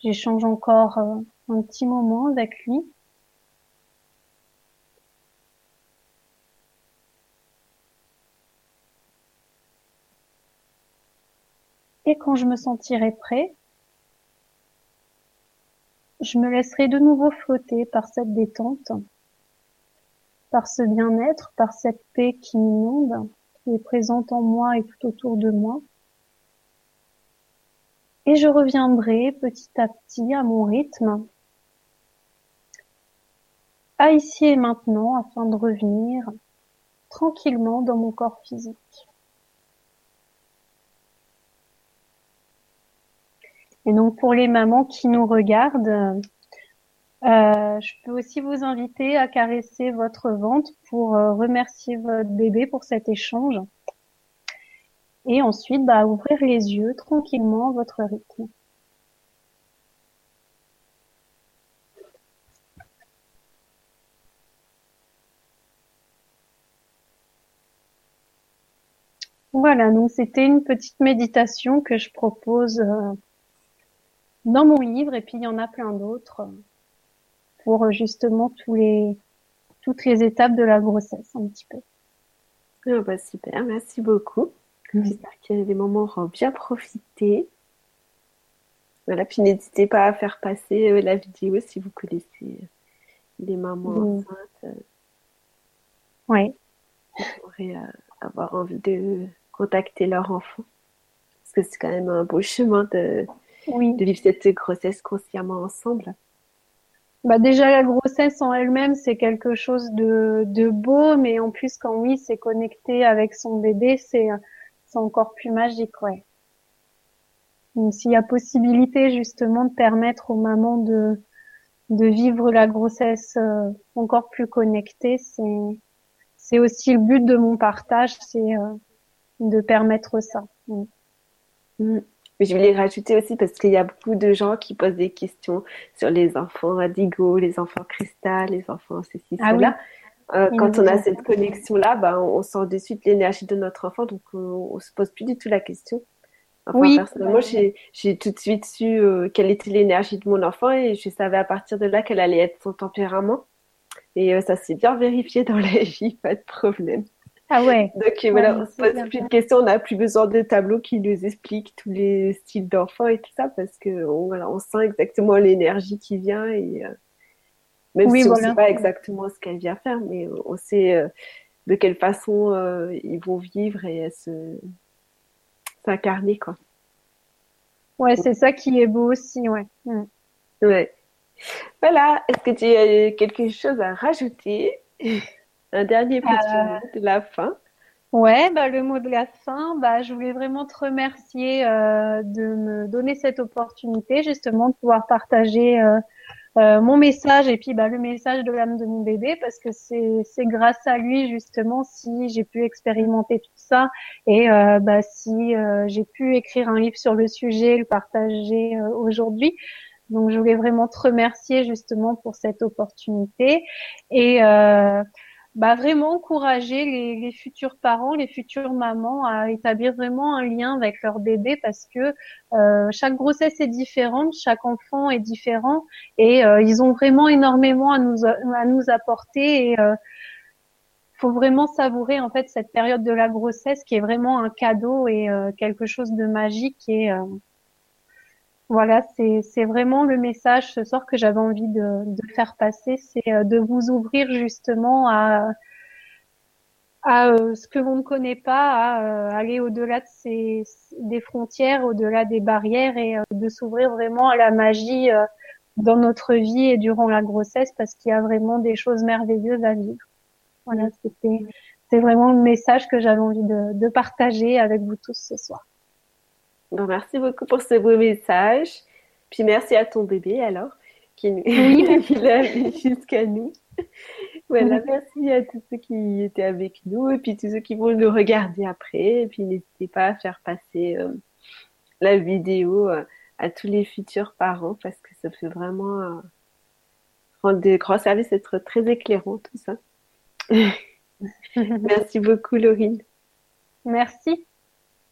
J'échange encore euh, un petit moment avec lui. Et quand je me sentirai prêt, je me laisserai de nouveau flotter par cette détente, par ce bien-être, par cette paix qui m'inonde, qui est présente en moi et tout autour de moi. Et je reviendrai petit à petit à mon rythme, à ici et maintenant, afin de revenir tranquillement dans mon corps physique. Et donc pour les mamans qui nous regardent, euh, je peux aussi vous inviter à caresser votre ventre pour euh, remercier votre bébé pour cet échange. Et ensuite, bah, ouvrir les yeux tranquillement à votre rythme. Voilà, donc c'était une petite méditation que je propose euh, dans mon livre et puis il y en a plein d'autres pour euh, justement tous les toutes les étapes de la grossesse un petit peu. Ah bah super, merci beaucoup. J'espère qu'il y a des moments où on bien profiter. Voilà, puis n'hésitez pas à faire passer euh, la vidéo si vous connaissez les mamans enceintes. Oui. Pourraient euh, avoir envie de contacter leur enfant. Parce que c'est quand même un beau chemin de, oui. de vivre cette grossesse consciemment ensemble. Bah déjà la grossesse en elle-même c'est quelque chose de, de beau, mais en plus quand oui c'est connecté avec son bébé c'est c'est encore plus magique ouais. S'il y a possibilité justement de permettre aux mamans de de vivre la grossesse euh, encore plus connectée, c'est c'est aussi le but de mon partage, c'est euh, de permettre ça. Mm. Mais je voulais rajouter aussi parce qu'il y a beaucoup de gens qui posent des questions sur les enfants indigo, les enfants cristal, les enfants ceci, ah cela. Euh, quand on a cette connexion-là, bah, on, sent de suite l'énergie de notre enfant, donc on, on, se pose plus du tout la question. Enfin, oui. Personnellement, j'ai tout de suite su euh, quelle était l'énergie de mon enfant et je savais à partir de là quel allait être son tempérament. Et euh, ça s'est bien vérifié dans la vie, pas de problème. Ah ouais. Donc voilà, on se pose plus de questions, on n'a plus besoin de tableaux qui nous expliquent tous les styles d'enfants et tout ça parce que on, voilà, on sent exactement l'énergie qui vient et euh, même si on ne sait pas exactement ce qu'elle vient faire, mais on sait euh, de quelle façon euh, ils vont vivre et se s'incarner quoi. Ouais, c'est ça qui est beau aussi, ouais. Mm. Ouais. Voilà. Est-ce que tu as quelque chose à rajouter? Un dernier petit euh, mot de la fin. Ouais, bah, le mot de la fin, bah, je voulais vraiment te remercier euh, de me donner cette opportunité justement de pouvoir partager euh, euh, mon message et puis bah, le message de l'âme de mon bébé parce que c'est grâce à lui justement si j'ai pu expérimenter tout ça et bah, si j'ai pu écrire un livre sur le sujet, le partager aujourd'hui. Donc je voulais vraiment te remercier justement pour cette opportunité et bah, vraiment encourager les, les, futurs parents, les futures mamans à établir vraiment un lien avec leur bébé parce que euh, chaque grossesse est différente, chaque enfant est différent et euh, ils ont vraiment énormément à nous à nous apporter et euh, faut vraiment savourer en fait cette période de la grossesse qui est vraiment un cadeau et euh, quelque chose de magique et euh, voilà, c'est vraiment le message ce soir que j'avais envie de, de, faire passer, c'est euh, de vous ouvrir justement à, à ce que l'on ne connaît pas, à aller au-delà de ces, des frontières, au-delà des barrières et de s'ouvrir vraiment à la magie dans notre vie et durant la grossesse parce qu'il y a vraiment des choses merveilleuses à vivre. Voilà, c'était c'est vraiment le message que j'avais envie de, de, partager avec vous tous ce soir. Bon, merci beaucoup pour ce beau message. Puis merci à ton bébé alors qui, qui l'a jusqu'à nous. Voilà, merci à tous ceux qui étaient avec nous et puis tous ceux qui vont nous regarder après. Et puis n'hésitez pas à faire passer euh, la vidéo euh, à tous les futurs parents parce que ça fait vraiment euh, rendre des grands services, être très éclairant tout ça. Merci beaucoup, Laurine. Merci.